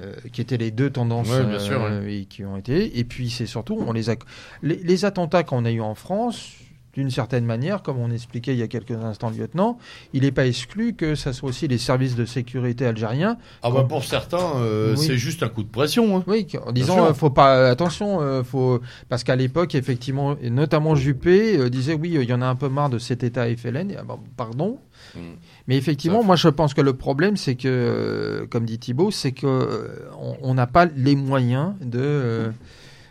euh, qui étaient les deux tendances Ouais, bien sûr, euh, et qui ont été. Et puis c'est surtout, on les a, les, les attentats qu'on a eu en France. D'une certaine manière, comme on expliquait il y a quelques instants, lieutenant, il n'est pas exclu que ça soit aussi les services de sécurité algériens Ah bah pour certains, euh, Oui. c'est juste un coup de pression. Hein. Oui, en disant, euh, faut pas, attention, euh, faut, parce qu'à l'époque, effectivement, et notamment Juppé euh, disait, oui, euh, il y en a un peu marre de cet État FLN. Et, ah bah, pardon. Mm. Mais effectivement, moi, je pense que le problème, c'est que, euh, comme dit Thibault, c'est que euh, on- on n'a pas les moyens de. euh,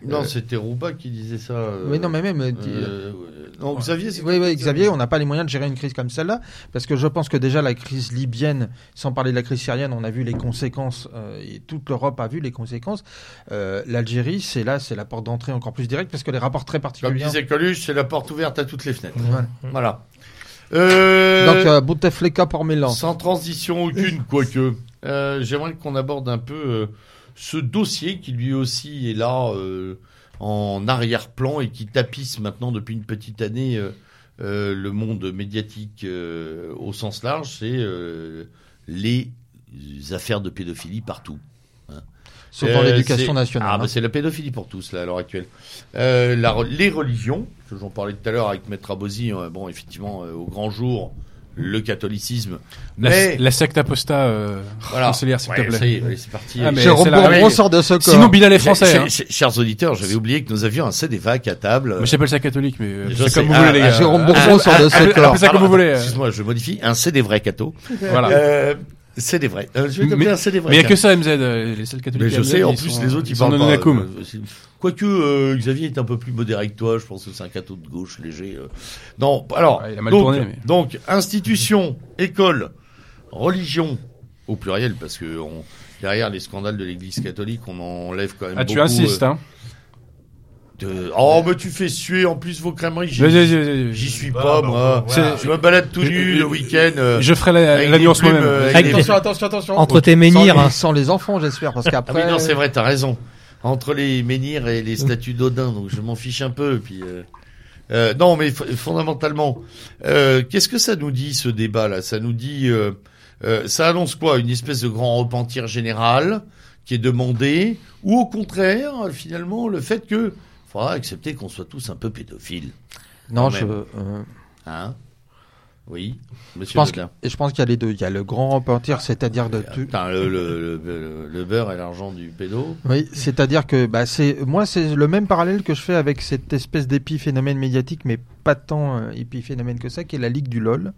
Non, Euh, c'était Rouba qui disait ça. euh, oui, non, mais même. euh, euh, non, Xavier, c'est oui, oui, Xavier, on n'a pas les moyens de gérer une crise comme celle-là, parce que je pense que déjà la crise libyenne, sans parler de la crise syrienne, on a vu les conséquences, euh, et toute l'Europe a vu les conséquences. Euh, L'Algérie, c'est là, c'est la porte d'entrée encore plus directe, parce que les rapports très Comme particuliers. disait Coluche, c'est la porte ouverte à toutes les fenêtres. Voilà. Euh, Donc, euh, Bouteflika pour Mélan. Sans transition aucune, quoique. Euh, J'aimerais qu'on aborde un peu euh, ce dossier qui lui aussi est là euh, en arrière-plan et qui tapisse maintenant depuis une petite année euh, euh, le monde médiatique au sens large. C'est les affaires de pédophilie partout. Sauf dans l'éducation nationale. Ah, hein. bah, c'est la pédophilie pour tous, là, à l'heure actuelle. La les religions, que j'en parlais tout à l'heure avec Maître Abosi, bon, effectivement, au grand jour, le catholicisme. La, Mais, la secte aposta euh, voilà. s'il Ouais, te plaît. Ça y est, allez, parti. Ah, mais Jérôme c'est la- Bourgon mais- sort de ce corps. Sinon, Bilal est français. ch- hein. Chers auditeurs, j'avais oublié que nous avions un CDVAC à table. Moi, J'appelle ça catholique, mais euh, Je c'est sais. comme vous Ah, voulez, les ah, gars. Jérôme Ah, Bourgon sort de ce corps. ça comme vous voulez. euh. Excuse-moi, je modifie. Un vrais cathos. Voilà. C'est des vrais. Euh, je vais t'appeler Mais- c'est des vrais. Mais il n'y a que ça, MZ. euh, Les seuls catholiques. Mais je MZ, sais, en ils plus, sont- les autres, ils sont parlent pas. euh, Quoique euh, Xavier est un peu plus modéré que toi, je pense que c'est un catho de gauche léger. euh. Non, alors, Ouais, il a mal donc, tourné, mais- donc, institution, école, religions, au pluriel, parce que on- derrière les scandales de l'Église catholique, on enlève quand même Ah, beaucoup. tu insistes, hein de- Oh, mais tu fais suer en plus vos crèmeries. J'y, suis pas, bah, moi. voilà. Je me balade tout nu le week-end. euh, Je ferai la, nuance moi-même. euh, des- attention, attention. Entre tes menhirs, Sans, hein. les- sans les enfants, j'espère, parce Ah qu'après. oui, non, c'est vrai, t'as raison. Entre les menhirs et les statues d'Odin, donc je m'en fiche un peu. Puis, euh, euh, non, mais fondamentalement, euh, qu'est-ce que ça nous dit ce débat-là? Ça nous dit, euh, euh, ça annonce quoi? Une espèce de grand repentir général qui est demandé, ou au contraire, finalement, le fait que faudra accepter qu'on soit tous un peu pédophiles, Non, je, euh, hein? Oui, je Monsieur pense, que, Baudin. et je pense qu'il y a les deux. Il y a le grand repentir, c'est-à-dire de. Putain, le, le, le, le beurre et l'argent du pédo. Oui, c'est-à-dire que bah, c'est moi c'est le même parallèle que je fais avec cette espèce d'épiphénomène médiatique, mais pas tant euh, épiphénomène que ça, qui est la Ligue du LOL.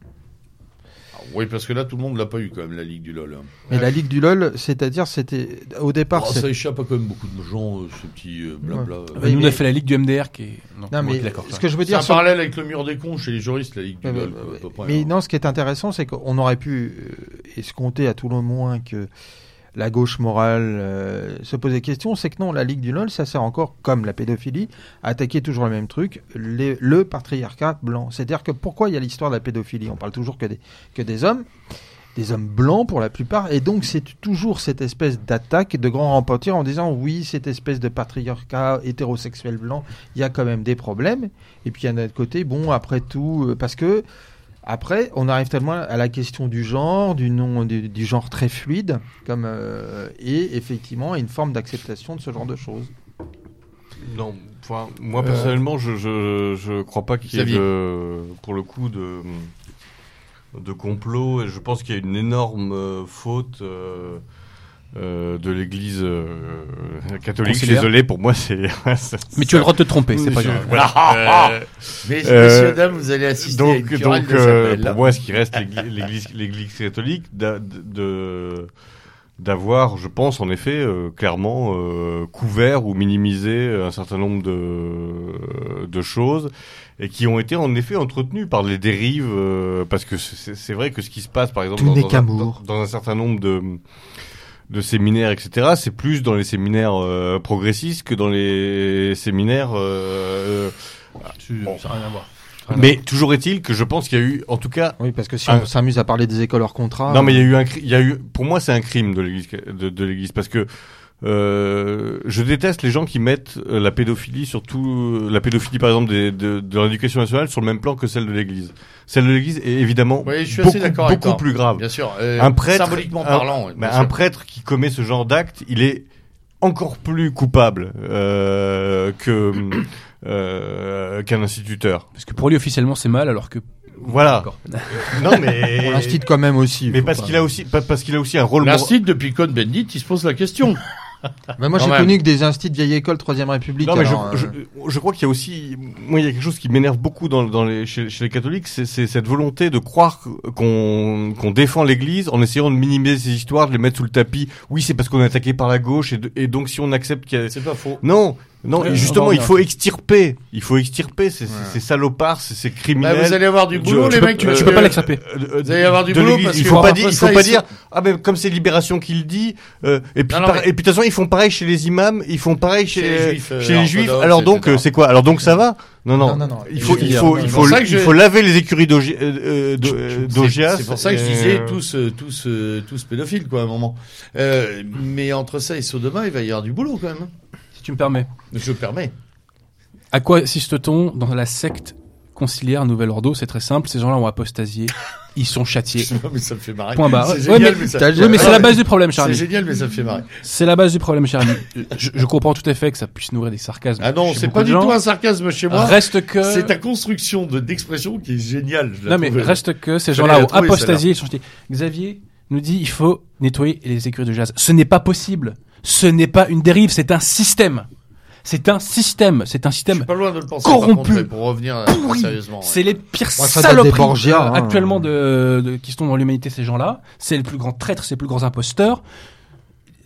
Oui, parce que là, tout le monde l'a pas eu quand même, la Ligue du LOL. hein. Mais la Ligue du LOL, c'est-à-dire c'était au départ. Oh, c'est- ça échappe à quand même beaucoup de gens, euh, ce petit euh, blabla. Ouais. Euh, nous, on mais- a fait la ligue du MDR qui est. Non, mais d'accord. ce que je veux C'est dire, un sur- parallèle avec le mur des cons chez les juristes, la Ligue du Ouais, LOL. quoi, près, Mais hein. non, ce qui est intéressant, c'est qu'on aurait pu euh, escompter à tout le moins que la gauche morale euh, se posait question. C'est que non, la Ligue du LOL, ça sert encore, comme la pédophilie, à attaquer toujours le même truc, le patriarcat blanc. C'est-à-dire que pourquoi il y a l'histoire de la pédophilie? On parle toujours que des, que des hommes, des hommes blancs pour la plupart, et donc c'est toujours cette espèce d'attaque de grand repentir en disant oui, cette espèce de patriarcat hétérosexuel blanc, il y a quand même des problèmes. Et puis à notre côté, bon, après tout, euh, parce que après, on arrive tellement à la question du genre, du nom, du, du genre très fluide, comme euh, et effectivement à une forme d'acceptation de ce genre de choses. Non, enfin, moi personnellement, je, je, je crois pas qu'il y ait de, pour le coup de, de complot et je pense qu'il y a une énorme euh, faute euh, de l'Église euh, catholique. Conciliaire. Désolé, pour moi, c'est. Mais tu as le droit de te tromper, c'est pas grave. voilà. Euh, Mais, Euh, messieurs, dames, vous allez assister à une donc, donc de euh, pour moi, ce qui reste l'Église- catholique, de d'avoir, je pense, en effet, euh, clairement euh, couvert ou minimisé un certain nombre de de choses et qui ont été en effet entretenues par les dérives, euh, parce que c'est c'est vrai que ce qui se passe, par exemple, Tout dans, n'est dans un, qu'amour. dans- dans un certain nombre de de séminaires, etc. C'est plus dans les séminaires euh, progressistes que dans les séminaires euh, Tu- Ça n'a rien à voir. mais toujours est-il que je pense qu'il y a eu, en tout cas, Oui, parce que si Ah. on s'amuse à parler des écoles hors contrat. non mais il y a eu un, il y a eu, pour moi c'est un crime de l'Église, de, de l'Église parce que euh, je déteste les gens qui mettent euh, la pédophilie surtout la pédophilie par exemple des- de, de l'éducation nationale sur le même plan que celle de l'Église. Celle de l'Église est évidemment Oui, je suis beaucoup, assez d'accord avec beaucoup toi. plus grave. Bien sûr. euh, Un prêtre, symboliquement un- parlant. Bien un sûr. prêtre qui commet ce genre d'acte, il est encore plus coupable euh, que euh, qu'un instituteur. Parce que pour lui, officiellement, c'est mal, alors que. Voilà. Non mais On l'instit quand même aussi. mais parce pas- qu'il a aussi pa- parce qu'il a aussi un rôle moral. L'instit, depuis Cohn-Bendit, il se pose la question. Mais moi j'ai même. connu que des instits de vieille école, troisième République. Non, mais alors, je, euh, je, je crois qu'il y a aussi, moi, il y a quelque chose qui m'énerve beaucoup dans, dans les, chez, chez les catholiques, c'est, c'est cette volonté de croire qu'on, qu'on défend l'Église en essayant de minimiser ces histoires, de les mettre sous le tapis. Oui, c'est parce qu'on est attaqué par la gauche et, de- et donc si on accepte qu'il y a... C'est pas faux. Non, non, et justement, il faut extirper. Il faut extirper ces, ces- Ouais. ces salopards, ces, Bah, criminels. vous allez avoir du boulot, Tu les mecs. tu peux pas l'extirper. Vous allez avoir du boulot parce il que faut pas dire, il faut pas dire, ah ben comme c'est Libération qui le dit, euh, et puis et de toute façon ils font pareil chez les imams, ils font pareil chez, les juifs, euh, chez les juifs. orthodoxes, Alors donc euh, c'est quoi? Alors donc ça va? Non non. Non, non, non. Il faut il faut il faut il faut laver les écuries d'Ogi- de- euh, C'est- pour ça que je disais tous, tous, tous pédophiles, quoi, à un moment. Mais entre ça et Sodoma, il va y avoir du boulot, quand même. Tu me permets. Je me permets. À quoi assiste-t-on dans la secte conciliaire Nouvel Ordo C'est très simple, ces gens-là ont apostasié, ils sont châtiés. Non, mais ça me fait marrer. Point barre. C'est Ouais, génial, mais- mais ça- mais c'est la base du problème, C'est Charlie. génial, mais ça me fait marrer. C'est la base du problème, Charlie. Je, je comprends tout à fait que ça puisse nourrir des sarcasmes. Ah non, c'est pas du gens. tout un sarcasme chez moi. Reste que. C'est ta construction de d'expression qui est géniale. je la Non mais reste que ces gens-là ont apostasié. Ils sont jetés. Xavier nous dit il faut nettoyer les écuries de jazz. Ce n'est pas possible. Ce n'est pas une dérive. C'est un système. C'est un système. C'est un Je système suis pas loin de le penser. corrompu, par contre, mais pour revenir pourri. sérieusement. ouais. C'est les pires des saloperies Borgia, euh, hein. actuellement de, de- qui sont dans l'humanité ces gens-là. C'est les plus grands traîtres, c'est les plus grands imposteurs.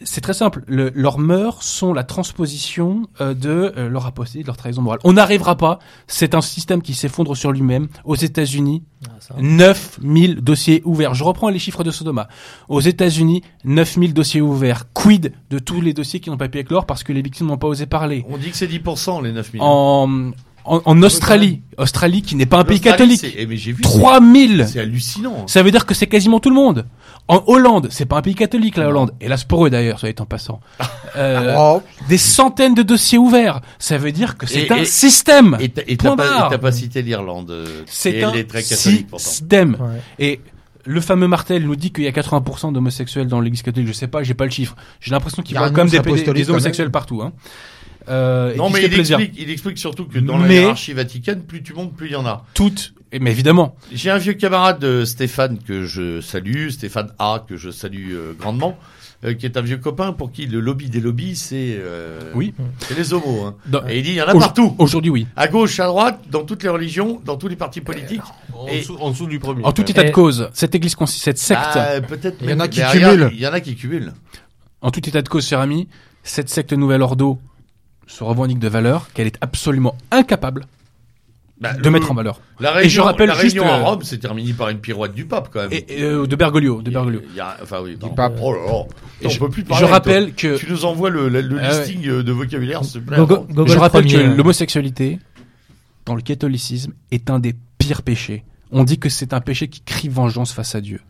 C'est très simple. Le- leurs mœurs sont la transposition euh, de euh, leur apostasie, de leur trahison morale. On n'arrivera pas. C'est un système qui s'effondre sur lui-même. Aux États-Unis, Ah, ça. 9000 dossiers ouverts. Je reprends les chiffres de Sodoma. Aux États-Unis, 9000 dossiers ouverts. Quid de tous les dossiers qui n'ont pas pu éclore parce que les victimes n'ont pas osé parler? On dit que c'est 10% les 9000. En, en, en Australie, Australie qui n'est pas un pays catholique, eh, mais j'ai vu. 3000 C'est hallucinant. ça veut dire que c'est quasiment tout le monde. En Hollande, c'est pas un pays catholique la Hollande. Hélas pour eux d'ailleurs, soit dit en passant. Euh, Oh, des centaines de dossiers ouverts. Ça veut dire que c'est un et- système. Et t'as pas, pas cité l'Irlande. euh, C'est elle un est très catholique pourtant. système. Ouais. Et le fameux Martel nous dit qu'il y a 80% d'homosexuels dans l'église catholique. Je sais pas, j'ai pas le chiffre. J'ai l'impression qu'il Il y a quand même des, des quand homosexuels même. partout. Hein. Euh, et Non, mais il explique, il explique surtout que dans Mais- la hiérarchie vaticane, plus tu montes, plus il y en a. Toutes. Et- Mais évidemment. J'ai un vieux camarade de Stéphane que je salue, Stéphane A que je salue euh, grandement, euh, qui est un vieux copain pour qui le lobby des lobbies c'est euh, Oui. c'est les homos. Hein. Dans- Et il dit il y en a partout, Aujourd'hui, oui. à gauche, à droite, dans toutes les religions, dans tous les partis politiques. En, Et- dessous, en dessous du premier. En tout état de cause, cette église consiste, cette secte, Ah, peut-être. Il y en a qui cumulent. Il y en a qui cumulent. en tout état de cause, cher ami, cette secte Nouvelle Ordo se revendique de valeur qu'elle est absolument incapable Bah, de le- mettre en valeur. La réunion, je rappelle la juste, réunion à euh, Rome s'est terminée par une pirouette du pape quand même. Et, et, euh, de Bergoglio, de Bergoglio. Il y a- enfin oui, pardon. pape. Oh là là. Et on je, peut plus je parler. rappelle toi. que Tu nous envoies le, le, le Ah listing euh, de vocabulaire, s'il te plaît. Je rappelle premier, que euh, l'homosexualité dans le catholicisme est un des pires péchés. On dit que c'est un péché qui crie vengeance face à Dieu.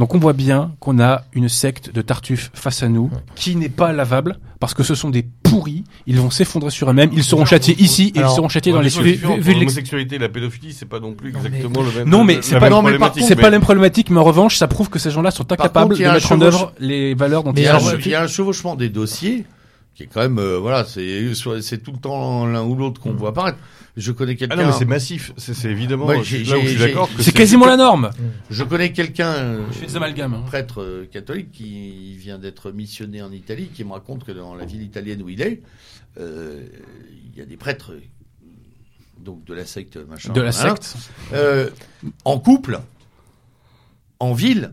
Donc on voit bien qu'on a une secte de Tartuffe face à nous qui n'est pas lavable parce que ce sont des pourris. Ils vont s'effondrer sur eux-mêmes. Ils seront châtiés ici et Alors, ils seront châtiés dans les l'ex- L'homosexualité et la pédophilie, c'est pas non plus Non, mais- exactement le même. Non, mais c'est pas- non, mais par problématique, C'est mais- pas la même problématique, mais en revanche, ça prouve que ces gens-là sont incapables contre, il y de a un mettre en œuvre les valeurs dont Mais ils il y, a, sont. un- il y a un chevauchement des dossiers qui est quand même, euh, voilà, c'est c'est tout le temps l'un ou l'autre qu'on voit apparaître. Je connais Ah quelqu'un. non, mais c'est massif. C'est évidemment. Moi, là où j'ai- je suis d'accord. C'est quasiment la norme. Je connais quelqu'un, euh, Je fais des amalgames. hein. prêtre euh, catholique, qui vient d'être missionné en Italie, qui me raconte que dans la ville italienne où il est, euh, il y a des prêtres, donc de la secte machin, De la secte. euh, en couple, en ville,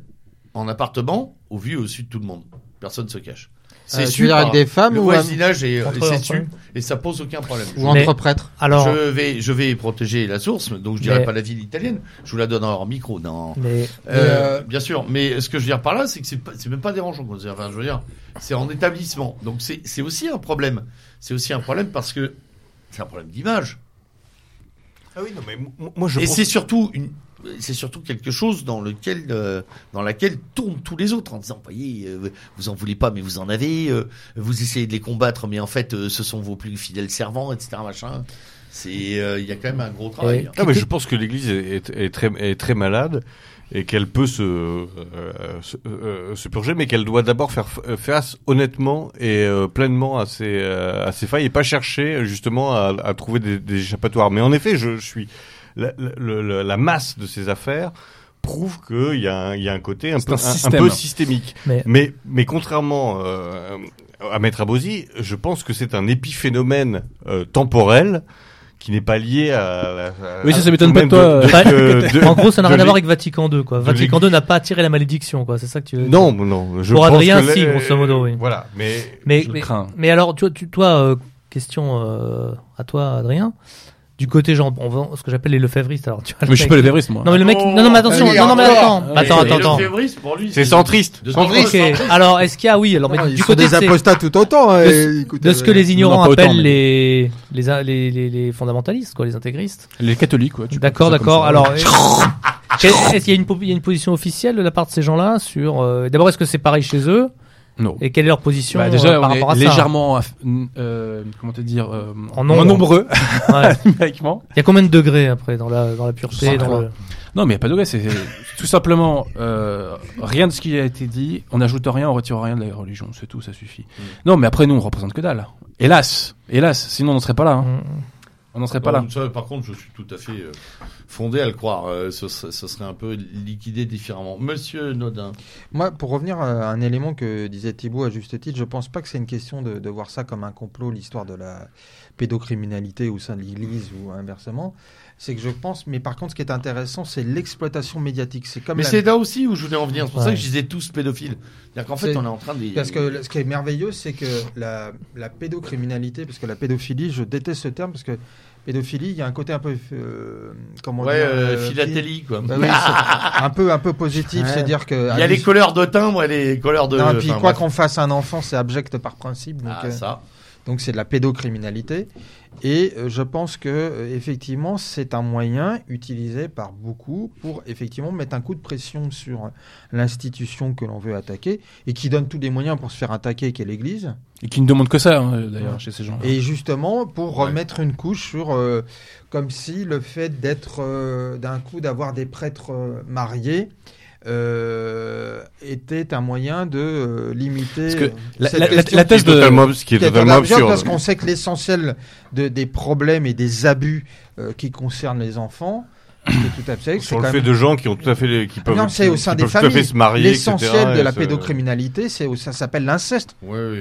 en appartement, au vu et au su de tout le monde. Personne se cache. Euh, su veux dire avec des femmes le ou voisinage est, c'est su et ça pose aucun problème. ou entre prêtres Alors, Je vais, je vais protéger la source, donc je dirais Mais- pas la ville italienne. Je vous la donne en micro. Non. mais, Euh, bien sûr, mais ce que je veux dire par là, c'est que c'est pas- c'est même pas dérangeant. C'est- Enfin, je veux dire, c'est en établissement. Donc c'est c'est aussi un problème. C'est aussi un problème parce que c'est un problème d'image. Ah oui, non, mais moi- moi je Et pense- c'est surtout une, c'est surtout quelque chose dans lequel, euh, dans laquelle tournent tous les autres en disant, voyez, euh, vous en voulez pas, mais vous en avez. euh, vous essayez de les combattre, mais en fait, euh, ce sont vos plus fidèles servants, etc. Machin. C'est, euh, il y a quand même un gros travail. Hein. Ah, mais je pense que l'Église est, est- est très, est très malade et qu'elle peut se, euh, se, euh, se purger, mais qu'elle doit d'abord faire face honnêtement et euh, pleinement à ses, euh, à ses failles et pas chercher justement à, à trouver des, des échappatoires. Mais en effet, je, je suis la, la- la- la masse de ces affaires prouve qu'il y, a un- il y a un côté un peu, un un, un système. peu systémique. mais, Mais, mais contrairement euh, à Maître Abosi, je pense que c'est un épiphénomène euh, temporel qui n'est pas lié à... la- à- Oui, ça, ça m'étonne pas de toi, de- euh, de- en gros, ça n'a rien à voir avec Vatican II, quoi. Vatican. II n'a pas attiré la malédiction, quoi. C'est ça que tu veux dire Non, non. Je Pour pense Adrien, que si, les- grosso modo, oui. Voilà, mais... Mais, Je mais, crains. mais alors, tu, tu- toi, euh, question euh, à toi, Adrien. Du côté, genre, on va, ce que j'appelle les lefèvristes. Alors, tu vois, le Mais je suis pas le vériste, moi. Non, mais le mec, Oh, non, non, mais attention, non, non, mais attends, attends, attends, attends. février, pour lui, C'est centriste. Centriste. Alors, est-ce qu'il y a, oui, alors, mais Non, du Ils sont côté des de ces- apostats tout autant. hein, de de ce que les Non, ignorants autant, appellent mais- les, les, les, les, les fondamentalistes, quoi, les intégristes. Les catholiques, peux D'accord, d'accord. Alors, est- est-ce qu'il y a une, po- il y a une position officielle de la part de ces gens-là sur, euh, d'abord, est-ce que c'est pareil chez eux? Non. Et quelle est leur position Bah, déjà, euh, par on rapport à est ça légèrement, aff- euh, comment te dire, euh, En nombre. moins nombreux Ouais. numériquement. Il y a combien de degrés après dans la, dans la pureté dans le... Non, mais il n'y a pas de vrai. C'est tout simplement euh, rien de ce qui a été dit. On n'ajoute rien, on retire rien de la religion. C'est tout, ça suffit. Non, mais après, nous, on représente que dalle. Hélas, hélas. Sinon, on n'en serait pas là. hein. Mm. On n'en serait pas là. ça, par contre, je suis tout à fait euh, fondé à le croire. Euh, ce, serait, ce serait un peu liquidé différemment. Monsieur Nodin. Moi, pour revenir à un élément que disait Thibault à juste titre, je pense pas que c'est une question de, de voir ça comme un complot, l'histoire de la pédocriminalité au sein de l'Église ou inversement. c'est que je pense, mais par contre, ce qui est intéressant, c'est l'exploitation médiatique. C'est comme Mais la- c'est là aussi où je voulais en venir. C'est pour ça que je disais tous pédophiles. C'est-à-dire qu'en fait, on est en train de. Parce que ce qui est merveilleux, c'est que la, la pédocriminalité, parce que la pédophilie, je déteste ce terme, parce que pédophilie, il y a un côté un peu, euh, comment Ouais, dire, euh, euh, philatélie, quoi. Bah oui, un peu, un peu positif, Ouais. c'est-à-dire que. Il y a les couleurs de teint, moi, les couleurs de. Non, et puis enfin, quoi qu'on fasse à un enfant, c'est abject par principe. Donc, Ah, euh, ça. Donc c'est de la pédocriminalité. Et euh, je pense que euh, effectivement, c'est un moyen utilisé par beaucoup pour effectivement mettre un coup de pression sur l'institution que l'on veut attaquer et qui donne tous les moyens pour se faire attaquer, qui est l'Église. Et qui ne demande que ça, hein, d'ailleurs, chez ces gens. Et justement, pour Ouais. remettre une couche sur, euh, comme si le fait d'être, euh, d'un coup, d'avoir des prêtres euh, mariés euh, était un moyen de euh, limiter que la- cette la- thèse de- totalement, qui est totalement absurde. parce qu'on sait que l'essentiel de, des problèmes et des abus euh, qui concernent les enfants, tout absurde, c'est sur quand le fait même- de gens qui ont tout à fait, les- qui peuvent, non, c'est au qui sein des à fait familles. se marier, L'essentiel de la ça- pédocriminalité, c'est ça s'appelle l'inceste.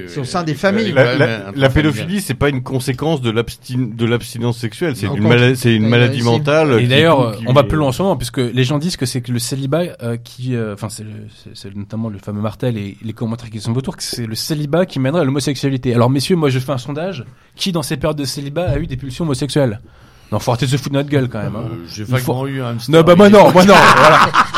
C'est au sein des familles. La, la- la pédophilie, c'est pas une conséquence de l'abstin- de l'abstinence sexuelle, c'est Non, une, quand- mala- c'est une maladie mentale. Et d'ailleurs, qui- on va plus loin en ce moment, puisque les gens disent que c'est que le célibat euh, qui, euh, enfin, c'est le- c'est- c'est notamment le fameux Martel et les commentaires qui sont autour, que c'est le célibat qui mènerait à l'homosexualité. Alors, messieurs, moi, je fais un sondage. Qui, dans ces périodes de célibat, a eu des pulsions homosexuelles? Non, faut arrêter de se foutre de notre gueule quand même. hein. Euh, J'ai Il faut- vaguement eu un. Non, bah moi non, moi non, voilà.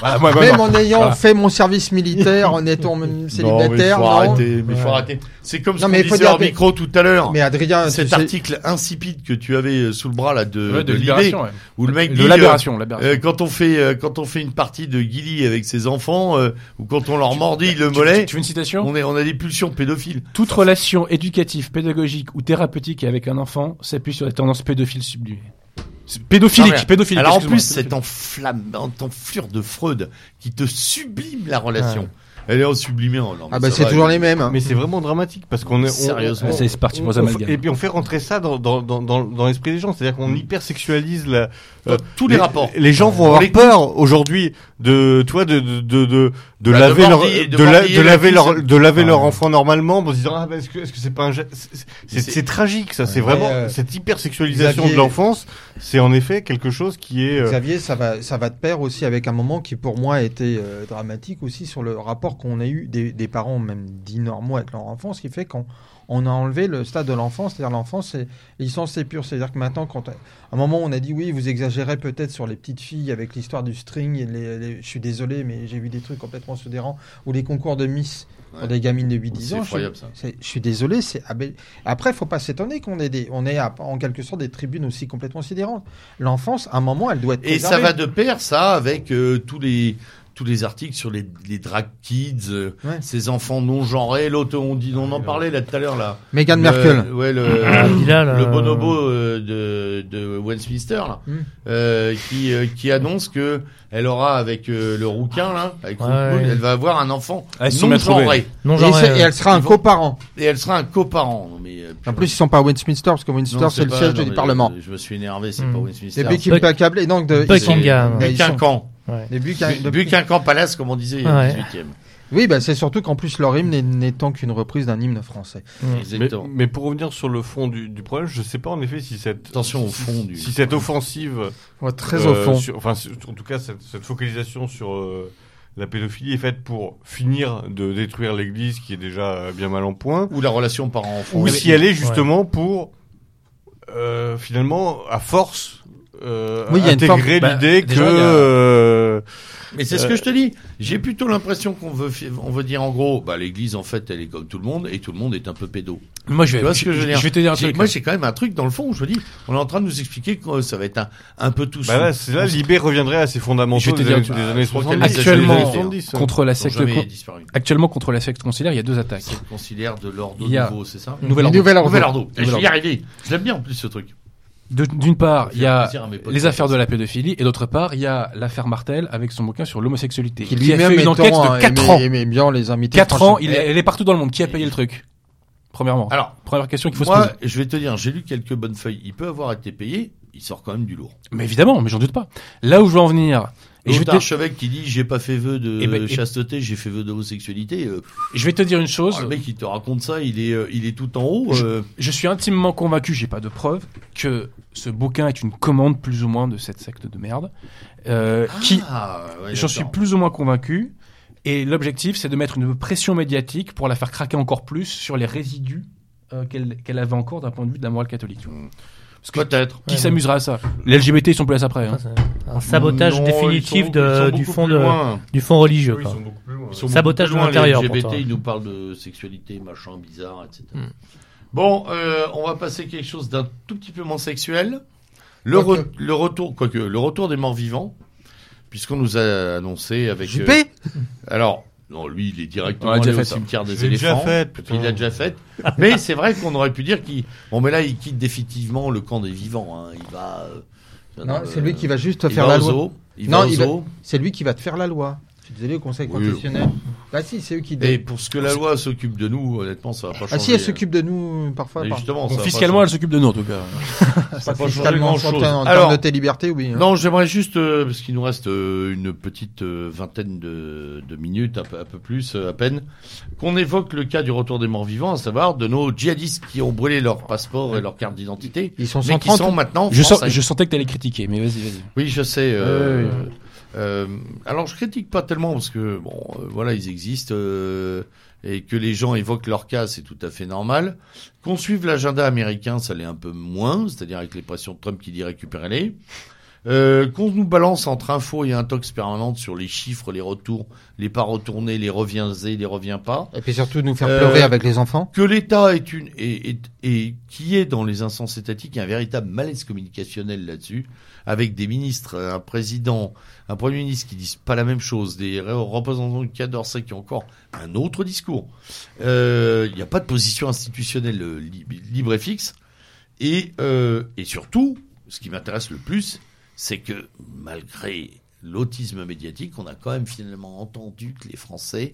Voilà, moi, moi, Même non. en ayant Voilà. fait mon service militaire, en étant même Non, mais célibataire, faut non. arrêter, mais faut Ouais. arrêter. C'est comme ce qu'on mais il faut disait dire hors que- micro tout à l'heure. Mais Adrien, Cet article insipide que tu avais euh, sous le bras là de, Ouais, de, de libération, ouais. où le mec De dit euh, l'aberration, l'aberration. euh, quand on fait euh, quand on fait une partie de Gilly avec ses enfants euh, ou quand on leur mordit le Tu- mollet, Tu, tu veux une citation on est on a des pulsions pédophiles. Toute relation éducative, pédagogique ou thérapeutique avec un enfant s'appuie sur la tendance pédophile sublimée. C'est Pédophilique, Ah pédophilique. Alors en plus cette enflammante enflure de Freud qui te sublime la relation. Elle est en sublimé. en- non, Ah bah c'est toujours les mêmes. Mais c'est vraiment dramatique parce qu'on est on- Sérieusement. C'est- parti pour. Et puis on fait rentrer ça dans dans dans dans, l'esprit des gens, c'est-à-dire qu'on hyper sexualise la Dans tous les rapports. Les gens vont On avoir les- peur aujourd'hui de toi de de de de, de Bah, de laver leur de de, la- mordiller de la laver leur de laver Ah. leur enfant normalement en se disant ah est-ce que est-ce que c'est pas un c'est- tragique ça. C'est vraiment euh, cette hyper sexualisation Xavier- de l'enfance c'est en effet quelque chose qui est euh, Xavier, ça va, ça va de pair aussi avec un moment qui pour moi a été euh, dramatique aussi sur le rapport qu'on a eu des, des parents même dits normaux avec leur enfant, ce qui fait qu'on on a enlevé le stade de l'enfance, c'est-à-dire l'enfance c'est licence c'est pur, c'est-à-dire que maintenant quand à un moment on a dit oui vous exagérez peut-être sur les petites filles avec l'histoire du string, et les, les- je suis désolé mais j'ai vu des trucs complètement sidérants ou les concours de Miss pour Ouais. des gamines de 8-10 C'est ans. je- effroyable ça. c'est- Je suis désolé, c'est après faut pas s'étonner qu'on ait des, on est en quelque sorte des tribunes aussi complètement sidérantes. L'enfance, à un moment, elle doit être Et ça va de pair, ça, avec euh, tous les tous les articles sur les, les drag kids, euh, Ouais. ces enfants non genrés. L'autre, on dit, on en parlait là tout à l'heure là. Meghan Le- Merkel. Ouais, le, Ah, Bilal, le euh, bonobo euh, de, de Westminster là, Hmm. euh, qui euh, qui annonce que elle aura avec euh, le rouquin là, avec Ouais. Rouquin, elle va avoir un enfant Ah, non genré Non, Et, euh, et elle sera un vont- coparent. et elle sera un coparent. Non, mais, euh, En plus, ils sont pas à Westminster parce que Westminster c'est le siège du Parlement. Je me suis énervé, c'est Hmm. pas Westminster. C'est Buckingham de, Buckingham. ils sont-. Ouais. les Buckingham Palace, comme on disait, Ouais. 18e. Oui, bah, c'est surtout qu'en plus leur hymne n'est- n'étant qu'une reprise d'un hymne français. Mais, pour revenir sur le fond du, du problème je sais pas en effet si cette Attention au fond du- si cette offensive Ouais, très Euh, au fond. sur- enfin, sur- en tout cas, cette, cette focalisation sur euh, la pédophilie est faite pour finir de détruire l'Église, qui est déjà euh, bien mal en point, Ou la relation parent-enfant. ou si mais- elle est justement pour euh, finalement, à force, euh, Oui, il y a une intégrer forme- bah, l'idée que déjà, a- euh, Mais c'est ce que Euh, je te dis. J'ai plutôt l'impression qu'on veut, on veut dire en gros, bah l'Église en fait, elle est comme tout le monde et tout le monde est un peu pédo. Moi, je Tu vais, vois ce que je veux dire je vais te dire un truc. Moi, j'ai quand même un truc dans le fond où je me dis, on est en train de nous expliquer que ça va être un, un peu tout bah là, c'est là, Libé reviendrait à ses fondamentaux Je vais te des, dire, années- bah, des années je crois 70. qu'elle des Actuellement, années 70, hein. contre la secte, actuellement contre la secte conciliaire, il y a deux attaques. C'est considère de l'ordre nouveau, c'est ça Nouvel ordre. Nouvel ordre. Je vais y arriver. Je l'aime bien en plus ce truc. D'une part, il y a les affaires de la pédophilie, et d'autre part, il y a l'affaire Martel avec son bouquin sur l'homosexualité. Qui Qui a fait une enquête un- de 4 aimait- ans. aimait bien les invités. 4 ans, il est, elle est partout dans le monde. Qui a payé le truc? Premièrement. Alors, Première question qu'il faut se poser. je vais te dire, j'ai lu quelques bonnes feuilles. Il peut avoir été payé. Il sort quand même du lourd. Mais évidemment, mais j'en doute pas. Là où je veux en venir, Et je vais te- archevêque qui dit j'ai pas fait vœu de Eh ben, et- chasteté, j'ai fait vœu d'homosexualité. Euh, Je vais te dire une chose. oh, le mec il te raconte ça, il est, euh, il est tout en haut. Je- euh, Je suis intimement convaincu, j'ai pas de preuves, que ce bouquin est une commande plus ou moins de cette secte de merde. Euh, qui, Ah, ouais, j'en suis plus ou moins convaincu. Et l'objectif, c'est de mettre une pression médiatique pour la faire craquer encore plus sur les résidus euh, qu'elle qu'elle avait encore d'un point de vue de la morale catholique. vois. Peut-être. Qui Ouais, s'amusera à ça? Les LGBT, ils sont plus là après. hein. Un sabotage Non, définitif sont- de- du fond de du fond religieux. Oui, ils quoi. sont beaucoup plus loin. Ils sont Sabotage beaucoup de plus loin, l'intérieur, Les LGBT, ils nous parlent de sexualité, machin, bizarre, etc. Hmm. Bon, euh, on va passer quelque chose d'un tout petit peu moins sexuel. Le, re- le retour, quoique, le retour des morts vivants, puisqu'on nous a annoncé avec. JP euh, alors, non, lui, il est directement allé au fait, ça. cimetière des éléphants. fait, puis putain. il l'a déjà fait. Mais c'est vrai qu'on aurait pu dire qu'il. Bon, mais là, il quitte définitivement le camp des vivants. hein. Il va. euh, Non, dans c'est lui qui va juste il faire va la loi. zoo. Il Non, va il va-. C'est lui qui va te faire la loi. Suis désolé au conseil Oui. constitutionnel. Bah si, c'est eux qui. Et pour ce que la loi s'occupe de nous, honnêtement, ça va pas changer. Ah si, elle s'occupe de nous parfois. Et par- justement, Bon, fiscalement, elle s'occupe de nous en tout cas. ça va pas changer en grand-chose. termes en Alors, termes de tes libertés, oui. hein. Non, j'aimerais juste, euh, parce qu'il nous reste euh, une petite euh, vingtaine de, de minutes, un peu, un peu plus euh, à peine, qu'on évoque le cas du retour des morts vivants, à savoir de nos djihadistes qui ont brûlé leur passeport et leur carte d'identité, Ils sont mais qui 130. sont maintenant Je, sens- français. je sentais que t'allais critiquer, mais vas-y, vas-y. Oui, je sais. euh, ouais, ouais. Euh, alors, je critique pas tellement parce que bon, euh, voilà, ils existent euh, et que les gens évoquent leur cas, c'est tout à fait normal. Qu'on suive l'agenda américain, ça l'est un peu moins, c'est-à-dire avec les pressions de Trump qui dit récupérez-les. Euh, qu'on nous balance entre infos et intox permanente sur les chiffres, les retours, les pas retournés, les reviens et les reviens pas Et puis surtout nous faire Euh, pleurer avec les enfants. que l'État est une et, et, et qui est dans les instances étatiques un véritable malaise communicationnel là-dessus, avec des ministres, un président, un premier ministre qui disent pas la même chose, des re- représentants du Quai d'Orsay qui ont encore un autre discours. Euh, Il n'y a pas de position institutionnelle euh, li- libre et fixe, et et, et surtout, ce qui m'intéresse le plus, c'est que malgré l'autisme médiatique, on a quand même finalement entendu que les Français,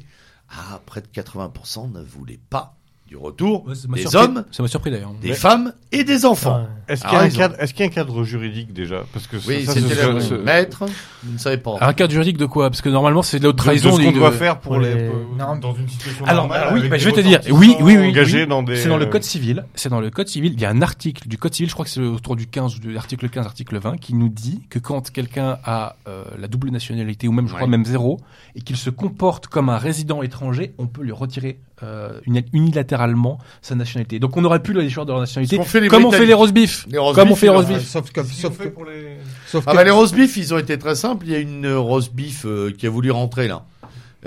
à près de 80%, ne voulaient pas du retour des hommes, Ça m'a surpris d'ailleurs. des femmes et des enfants. Ouais. Est-ce qu'il y, a Ah, un ils ont- cadre- est-ce qu'il y a un cadre juridique déjà Parce que Oui, ça, c'était ce- le ce- maître, vous ne savez pas. Un cadre juridique de quoi Parce que normalement, c'est de la haute de- de trahison. ce qu'on doit euh, faire pour les, les- pour- Non. dans une situation Alors, normale. alors oui, bah, je vais te dire, oui, oui, oui, dans des. C'est dans le euh, code civil. C'est dans le code civil. Il y a un article du code civil, je crois que c'est autour du 15 ou de l'article 15, article 20, qui nous dit que quand quelqu'un a euh, la double nationalité ou même, je crois, même zéro, et qu'il se comporte comme un résident étranger, on peut lui retirer euh, uni- unilatéralement sa nationalité. Donc on aurait pu le déchoir de leur nationalité, fait comme on fait les roast beef. Les roast Comme beef, on fait les roast beef. sauf que, sauf pour les- sauf Ah que- bah les roast beef, ils ont été très simples. Il y a une euh, roast beef euh, qui a voulu rentrer là.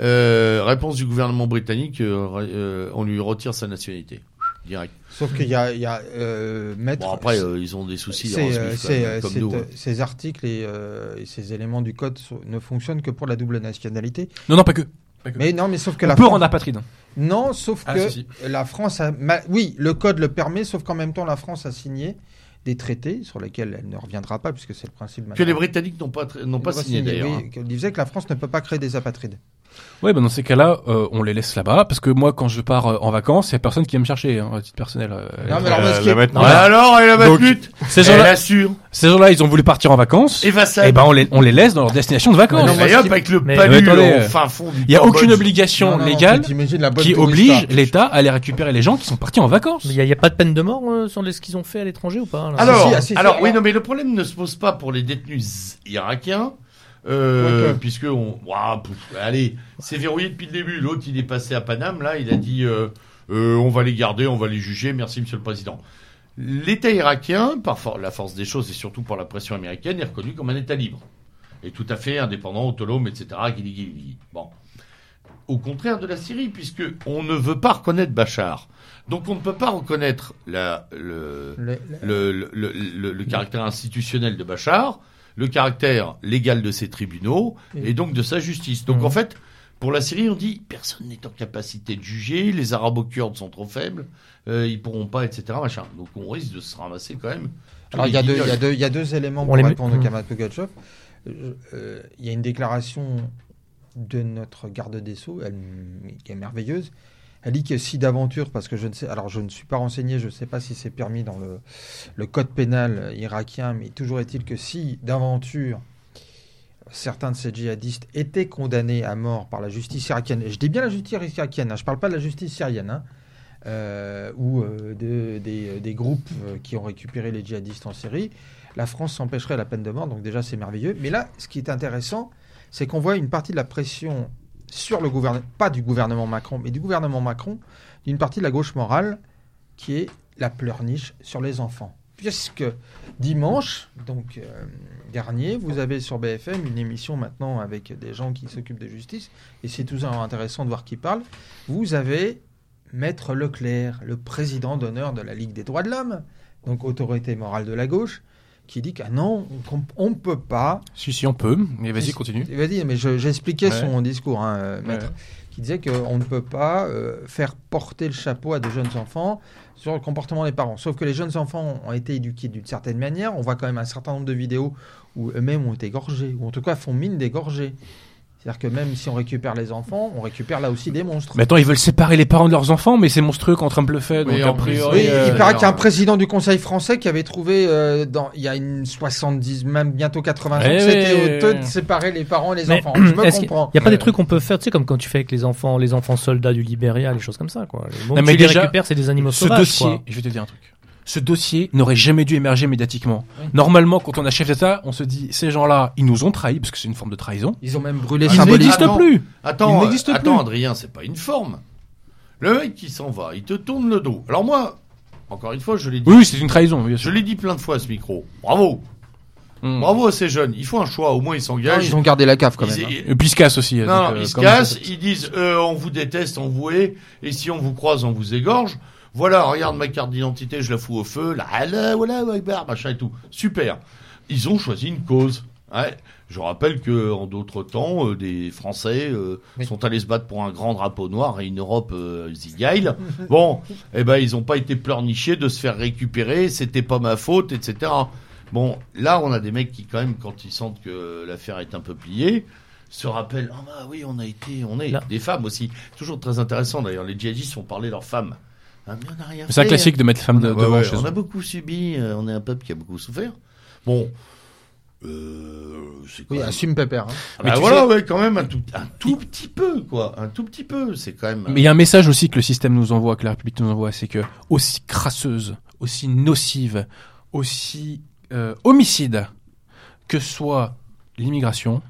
Euh, réponse du gouvernement britannique, euh, euh, on lui retire sa nationalité. Direct. sauf qu'il y a, il y a euh, maître. Bon après, euh, ils ont des soucis, c'est, hein. ces articles et, euh, et ces éléments du code ne fonctionnent que pour la double nationalité. Non, non, pas que. Mais non, mais sauf que on la peut France- rendre apatride. Non, sauf Ah, que si, la France a. ma- Oui, le code le permet, sauf qu'en même temps, la France a signé des traités sur lesquels elle ne reviendra pas, puisque c'est le principe. Que maintenant. les Britanniques n'ont pas, n'ont pas ont signé d'ailleurs. hein. Oui, qui disait que la France ne peut pas créer des apatrides. Ouais, bah dans ces cas-là, euh, on les laisse là-bas, parce que moi, quand je pars euh, en vacances, il y a personne qui vient me chercher, hein, à titre personnel. euh, Non, mais Euh, alors, ce qui la est- mettre- hein. Voilà. Alors, et la Donc, matute Ces Elle gens-là, assure. ces gens-là, ils ont voulu partir en vacances. Et va ça. Et ben on les, on les laisse dans leur destination de vacances. Non, et ce hop, avec le Mais- palu Mais attendez, au fin fond du Il y a aucune obligation Non, non, légale tu t'imagines la bonne qui tourista. oblige l'État à aller récupérer les gens qui sont partis en vacances. Mais il n'y a, a pas de peine de mort euh, sur les- ce qu'ils ont fait à l'étranger ou pas là? Alors, Si, si, ah, si, si, alors, oui, alors- non, mais le problème ne se pose pas pour les détenus irakiens, euh, puisque on, pouf, allez, c'est verrouillé depuis le début. L'autre, il est passé à Paname, là, il a dit, euh, euh, on va les garder, on va les juger, merci, monsieur le président. L'État irakien, par for- la force des choses et surtout par la pression américaine, est reconnu comme un État libre. Et tout à fait indépendant, autonome, etc. Bon. Au contraire de la Syrie, puisque on ne veut pas reconnaître Bachar. Donc on ne peut pas reconnaître la, le, Le- le, le, le, le- le caractère institutionnel de Bachar, le caractère légal de ses tribunaux Et- et donc de sa justice. Donc Mhm. en fait, pour la Syrie, on dit personne n'est en capacité de juger, les Arabo-Kurdes sont trop faibles, euh, ils pourront pas, etc. Machin. Donc on risque de se ramasser quand même. Alors il y, a deux, y y a éléments On pour les met- répondre Hum. Kamal Pugachev. Euh, Il y a une déclaration de notre garde des Sceaux, elle, qui est merveilleuse. Elle dit que si d'aventure, parce que je ne sais, alors je ne suis pas renseigné, je ne sais pas si c'est permis dans le, code pénal irakien, mais toujours est-il que si d'aventure certains de ces djihadistes étaient condamnés à mort par la justice irakienne. Et je dis bien la justice irakienne, hein, je ne parle pas de la justice syrienne, hein, euh, ou euh, de- des, des groupes euh, qui ont récupéré les djihadistes en Syrie. La France s'empêcherait la peine de mort, donc déjà c'est merveilleux. Mais là, ce qui est intéressant, c'est qu'on voit une partie de la pression sur le gouvernement, pas du gouvernement Macron, mais du gouvernement Macron, d'une partie de la gauche morale, qui est la pleurniche sur les enfants. Puisque dimanche, donc euh, dernier, vous avez sur BFM une émission maintenant avec des gens qui s'occupent de justice, et c'est tout intéressant de voir qui parle. Vous avez Maître Leclerc, le président d'honneur de la Ligue des droits de l'homme, donc autorité morale de la gauche, qui dit qu'à non, on ne peut pas Si, si, on peut. Mais vas-y, continue. Vas-y, mais je- j'expliquais Ouais. son discours, hein, euh, maître, Ouais. qui disait qu'on ne peut pas euh, faire porter le chapeau à de jeunes enfants sur le comportement des parents. Sauf que les jeunes enfants ont été éduqués d'une certaine manière. On voit quand même un certain nombre de vidéos où eux-mêmes ont été gorgés, ou en tout cas font mine d'égorger. C'est-à-dire que même si on récupère les enfants, on récupère là aussi des monstres. Mais attends, ils veulent séparer les parents de leurs enfants, mais c'est monstrueux quand Trump le fait. Donc, Oui, en priori. Oui, euh, il paraît qu'il y a un alors, président du Conseil français qui avait trouvé, euh, dans, il y a une 70, même bientôt 80 ans, Eh c'était oui. honteux de séparer les parents et les Mais enfants. Je me comprends. n'y a pas des trucs qu'on peut faire, tu sais, comme quand tu fais avec les enfants, les enfants soldats du Libéria, les choses comme ça, quoi. Bon, Non, mais tu les déjà, récupères, c'est des animaux ce sauvages, dossier, quoi. je vais te dire un truc. Ce dossier n'aurait jamais dû émerger médiatiquement. Normalement, quand on a chef d'État, on se dit ces gens-là, ils nous ont trahis parce que c'est une forme de trahison. Ils ont même brûlé Ils Ils n'existent Attends. plus. Attends, Il n'existe euh, attends, plus. Adrien, c'est pas une forme. Le mec qui s'en va, il te tourne le dos. Alors moi, encore une fois, je l'ai dit. Oui, c'est une trahison, bien Je l'ai dit plein de fois à ce micro. Bravo, Mm. bravo à ces jeunes. Ils font un choix. Au moins ils s'engagent. ils ont gardé la cave quand Ils- même. hein. ils- Et puis ils se cassent aussi. Non, donc, non, euh, ils se cassent, ils disent euh, on vous déteste, on vous hait, et si on vous croise, on vous égorge. Voilà, regarde ma carte d'identité, je la fous au feu, là, là, voilà, ouais, bah, machin et tout. Super. Ils ont choisi une cause. Ouais. Je rappelle que en d'autres temps, euh, des Français euh, Oui. sont allés se battre pour un grand drapeau noir et une Europe euh, zigaille. Bon, eh ben ils ont pas été pleurnichés de se faire récupérer, c'était pas ma faute, etc. Bon, là on a des mecs qui quand même, quand ils sentent que l'affaire est un peu pliée, se rappellent ah bah oui on a été, on est Là. des femmes aussi. Toujours très intéressant d'ailleurs. Les djihadistes font parler leurs femmes. Ah, C'est un classique de mettre les femmes de- ouais, devant ouais, chez on eux. a beaucoup subi, euh, on est un peuple qui a beaucoup souffert. Bon, euh, c'est Oui, même- assume Pépère. hein. Ah Mais bah voilà, sais- ouais, quand même un tout, un tout petit peu, quoi, un tout petit peu. C'est quand même. Mais il y a un message aussi que le système nous envoie, que la République nous envoie, c'est que aussi crasseuse, aussi nocive, aussi euh, homicide que soit l'immigration,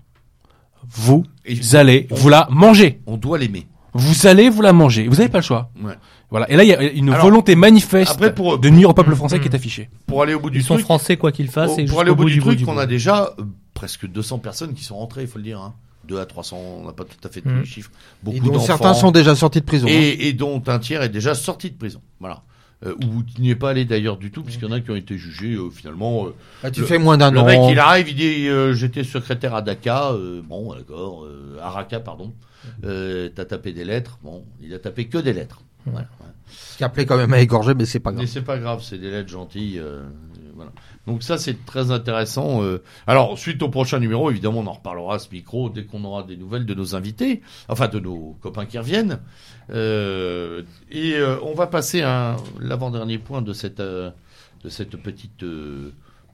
vous Et allez vous la manger. on doit l'aimer. Vous allez vous la manger. Vous n'avez pas le choix. Ouais. Voilà. Et là, il y a une Alors, volonté manifeste après, pour- de nuire au peuple français qui est affichée. Pour aller au bout du Ils sont truc, français, quoi qu'ils fassent, pour, et pour aller au bout du bout truc, du on bout. a déjà euh, presque 200 personnes qui sont rentrées, il faut le dire. Hein. 2 à 300, on n'a pas tout à fait tous Mm. les chiffres. Et Beaucoup dont d'enfants. certains sont déjà sortis de prison. hein. et, et dont un tiers est déjà sorti de prison. Voilà. Euh, ou qui n'y est pas allé d'ailleurs du tout, puisqu'il y en a qui ont été jugés euh, finalement. euh, Bah, tu le- fais moins d'un le an. mec, il arrive, il dit euh, J'étais secrétaire à Dakar. euh, bon, d'accord. Euh, à Raqqa, pardon. Euh, T'as tapé des lettres. Bon, il a tapé que des lettres. Voilà, ouais. qui appelait quand même à égorger, mais c'est pas Mais grave. c'est pas grave, c'est des lettres gentilles. euh, voilà. Donc ça, c'est très intéressant. euh. Alors, suite au prochain numéro, évidemment, on en reparlera à ce micro dès qu'on aura des nouvelles de nos invités, enfin de nos copains qui reviennent. Euh, et euh, on va passer à l'avant-dernier point de cette, euh, de cette petite euh,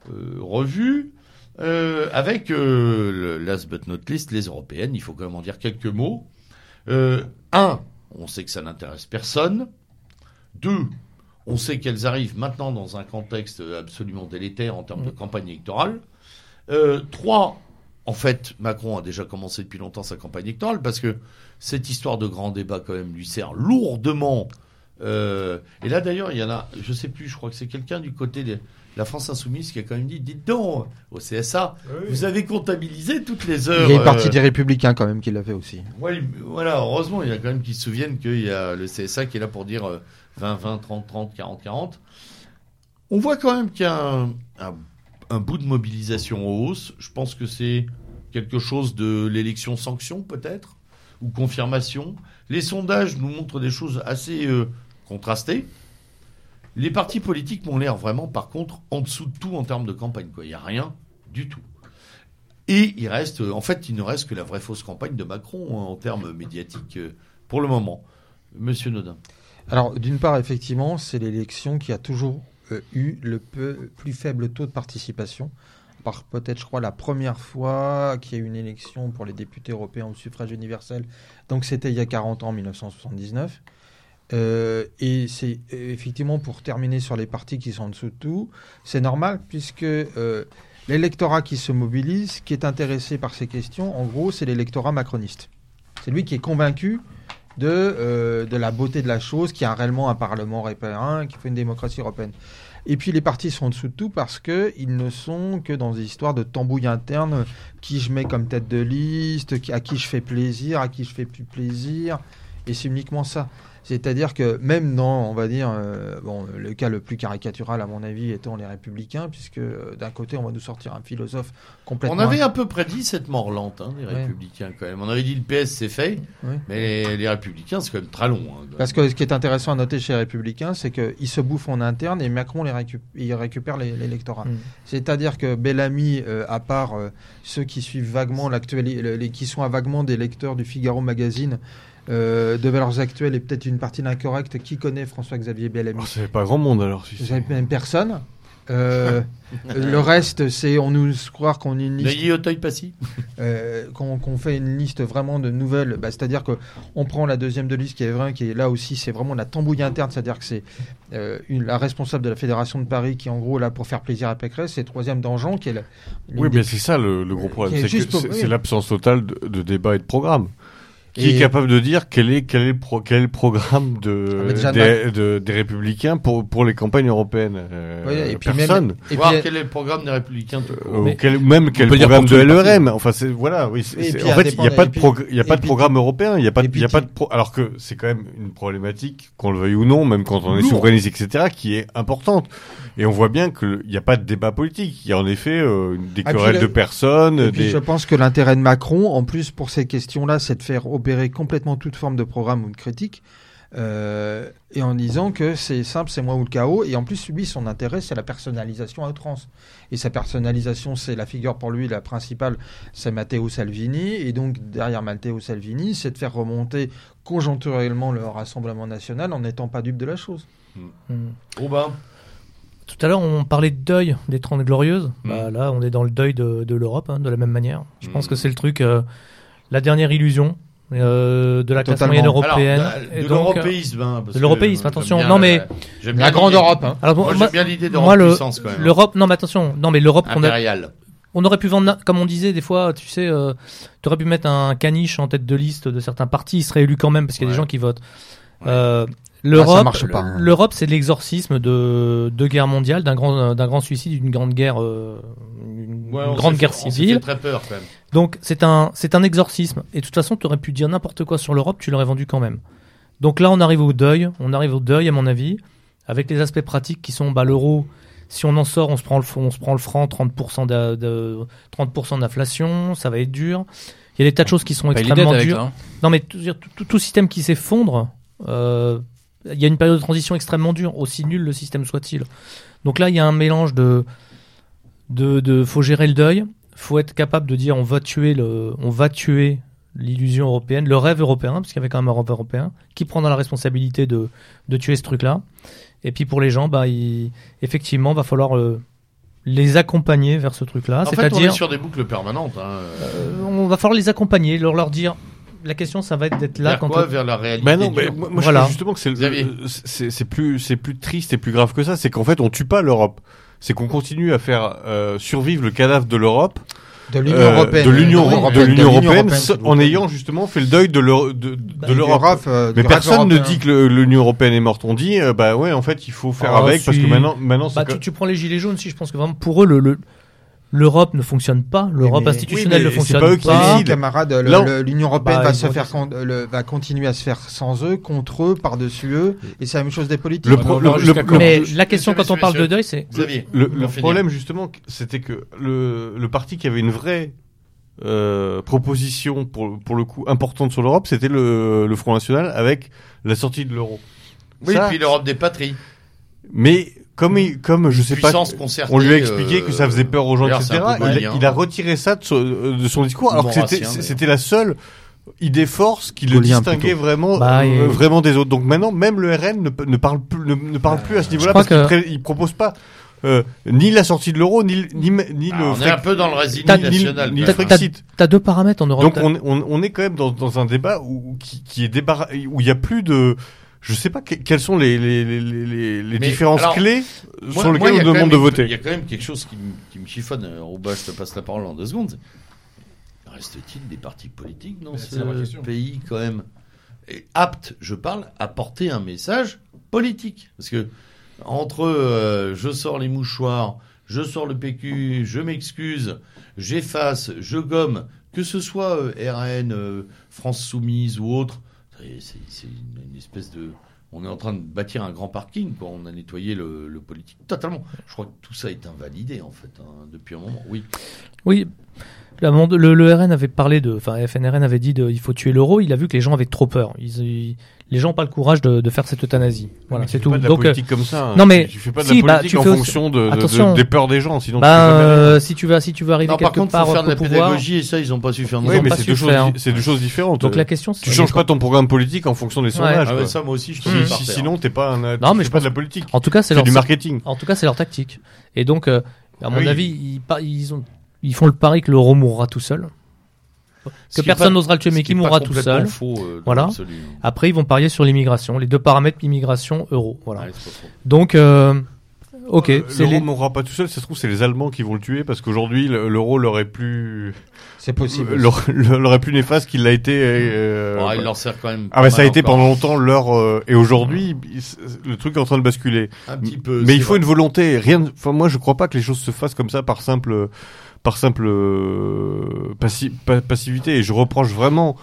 euh, revue. euh, avec euh, le last but not least, les européennes, il faut quand même en dire quelques mots. Euh, un, on sait que ça n'intéresse personne. Deux, on sait qu'elles arrivent maintenant dans un contexte absolument délétère en termes de campagne électorale. Euh, trois, en fait, Macron a déjà commencé depuis longtemps sa campagne électorale parce que cette histoire de grand débat quand même lui sert lourdement. Euh, et là d'ailleurs, il y en a, je sais plus, je crois que c'est quelqu'un du côté de la France Insoumise qui a quand même dit, dites donc, au CSA, vous avez comptabilisé toutes les heures. Il y a une partie euh, des Républicains quand même qui l'a fait aussi. Ouais, voilà, heureusement, il y a quand même qui se souviennent qu'il y a le CSA qui est là pour dire euh, 20, 20, 30, 30, 40, 40. On voit quand même qu'il y a un, un- un bout de mobilisation en hausse. Je pense que c'est quelque chose de l'élection sanction, peut-être, ou confirmation. Les sondages nous montrent des choses assez euh, contrastées. Les partis politiques m'ont l'air vraiment, par contre, en dessous de tout en termes de campagne. quoi. Il n'y a rien du tout. Et il reste, en fait, il ne reste que la vraie fausse campagne de Macron hein, en termes médiatiques euh, pour le moment. Monsieur Nodin. Alors, d'une part, effectivement, c'est l'élection qui a toujours euh, eu le peu- plus faible taux de participation par peut-être, je crois, la première fois qu'il y a eu une élection pour les députés européens au suffrage universel. Donc c'était il y a 40 ans, en 1979. Euh, et c'est euh, effectivement pour terminer sur les partis qui sont en dessous de tout, c'est normal puisque euh, l'électorat qui se mobilise, qui est intéressé par ces questions, en gros, c'est l'électorat macroniste. C'est lui qui est convaincu de, de la beauté de la chose, qui a réellement un Parlement européen, qui fait une démocratie européenne. Et puis les partis sont en dessous de tout parce que ils ne sont que dans des histoires de tambouille interne, qui je mets comme tête de liste, à qui je fais plaisir, à qui je fais plus plaisir, et c'est uniquement ça. C'est-à-dire que même dans, on va dire, euh, bon, le cas le plus caricatural à mon avis étant les républicains, puisque euh, d'un côté on va nous sortir un philosophe complètement... On avait un peu prédit cette mort lente, hein, des Ouais. républicains quand même. On avait dit le PS c'est fait, Ouais. mais les, les républicains c'est quand même très long. hein. Parce que ce qui est intéressant à noter chez les Républicains, c'est qu'ils se bouffent en interne et Macron les récup- il récupère l'électorat. Mm. C'est-à-dire que Bellamy, euh, à part euh, ceux qui suivent vaguement l'actualité, qui sont à vaguement des lecteurs du Figaro Magazine, euh, de valeurs actuelles et peut-être une partie d'incorrect, qui connaît François-Xavier Bellamy? Oh, c'est pas grand monde alors. Si Vous c'est- avez même personne. Euh, le reste, c'est on nous croire qu'on est une liste Auteuil-Passy euh, qu'on qu'on fait une liste vraiment de nouvelles, bah, c'est-à-dire que on prend la deuxième de liste qui est vrai, qui est là aussi, c'est vraiment la tambouille interne, c'est-à-dire que c'est euh, la responsable de la fédération de Paris qui est en gros là pour faire plaisir à Pécresse, et troisième Dangean qui est la, Oui, des- mais c'est ça le, le gros problème, c'est c'est c'est l'absence totale de, de débat et de programme. Qui Et- est capable de dire quel est quel est le, pro- quel est le programme de, Ah, des, de- des républicains pour pour les campagnes européennes euh, Oui, et puis même- Personne. et Voir puis- quel est le programme des républicains. Euh, Mais- ou quel- même quel programme de LRM. Enfin, c'est voilà. Oui. c'est- en fait, il n'y a pas de progr- y a pas de programme européen. Il y a pas. de- puis Il y a pas tu- de. pro- Alors que c'est quand même une problématique, qu'on le veuille ou non, même quand on est souverainiste, etc., qui est importante. Et on voit bien qu'il n'y a pas de débat politique. Il y a en effet euh, des Ah, querelles le- de personnes. Et puis des... je pense que l'intérêt de Macron, en plus pour ces questions-là, c'est de faire opérer complètement toute forme de programme ou de critique, euh, et en disant que c'est simple, c'est moi ou le chaos. Et en plus, lui, son intérêt, c'est la personnalisation à outrance. Et sa personnalisation, c'est la figure pour lui, la principale, c'est Matteo Salvini. Et donc derrière Matteo Salvini, c'est de faire remonter conjoncturellement le Rassemblement national en n'étant pas dupe de la chose. Mm. Robin? Tout à l'heure, on parlait de deuil des Trente Glorieuses. Mm. Bah, là, on est dans le deuil de, de l'Europe, hein, de la même manière. Je pense Mm. que c'est le truc, euh, la dernière illusion euh, de la classe moyenne Alors, européenne. de, de l'européisme. hein, de l'européisme, attention. j'aime Non, mais- la- j'aime La bien grande l'idée- Europe, hein. Alors, Moi, moi, j'aime bien l'idée d'Europe le- puissance quand même. l'Europe, non, mais attention. Non, mais l'Europe, qu'on a, on aurait pu vendre, comme on disait des fois, tu sais, euh, tu aurais pu mettre un caniche en tête de liste de certains partis, il serait élu quand même parce qu'il y a des gens qui votent. Ouais. Euh, L'Europe, pas, hein. l'Europe, c'est l'exorcisme de deux guerres mondiales, d'un grand, d'un grand suicide, d'une grande guerre, euh, une Ouais, grande guerre fait- on s'est civile. fait très peur quand même. Donc c'est un, c'est un exorcisme. Et de toute façon, tu aurais pu dire n'importe quoi sur l'Europe, tu l'aurais vendu quand même. Donc là, on arrive au deuil. On arrive au deuil, à mon avis, avec les aspects pratiques qui sont bah, l'euro. Si on en sort, on se prend le, on se prend le franc, 30% d'a- de, 30% d'inflation, ça va être dur. Il y a des tas de choses qui sont extrêmement dures. hein. Non, mais tout, tout- tout système qui s'effondre, euh, il y a une période de transition extrêmement dure, aussi nul le système soit-il. Donc là, il y a un mélange de, de, de faut gérer le deuil, faut être capable de dire on va tuer le, on va tuer l'illusion européenne, le rêve européen, parce qu'il y avait quand même un rêve européen, qui prendra la responsabilité de, de tuer ce truc-là. Et puis pour les gens, bah, il, effectivement, va falloir euh, les accompagner vers ce truc-là. En fait, on est sur des boucles permanentes. Hein. euh, on va falloir les accompagner, leur, leur dire. La question, ça va être d'être là Vers quand quoi le- Vers la réalité. Ben non, mais moi, moi, je Voilà. justement que c'est Xavier. c'est c'est plus c'est plus triste et plus grave que ça. C'est qu'en fait on tue pas l'Europe. C'est qu'on continue à faire euh, survivre le cadavre de l'Europe, De l'Union euh, européenne. de l'Union Oui, Euro- de de l'Union européenne, en ayant justement fait le deuil de l'Euro- de, de Bah, l'Europe. raf, euh, Mais personne ne dit que le- l'Union européenne est morte. On dit, euh, bah ouais, en fait, il faut faire Ah, avec parce que maintenant, maintenant, c'est Bah, que- tu, tu prends les gilets jaunes, si je pense que vraiment pour eux, le, le- l'Europe ne fonctionne pas, l'Europe mais- institutionnelle oui, ne fonctionne pas eux qui pas. Oui, camarades, l'Union européenne Bah, va se faire dire con- le- va continuer à se faire sans eux, contre eux, par-dessus eux, et c'est la même chose des politiques. le, on pro- verra le- jusqu'à le- quand. Mais la question quand on parle de deuil, c'est le, problème justement, c'était que le, le parti qui avait une vraie euh, proposition pour, pour le coup importante sur l'Europe, c'était le, le Front National avec la sortie de l'euro. Oui, Ça- puis l'Europe des patries. Mais comme, il- comme je sais pas, on lui a expliqué euh, que ça faisait peur aux gens, etc. Il, a- il a retiré ça de son, de son discours, alors que Maurassien, c'était la seule idée force qui le distinguait plutôt. vraiment Bah, euh, et- vraiment des autres. Donc maintenant, même le RN ne, ne parle plus ne, ne parle plus à ce niveau-là parce qu'il que- il propose pas euh, ni la sortie de l'euro, ni, ni, ni Ah, le on est un peu dans le ni- national. T'as deux paramètres en Europe. Donc on, on, on est quand même dans, dans un débat où, qui, qui est où il y a plus de, je sais pas que- quelles sont les, les, les, les, différences alors, clés Moi- sur lesquelles on demande même de voter. Il y a quand même quelque chose qui, me- qui me chiffonne. Euh, Rouba, je te passe la parole en deux secondes. Reste-t-il des partis politiques dans vraie ce pays quand même? Et aptes, je parle, à porter un message politique Parce que entre euh, je sors les mouchoirs, je sors le PQ, je m'excuse, j'efface, je gomme, que ce soit euh, RN, euh, France Soumise ou autre, c'est- une, espèce de on est en train de bâtir un grand parking, quoi. On a nettoyé le, le politique totalement. Je crois que tout ça est invalidé, en fait, hein, depuis un moment. Oui. Oui. Le, le RN avait parlé de, enfin FNRN avait dit de, il faut tuer l'euro. Il a vu que les gens avaient trop peur. Ils, ils- les gens n'ont pas le courage de, de faire cette euthanasie. Voilà, tu c'est fais tout. Pas de la Donc, politique comme ça. hein. non, mais tu, tu fais pas de si, la bah, politique tu en fais aussi- fonction de, de- de- Attention. des peurs des gens. Sinon, tu bah, rien. euh, si tu vas, si tu vas arriver Non, par quelque contre, part faut faire de la pouvoir. pédagogie, et ça, ils n'ont pas su faire. Oui, mais c'est deux, choses, di- c'est deux choses différentes. Donc la question, tu changes pas ton programme politique en fonction des sondages. Ah ouais, quoi. ça, moi aussi, je si- ça sinon, t'es pas un. Non, tu mais je pas de la politique. En tout cas, c'est leur du marketing. En tout cas, c'est leur tactique. Et donc, euh, à mon Oui. avis, ils ont, ils font le pari que l'euro mourra tout seul. Que personne n'osera le tuer, mais qui mourra tout seul. Voilà. Après, ils vont parier sur l'immigration, les deux paramètres immigration euro. Voilà. Donc, euh, ok, Euh, L'euro les. mourra pas tout seul, ça se trouve, c'est les Allemands qui vont le tuer parce qu'aujourd'hui, le- l'euro leur est plus. C'est possible. leur, leur est plus néfaste qu'il l'a été. euh, Ah, il leur sert quand même. Ah bah ça a été encore. pendant longtemps leur euh, et aujourd'hui le truc est en train de basculer. Un petit peu. Mais il faut vrai. une volonté. Rien. de- Enfin moi je crois pas que les choses se fassent comme ça par simple par simple euh, passi- pa- passivité. Et je reproche vraiment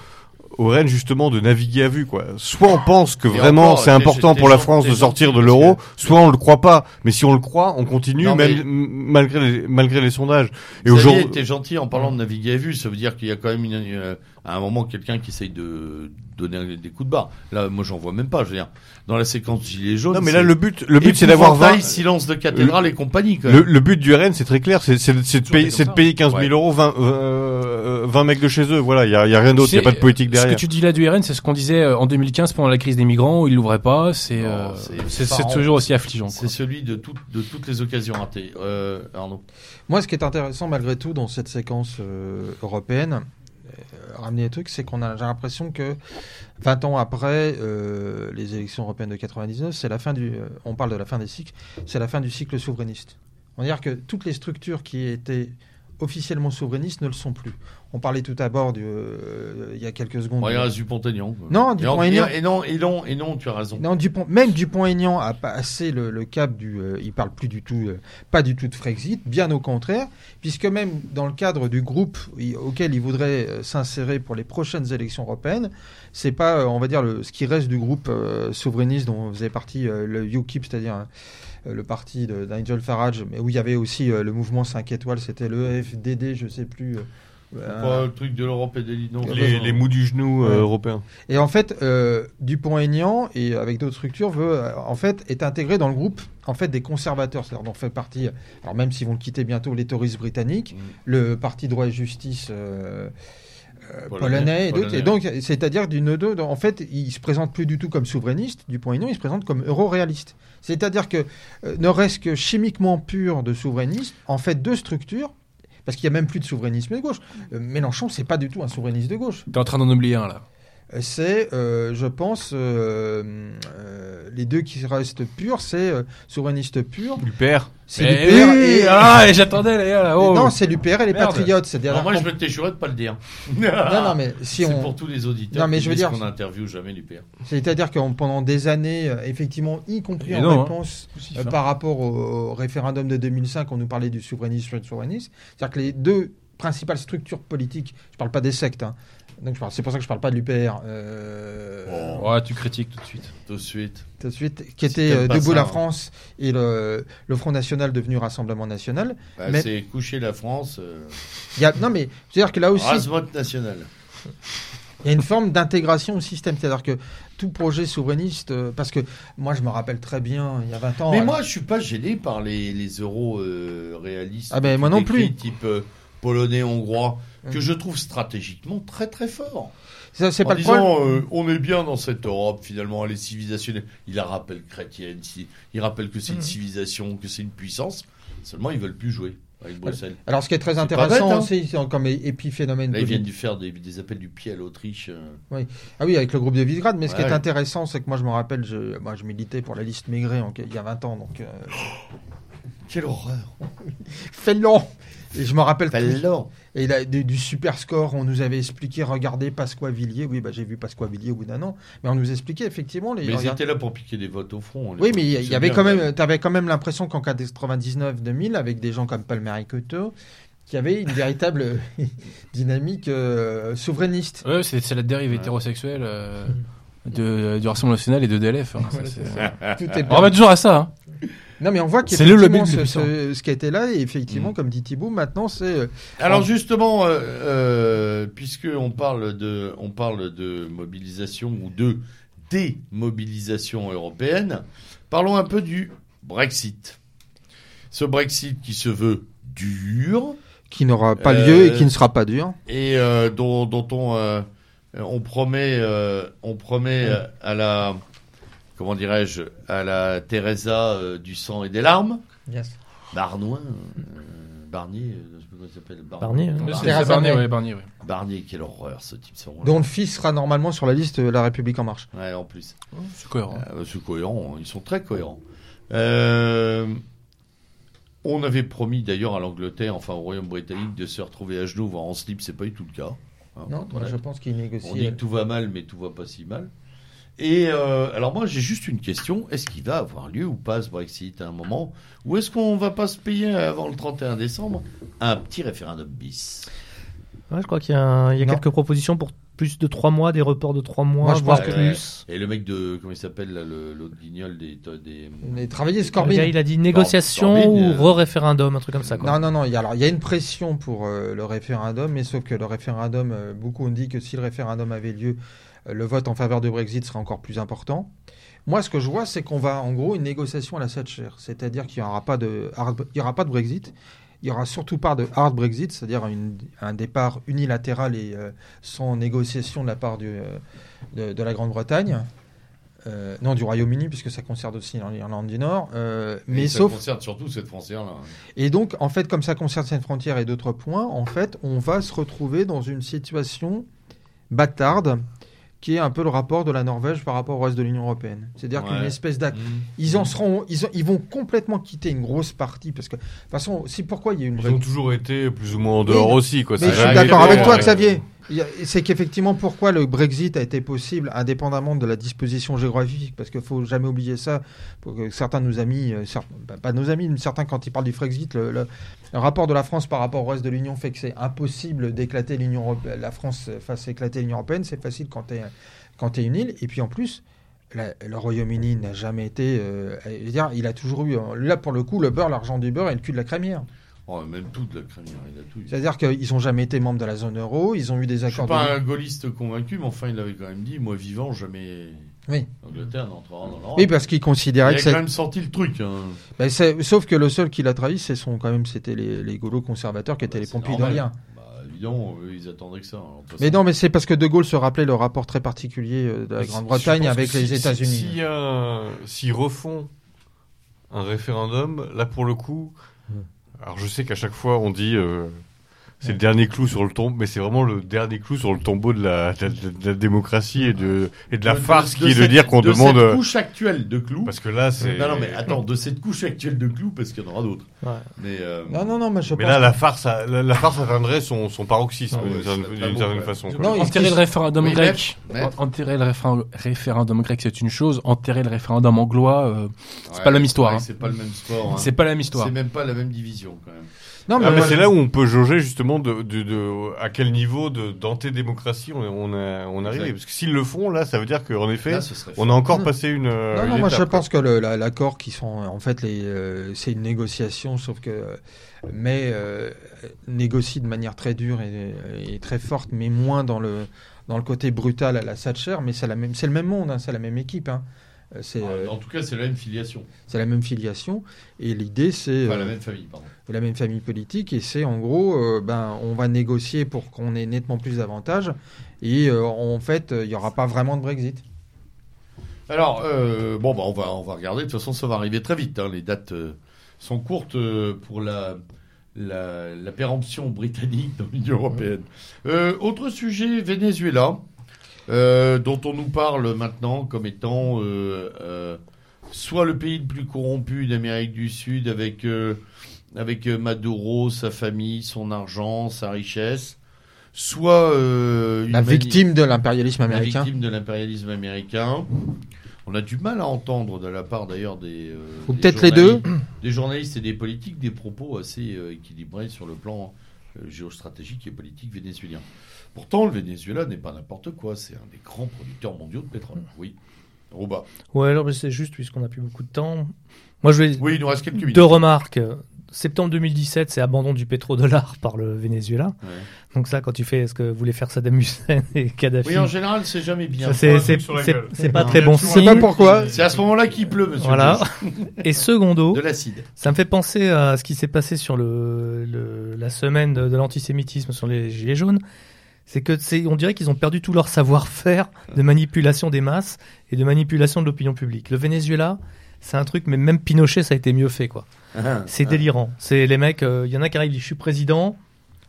au Rennes justement de naviguer à vue quoi. Soit on pense que Et vraiment c'est important pour la France de sortir de l'euro, soit on le croit pas. Mais si on le croit, on continue Non, même malgré les, malgré les sondages. Et aujourd'hui t'es gentil en parlant de naviguer à vue. Ça veut dire qu'il y a quand même une, euh, à un moment quelqu'un qui essaye de donner des coups de barre. Là, moi, j'en vois même pas. Je veux dire, dans la séquence gilet jaune. non mais là le but le but c'est d'avoir 20 épouvantail, silence de cathédrale et compagnie. Quand Le, même. le but du RN, c'est très clair, c'est c'est- c'est de payer, c'est de payer 15 000 Ouais. euros, 20, euh, 20 mecs de chez eux. Voilà, il y a, il y a rien d'autre, il y a pas de politique Ce derrière. que tu dis là du RN, c'est ce qu'on disait euh, en 2015 pendant la crise des migrants où ils l'ouvraient pas. C'est euh, c'est toujours aussi affligeant. C'est celui de, toutes de toutes les occasions ratées. Euh, Arnaud. Moi, ce qui est intéressant malgré tout dans cette séquence euh, européenne, euh, ramener les trucs, c'est qu'on a l'impression que 20 ans après euh, les élections européennes de 99, c'est la fin du. euh, on parle de la fin des cycles, c'est la fin du cycle souverainiste. On va dire que toutes les structures qui étaient officiellement souverainistes ne le sont plus. On parlait tout à bord du, euh, il y a quelques secondes. Bon, il reste Dupont-Aignan. Non, Dupont-Aignan. Et, non, et non, et non, tu as raison. Non, Dupont, même Dupont-Aignan a passé le, le cap du. euh, il parle plus du tout, euh, pas du tout de Frexit, bien au contraire, puisque même dans le cadre du groupe auquel il voudrait euh, s'insérer pour les prochaines élections européennes, c'est pas, euh, on va dire, le, ce qui reste du groupe euh, souverainiste dont faisait partie euh, le UKIP, c'est-à-dire euh, le parti de Nigel Farage, mais où il y avait aussi euh, le mouvement 5 étoiles, c'était le FDD, je sais plus. euh, pas le truc de l'Europe et des non, Les, les mous du genou euh, Ouais. européens. Et en fait, euh, Dupont-Aignan et avec d'autres structures veut, euh, en fait, est intégré dans le groupe en fait des conservateurs, c'est-à-dire dont fait partie. Alors même s'ils vont le quitter bientôt, les touristes britanniques, Mm. le parti droit et justice. Euh, Polonais, polonais et d'autres. Et donc, c'est-à-dire d'une en fait, il se présente plus du tout comme souverainiste, Dupont-Aignan, il se présente comme euro-réaliste. C'est-à-dire que euh, ne reste que chimiquement pur de souverainiste, en fait, deux structures, parce qu'il n'y a même plus de souverainisme de gauche. Euh, Mélenchon, c'est pas du tout un souverainiste de gauche. T'es en train d'en oublier un là. C'est, euh, je pense, euh, euh, les deux qui restent purs, c'est euh, souverainiste pur, L'UPR. c'est l'UPR oui, et... ah, et j'attendais les gars là. Oh. Non, c'est l'UPR et les Merde. patriotes. C'est-à-dire Alors moi, je me t'échouerais de pas le dire. Non, non, mais si c'est on... pour tous les auditeurs. Non, mais je veux dire- qu'on n'interviewe jamais l'UPR. C'est-à-dire que pendant des années, effectivement, y compris Et en non, hein. réponse hein. par rapport au, au référendum de 2005, on nous parlait du souverainisme sur le souverainisme. C'est-à-dire que les deux principales structures politiques, je parle pas des sectes, hein, donc je parle- c'est pour ça que je parle pas de l'UPR, euh, Oh. Ouais, tu critiques tout de suite. Tout de suite. tout de suite, qui t'aimes euh, Debout ça, la hein. France et le, le Front National devenu Rassemblement National. Bah, Mais- C'est coucher la France. Euh, Il y a, non mais, c'est-à-dire que là aussi, Rasmot national. il y a une forme d'intégration au système. C'est-à-dire que tout projet souverainiste, euh, parce que moi je me rappelle très bien, il y a 20 ans... Mais moi, je suis pas gêné par les, les euros euh, réalistes. Ah ben, moi non plus. Type euh, polonais, hongrois, que Mm. je trouve stratégiquement très très fort. Ça, c'est en pas le problème. disant euh, on est bien dans cette Europe finalement elle est civilisationnelle il la rappelle chrétienne il rappelle que c'est une Mhm. civilisation que c'est une puissance seulement ils veulent plus jouer avec Bruxelles Alors, ce qui est très intéressant bête, hein. aussi, c'est comme épiphénomène là ils viennent de faire des, des appels du pied à l'Autriche euh. Ah oui, avec le groupe de Visegrad. Mais ce qui est ouais. intéressant, c'est que moi, je me rappelle, je, moi, je militais pour la liste Maigret en- il y a 20 ans. Donc, euh, quelle horreur Fais-le Et je me rappelle Fallon. Et là, du, du super score, on nous avait expliqué, regardez Pasqua Villiers. Oui, bah, j'ai vu Pasqua Villiers au bout d'un an. Mais on nous expliquait effectivement les. mais ils étaient là pour piquer des votes au front Oui, mais il y- y avait quand même, t'avais quand même l'impression qu'en 99-2000, avec des gens comme Palmer et qu'il y avait une véritable dynamique euh, souverainiste. Ouais, c'est la dérive Ouais. hétérosexuelle euh, de, du Rassemblement national et de DLF. hein, ça, c'est- Tout est On remet toujours à ça. hein. Non, mais on voit C'est le lobby ce, ce, ce qui était là, et effectivement, Mm. comme dit Thibault, maintenant, c'est. euh, Alors En- justement, euh, euh, puisque on parle de, on parle de mobilisation ou de démobilisation européenne, parlons un peu du Brexit. Ce Brexit qui se veut dur qui n'aura pas Euh, lieu et qui ne sera pas dur. et euh, dont, dont on, euh, on promet, euh, on promet euh, à la, comment dirais-je, à la Teresa euh, du sang et des larmes, Barnoin, euh, Barnier, euh, je sais pas comment il s'appelle, Barnier, hein. Barnier, ouais, Barnier, ouais. Barnier, quelle horreur ce type. ce. Dont le fils sera normalement sur la liste de La République En Marche. Ouais, en plus. C'est cohérent. Euh, c'est cohérent, ils sont très cohérents. Euh, on avait promis d'ailleurs à l'Angleterre, enfin au Royaume britannique, de se retrouver à genoux, voire en slip, c'est pas du tout le cas. Hein, Non, moi, je pense qu'il négocie. On dit que tout va mal, mais tout va pas si mal. Et euh, alors moi j'ai juste une question, est-ce qu'il va avoir lieu ou pas ce Brexit à un moment? Ou est-ce qu'on va pas se payer avant le 31 décembre un petit référendum bis? Ouais, je crois qu'il y a, un- il y a Non. quelques propositions pour plus de trois mois, des reports de trois mois, Moi, je voire pense que- plus. Et le mec de, comment il s'appelle là, le- l'autre guignol des... des... Les travailleurs gars, il a dit négociation ou euh, re-référendum, un truc comme ça. Quoi. Non, non, non. Il y a, alors, il y a une pression pour euh, le référendum, mais sauf que le référendum, euh, beaucoup ont dit que si le référendum avait lieu, le vote en faveur du Brexit serait encore plus important. Moi, ce que je vois, c'est qu'on va, en gros, une négociation à la Thatcher. C'est-à-dire qu'il n'y aura, pas de hard- il y aura pas de Brexit. Il n'y aura surtout pas de hard Brexit, c'est-à-dire un départ unilatéral et euh, sans négociation de la part du, euh, de, de la Grande-Bretagne. Euh, non, du Royaume-Uni, puisque ça concerne aussi l'Irlande du Nord. Euh, mais ça sauf concerne surtout cette frontière-là. et donc, en fait, comme ça concerne cette frontière et d'autres points, en fait, on va se retrouver dans une situation bâtarde qui est un peu le rapport de la Norvège par rapport au reste de l'Union européenne. C'est-à-dire Ouais. qu'une espèce d'acte. Mmh. Ils en seront, ils, ont- ils vont complètement quitter une grosse partie parce que, de toute façon, c'est pourquoi il y a une Ils vraie ont toujours été plus ou moins en dehors Oui, aussi, quoi. mais je suis d'accord avec toi, Xavier. C'est qu'effectivement, pourquoi le Brexit a été possible, indépendamment de la disposition géographique, parce qu'il faut jamais oublier ça, que certains de nos amis, euh, cer- bah, pas nos amis, certains, quand ils parlent du Frexit, le, rapport de la France par rapport au reste de l'Union fait que c'est impossible d'éclater l'Union européenne, la France fasse éclater l'Union européenne, c'est facile quand tu es, une île, et puis en plus, le Royaume-Uni n'a jamais été. euh, dire, il a toujours eu. euh, Là, pour le coup, le beurre, l'argent du beurre et le cul de la crémière. Oh, même tout de la il a tout. eu. C'est-à-dire qu'ils n'ont jamais été membres de la zone euro, ils ont eu des Je suis accords. pas de- un gaulliste convaincu, mais enfin, il avait quand même dit, moi vivant, jamais Oui. l'Angleterre n'entrera dans l'Europe. Oui, parce qu'ils il considéraient a que quand même senti le truc. Hein. Ben, c'est- sauf que le seul qui l'a trahi, c'est son quand même, c'était les, les conservateurs qui étaient Bah, les pompidoliens. Bah, eux, ils attendaient que ça. toute Mais non, mais c'est parce que De Gaulle se rappelait le rapport très particulier euh, de la Grande-Bretagne que avec si- les si- États-Unis. A S'ils refont un référendum, là pour le coup, alors je sais qu'à chaque fois on dit euh, c'est le dernier clou sur le tombeau, mais c'est vraiment le dernier clou sur le tombeau de la, de la- de la démocratie et de, et de la De- farce de qui est de cette- dire qu'on de demande. cette euh, couche actuelle de clous. Parce que là c'est. Non, non, mais attends, de cette couche actuelle de clous, parce qu'il y en aura d'autres. Ouais. Mais, euh, Non, non, non, mais je Mais pense. là, la farce, a- la, la farce atteindrait son, son paroxysme Ah ouais, d'une certaine, c'est beau, ouais. façon. quoi. Non, Enterrer le référendum Oui, grec. maître. Enterrer le réfé- référendum grec, c'est une chose. Enterrer le référendum anglois, euh, ouais, pas la même histoire, hein. C'est pas le même sport. hein. c'est pas la même histoire. C'est même pas la même division, quand même. Non, mais, Ah, mais c'est là où on peut jauger justement de, de, de- à quel niveau de d'antidémocratie on, on, a, on arrive. Exact. Parce que s'ils le font, là, ça veut dire qu'en effet, Là, on a encore Non. passé une. euh, Non, une non, moi étape, je quoi. pense que la- l'accord qui sont en fait euh, c'est une négociation, sauf que mais euh, négocie de manière très dure et, et très forte, mais moins dans le dans le côté brutal à la Thatcher, mais c'est la même, c'est le même monde, hein, c'est la même équipe. hein. Euh, euh, En tout cas, c'est la même filiation. c'est la même filiation. Et l'idée, c'est Enfin, euh, la même famille, pardon. La même famille politique. Et c'est en gros, euh, ben, on va négocier pour qu'on ait nettement plus d'avantages. Et euh, en fait, il n'y aura pas vraiment de Brexit. Alors, euh, bon, bah, on, va, on va regarder. De toute façon, ça va arriver très vite. hein. Les dates sont courtes pour la, la, la péremption britannique dans l'Union européenne. Autre sujet, Venezuela, euh, dont on nous parle maintenant comme étant euh, euh, soit le pays le plus corrompu d'Amérique du Sud avec, avec euh, Maduro, sa famille, son argent, sa richesse, soit euh, une La victime de l'impérialisme la américain. victime de l'impérialisme américain. On a du mal à entendre de la part d'ailleurs des, euh, Ou des peut-être les deux. journalistes- des journalistes et des politiques des propos assez euh, équilibrés sur le plan euh, géostratégique et politique vénézuélien. Pourtant, le Venezuela n'est pas n'importe quoi, c'est un des grands producteurs mondiaux de pétrole. Oui. Rouba. Ouais, alors mais c'est juste puisqu'on n'a plus beaucoup de temps. Moi, je vais Oui, il nous reste quelques minutes. deux remarques. Septembre 2017, c'est abandon du pétrodollar par le Venezuela. Ouais. Donc ça, quand tu fais ce que voulaient faire Saddam Hussein et Kadhafi, Oui, en général, c'est jamais bien. ça, c'est c'est c'est- c'est pas très bon sais pas pourquoi. C'est à ce moment-là qu'il pleut, monsieur. Voilà. Et secondo, De l'acide. Ça me fait penser à ce qui s'est passé sur le, le- la semaine de, de l'antisémitisme sur les Gilets jaunes. C'est que c'est, on dirait qu'ils ont perdu tout leur savoir-faire de manipulation des masses et de manipulation de l'opinion publique. Le Venezuela, c'est un truc, mais même Pinochet, ça a été mieux fait, quoi. C'est délirant. C'est les mecs, euh, il y en a qui arrivent, je suis président.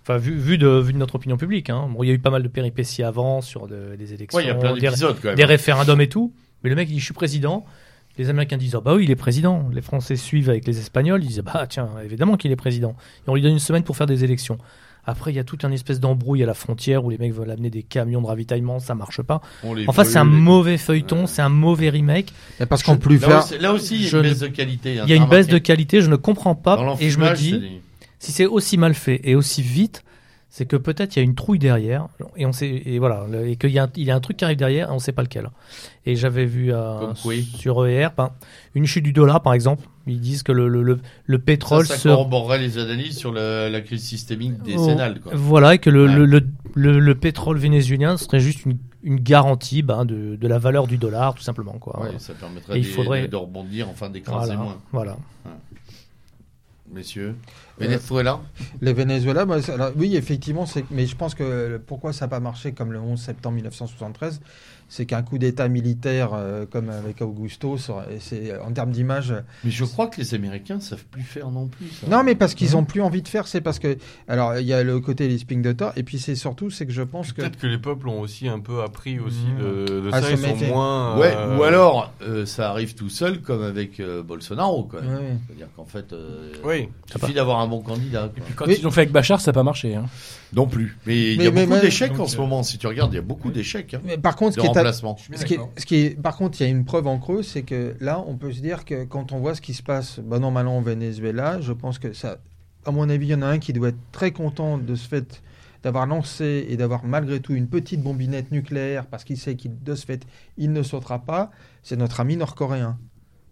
Enfin, vu, vu, de, vu de notre opinion publique, hein. Bon, il y a eu pas mal de péripéties avant sur de- des élections, Ouais, il y a plein des- d'épisodes quand même. des référendums et tout. Mais le mec, il dit, je suis président. Les Américains disent, ah bah oui, il est président. Les Français suivent avec les Espagnols. Ils disent, bah tiens, évidemment qu'il est président. Et on lui donne une semaine pour faire des élections. Après, il y a toute une espèce d'embrouille à la frontière où les mecs veulent amener des camions de ravitaillement, ça marche pas. Enfin, c'est un mauvais feuilleton, Ouais. c'est un mauvais remake. Mais Parce peut plus Là faire. aussi, là aussi, il y a une ne- baisse de qualité. hein, Il y a une baisse de qualité, je ne comprends pas. Et je me dis, si c'est aussi mal fait et aussi vite, c'est que peut-être il y a une trouille derrière et on sait et voilà le- et qu'il y a un, il y a un truc qui arrive derrière et on sait pas lequel. Et j'avais vu euh, quoi sur ER ben, une chute du dollar par exemple. Ils disent que le, le, le, le pétrole ça, ça se corroborerait les analyses sur la, la crise systémique décennale. Quoi. voilà et que le, Ouais. le, le, le- le pétrole vénézuélien serait juste une, une garantie ben, de, de la valeur du dollar tout simplement quoi. Ouais, ça permettrait Et il de, faudrait- de rebondir, enfin d'écraser Voilà, moins. voilà. Messieurs, Venezuela. Les Venezuela, bah, alors, oui, effectivement, c'est- mais je pense que euh, pourquoi ça n'a pas marché comme le 11 septembre 1973, c'est qu'un coup d'État militaire euh, comme avec Augusto, et c'est en termes d'image. Mais je crois que les Américains savent plus faire non plus. ça. Non, mais parce qu'ils ont plus envie de faire, c'est parce que alors il y a le côté lisping de tort, et puis c'est surtout c'est que je pense que Peut-être que les peuples ont aussi un peu appris aussi Mmh. de, de À ça, ils sont moins... Ouais, euh, ou alors euh, ça arrive tout seul, comme avec euh, Bolsonaro. Quand même. Ouais. C'est-à-dire qu'en fait, euh, Oui. il suffit d'avoir un bon candidat. quoi. Puis quand Oui. ils l'ont fait avec Bachar, ça n'a pas marché. Hein. Non plus. Mais il y a mais- beaucoup d'échecs en ce moment. Si tu regardes, il y a beaucoup d'échecs hein, Mais par contre, ce de qui est, remplacement. ce qui est- ce qui est- par contre, il y a une preuve en creux, c'est que là, on peut se dire que quand on voit ce qui se passe, bah, normalement au Venezuela, je pense que ça, à mon avis, il y en a un qui doit être très content de ce fait d'avoir lancé et d'avoir malgré tout une petite bombinette nucléaire parce qu'il sait qu'il de ce fait il ne sautera pas. C'est notre ami nord-coréen.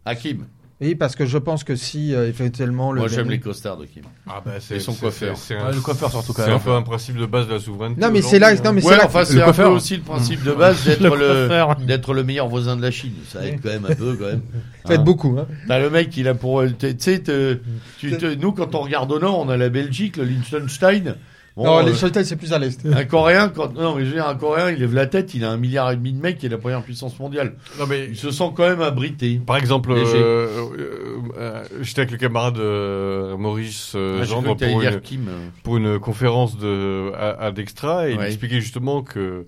Hakim. Oui, parce que je pense que si euh, effectivement le Moi, j'aime les costards de Kim. Ah bah c'est Et son coiffeur. C'est un, le coiffeur surtout quand c'est un peu un principe de base de la souveraineté. Non, mais c'est là, aujourd'hui, non, mais Ouais, c'est là. enfin, c'est un peu aussi le principe de base d'être le, coiffeur. d'être le meilleur voisin de la Chine. Ça aide quand même un peu, quand même. Faites Hein. beaucoup. Hein. T'as le mec, il a pour. Tu sais, te- tu- te- nous, quand on regarde au nord, on a la Belgique, le Liechtenstein. Bon, non, euh, les Choletais, c'est plus à l'est. un Coréen, quand, non, mais je veux dire, un Coréen, il lève la tête, il a un milliard et demi de mecs, il est la première puissance mondiale. Non mais Il se sent quand même abrité. Par exemple, euh, euh, euh, j'étais avec le camarade euh, Maurice euh, Ah, Gendre pour une, Kim. euh. pour une conférence de, à, à Dextra et il expliquait justement que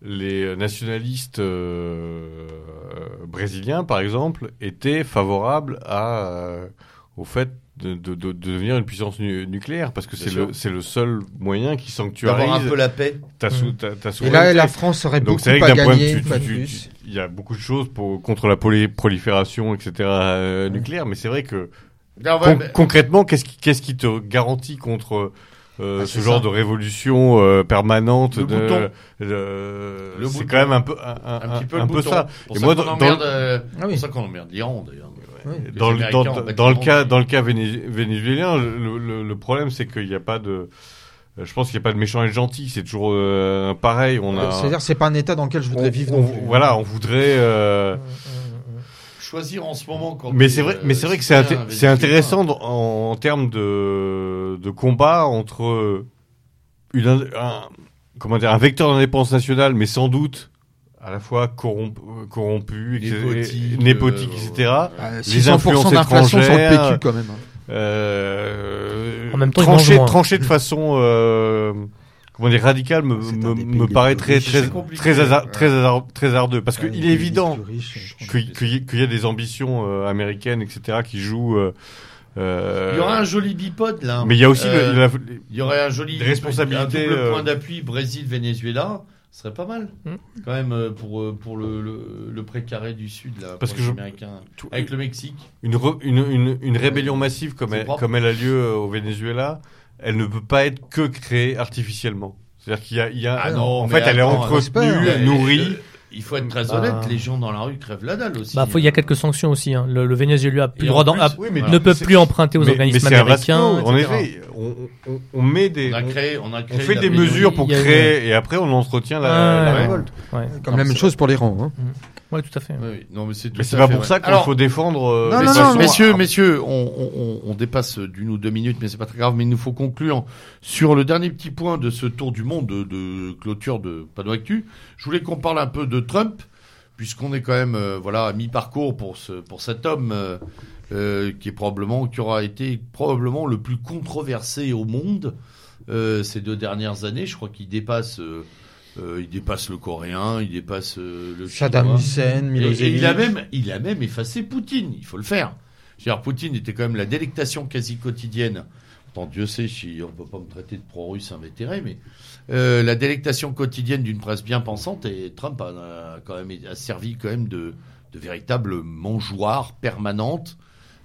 les nationalistes euh, brésiliens, par exemple, étaient favorables à, euh, au fait de, de, de- de devenir une puissance nu- nucléaire parce que c'est le, c'est le seul moyen qui D'avoir un sanctuarise peu la paix. ta, sou- ta, ta Et là, la France aurait Donc beaucoup c'est vrai que à gagner, il y a beaucoup de choses pour, contre la poly- prolifération, etc. euh, nucléaire, mais c'est vrai que Non, ouais, Con- mais- concrètement, qu'est-ce qui, qu'est-ce qui te garantit contre euh, Ah, ce genre ça. de révolution euh, permanente Le de, Le C'est quand même un peu un, un- un petit peu un le peu ça. Pour Et ça moi, qu'on dans- emmerde, dans- euh, Ah oui. pour ça qu'on emmerde l'Iran, d'ailleurs. Dans, le- dans, dans cas, dans le cas vénézuélien, le, le- le problème c'est qu'il n'y a pas de, euh, je pense qu'il n'y a pas de méchant et de gentil. C'est toujours euh, pareil. On a, C'est-à-dire, c'est pas un état dans lequel je voudrais on- vivre on- non plus. Voilà, on voudrait. euh, choisir en ce moment quand Mais c'est vrai, euh, mais c'est vrai que c'est intéressant dans- en, en termes de, de combat entre une, ind- un, comment dire, un vecteur d'indépendance nationale, mais sans doute à la fois corrompu, corrompu etc., Népotique, népotique, euh, etc. Euh, Les 600% influences d'inflation sur le étrangères, PQ quand même. hein. Euh, En même temps, moins. trancher de façon euh, comment dire radicale me, me, me les paraît très riches, très très hasard, très hasard, très hasardeux parce Ouais, qu'il les est évident les euh, qu'il y, a des ambitions euh, américaines etc qui jouent euh, euh, Il y aura un joli bipode là. mais il y a aussi le- Euh, la- Il y aurait un joli Des responsabilités, un double euh, point d'appui Brésil-Venezuela. Ce serait pas mal, Hmm. quand même, euh, pour, euh, pour le, le, le précaré du Sud, là, Parce pour que les je- Américains. tout- Avec le Mexique. une, re- une, une, une rébellion massive comme elle, propre. comme elle a lieu euh, au Venezuela elle ne peut pas être que créée artificiellement c'est-à-dire qu'il y a, il y a Ah non, en fait elle est entretenue nourrie Euh, Il faut être très Bah. honnête, les gens dans la rue crèvent la dalle aussi. Bah, faut, il y a quelques sanctions aussi. Hein. Le, le Venezuela a plus Et le droit en d'en- plus, a- Oui, mais ne peut plus emprunter aux mais, organismes américains. En effet, on, on, on met des, On a on- créé, on a on créé fait des mesures pour créer et après on entretient la, révolte. Ouais. Comme Non, la même chose pour l'Iran. Ouais, tout à fait. Oui, oui. Non, mais c'est tout Mais c'est à pas fait pour ça qu'il faut défendre. euh, Non, les non, façons- non, Messieurs, messieurs, on, on- on- on dépasse d'une ou deux minutes, mais c'est pas très grave. Mais il nous faut conclure sur le dernier petit point de ce tour du monde de, de clôture de Panneau Actu. Je voulais qu'on parle un peu de Trump, puisqu'on est quand même euh, voilà à mi-parcours pour ce pour cet homme euh, euh, qui est probablement qui aura été probablement le plus controversé au monde euh, ces deux dernières années. Je crois qu'il dépasse. Euh, il dépasse le coréen, il dépasse euh, le Saddam. Hussein, Milosevic. il a même, il a même effacé Poutine. Il faut le faire. C'est-à-dire, Poutine était quand même la délectation quasi quotidienne. Tant Dieu sait si on peut pas me traiter de pro-russe invétéré, mais euh, la délectation quotidienne d'une presse bien pensante et Trump a, a quand même a servi quand même de, de véritable mangeoire permanente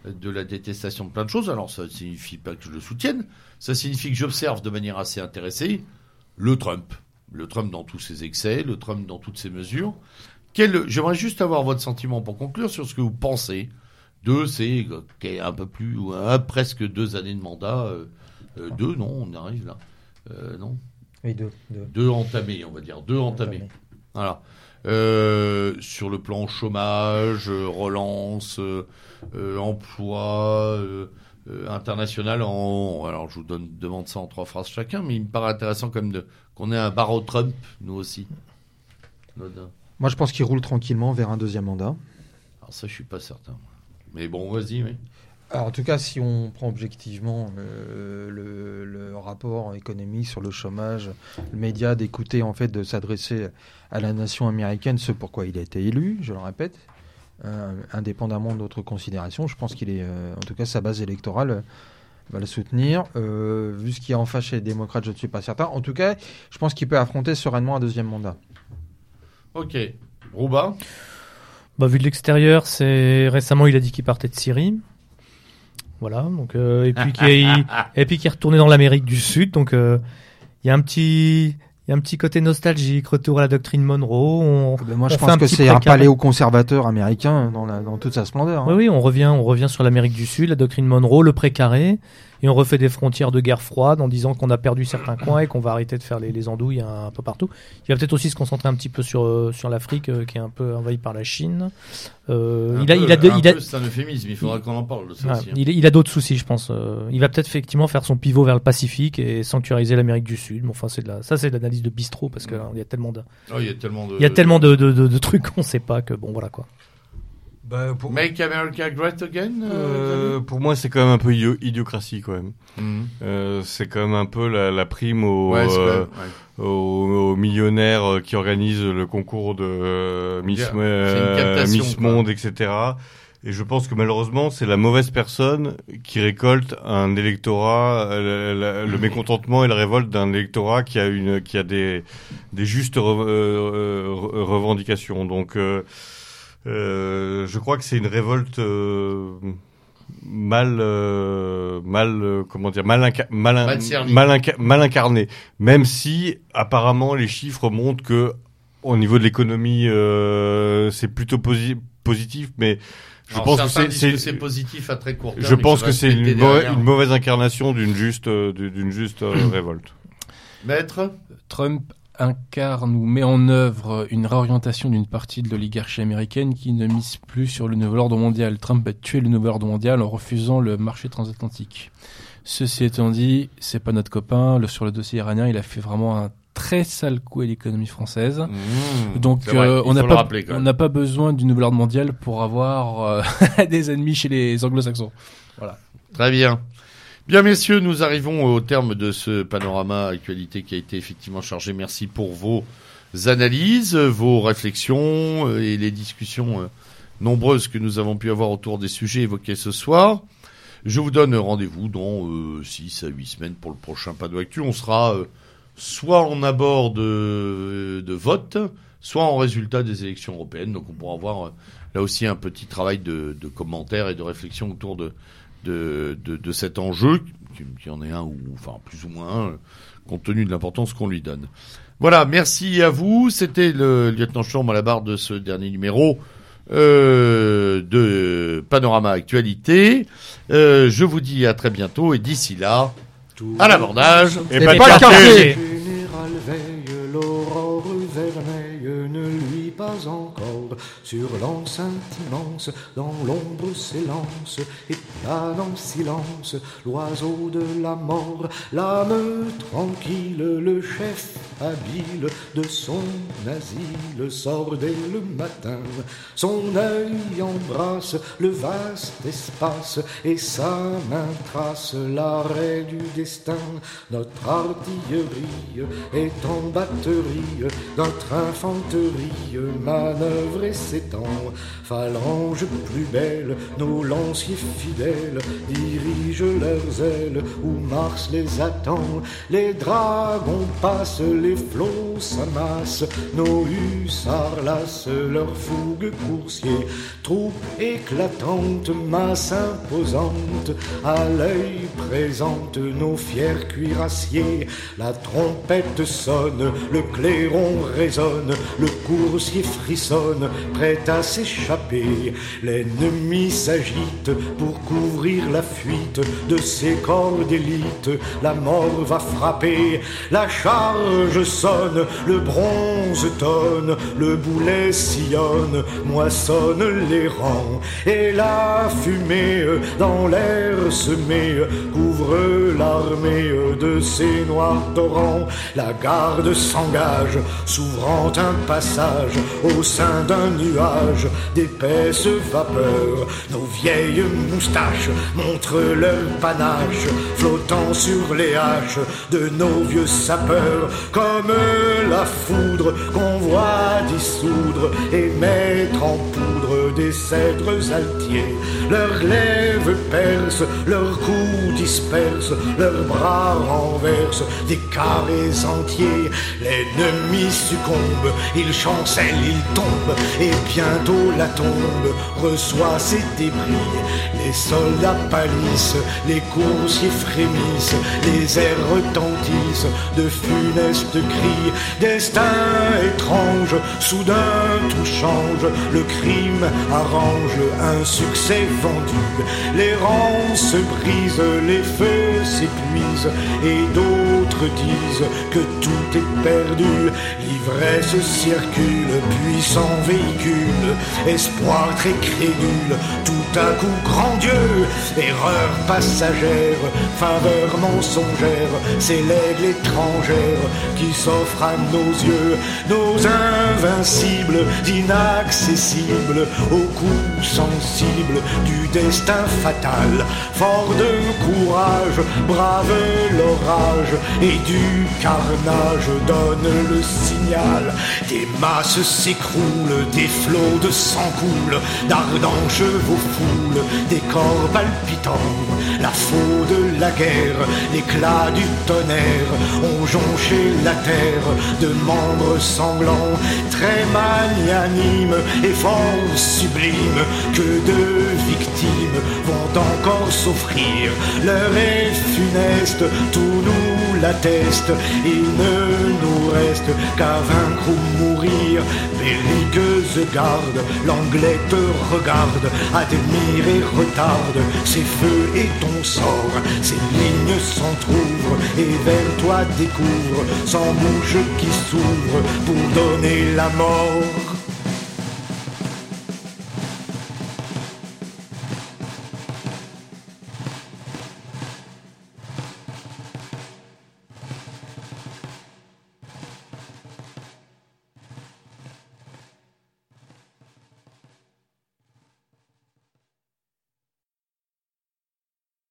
de la détestation de plein de choses. Alors ça signifie pas que je le soutienne, ça signifie que j'observe de manière assez intéressée le Trump, le Trump dans tous ses excès, le Trump dans toutes ses mesures. Quel, j'aimerais juste avoir votre sentiment pour conclure sur ce que vous pensez de ces euh, un peu plus un- presque deux années de mandat, euh, euh, deux non, on arrive là, Euh, non, Oui, deux, deux. deux entamés, on va dire deux entamés. Voilà. Sur le plan chômage, relance, emploi international. En, alors, je vous donne, demande ça en trois phrases chacun, mais il me paraît intéressant quand même de, qu'on ait un barreau Trump, nous aussi. Nodin. Moi, je pense qu'il roule tranquillement vers un deuxième mandat. Alors ça, je suis pas certain. Mais bon, vas-y, oui. Alors, en tout cas, si on prend objectivement euh, le, le rapport économique sur le chômage, le média d'écouter, en fait, de s'adresser à la nation américaine, ce pourquoi il a été élu, je le répète, euh, indépendamment d'autres considérations, je pense qu'il est, euh, en tout cas, sa base électorale euh, va le soutenir. Euh, vu ce qu'il y a en face chez les démocrates, je ne suis pas certain. En tout cas, je pense qu'il peut affronter sereinement un deuxième mandat. Ok. Rouba Bah, vu de l'extérieur, c'est récemment il a dit qu'il partait de Syrie. Voilà, donc euh, et puis et puis qu'il est retourné dans l'Amérique du Sud, donc euh, il y a un petit il y a un petit côté nostalgique, retour à la doctrine Monroe. On, Ben, moi, je on pense que c'est un paléoconservateur américain dans, la- dans toute sa splendeur. hein. Oui, oui, on revient, on revient sur l'Amérique du Sud, la doctrine Monroe, le précaré, et on refait des frontières de guerre froide en disant qu'on a perdu certains coins et qu'on va arrêter de faire les, les andouilles un, peu partout. Il va peut-être aussi se concentrer un petit peu sur, euh, sur l'Afrique euh, qui est un peu envahie par la Chine. Euh, Un il a, peu- il a, de- un il a, peu, c'est un euphémisme, il faudra qu'on en parle de ça Ouais, aussi. hein. il, il a d'autres soucis, je pense. Il va peut-être effectivement faire son pivot vers le Pacifique et sanctuariser l'Amérique du Sud. Mais enfin, c'est de la, ça, c'est de l'analyse de bistrot parce que là, il y a tellement de, Oh, il y a tellement de. il y a tellement de, de, de- de trucs qu'on sait pas que bon, voilà quoi. Pour, Make America Great Again euh, pour moi, c'est quand même un peu idio- idiocratie quand même. Mhm. Euh, c'est quand même un peu la, la prime aux, Ouais, c'est euh, ouais. aux, aux millionnaires euh, qui organisent le concours de euh, Miss, Yeah. euh, quoi. Monde, etc. Et je pense que malheureusement, c'est la mauvaise personne qui récolte un électorat, euh, la- la- le mécontentement et la révolte d'un électorat qui a une, qui a des, des justes re- euh, re- revendications. Donc, euh, euh, je crois que c'est une révolte euh, mal, euh, mal, euh, comment dire, mal, inca- mal, in- Mal inca- mal incarné. Même si apparemment les chiffres montrent que au niveau de l'économie, euh, c'est plutôt posi- positif, mais je Alors, pense que c'est, positif à très court terme. je pense que c'est une, une mauvaise incarnation d'une juste, euh, d'une juste euh, révolte. Maître? Trump incarne ou met en œuvre une réorientation d'une partie de l'oligarchie américaine qui ne mise plus sur le nouvel ordre mondial. Trump a tué le nouvel ordre mondial en refusant le marché transatlantique. Ceci étant dit, c'est pas notre copain. Le, sur le dossier iranien, il a fait vraiment un très sale coup à l'économie française. Mmh, Donc euh, on n'a pas, on n'a besoin du nouvel ordre mondial pour avoir euh, des ennemis chez les anglo-saxons. Très bien. Bien, messieurs, nous arrivons au terme de ce panorama actualité qui a été effectivement chargé. Merci pour vos analyses, vos réflexions euh, et les discussions euh, nombreuses que nous avons pu avoir autour des sujets évoqués ce soir. Je vous donne rendez-vous dans 6 à 8 semaines pour le prochain Panneau Actu. On sera euh, soit en abord de, vote, soit en résultat des élections européennes. Donc on pourra avoir euh, là aussi un petit travail de, de commentaires et de réflexion autour de, de, de, de cet enjeu, qui, qui en est un ou enfin plus ou moins un, compte tenu de l'importance qu'on lui donne. Voilà, merci à vous. C'était le lieutenant Chorme à la barre de ce dernier numéro euh, de Panorama Actualité. Euh, je vous dis à très bientôt et d'ici là, à l'abordage. Et pas pas sur l'enceinte immense, dans l'ombre s'élance et en silence l'oiseau de la mort, l'âme tranquille, le chef de son asile sort dès le matin, son œil embrasse le vaste espace et sa main trace l'arrêt du destin. Notre artillerie est en batterie, notre infanterie manœuvre et s'étend. Phalange plus belle, nos lanciers fidèles dirigent leurs ailes où Mars les attend. Les dragons passent, les flots s'amassent, nos hussards lassent leur fougue coursier. Troupe éclatante, masse imposante, à l'œil présente nos fiers cuirassiers. La trompette sonne, le clairon résonne, le coursier frissonne, prêt à s'échapper. L'ennemi s'agite pour couvrir la fuite de ses corps d'élite. La mort va frapper, la charge sonne, le bronze tonne, le boulet sillonne, moissonne les rangs. Et la fumée dans l'air semée couvre l'armée de ces noirs torrents. La garde s'engage, s'ouvrant un passage au sein d'un nuage d'épaisse vapeur. Nos vieilles moustaches montrent leur panache, flottant sur les haches de nos vieux sapeurs, comme la foudre qu'on voit dissoudre et mettre en poudre des cèdres altiers. Leurs lèvres percent, leurs coups dispersent, leurs bras renversent des carrés entiers. L'ennemi succombe, il chancelle, il tombe, et bientôt la tombe reçoit ses débris. Les soldats pâlissent, les coursiers frémissent, les airs retentissent de funestes cris. Destin étrange, soudain tout change, le crime arrange un succès vendu. Les rangs se brisent, les feux s'épuisent, et d'autres disent que tout est perdu. L'ivresse circule, puissant véhicule, espoir très crédule, à coup grand Dieu, erreur passagère, faveur mensongère, c'est l'aigle étrangère qui s'offre à nos yeux, nos invincibles, inaccessibles, au coup sensible du destin fatal, fort de courage, brave l'orage, et du carnage donne le signal, des masses s'écroulent, des flots de sang coulent, d'ardents chevaux des corps palpitants, la faux de la guerre, l'éclat du tonnerre, ont jonché la terre de membres sanglants, très magnanimes et fort sublimes, que de victimes vont encore s'offrir. L'heure est funeste, tout nous l'atteste. Il ne nous reste qu'à vaincre ou mourir. Belliqueuse garde, l'anglais te regarde, admire et retarde ses feux et ton sort. Ses lignes s'entr'ouvrent et vers toi découvre sans bouche qui s'ouvre pour donner la mort.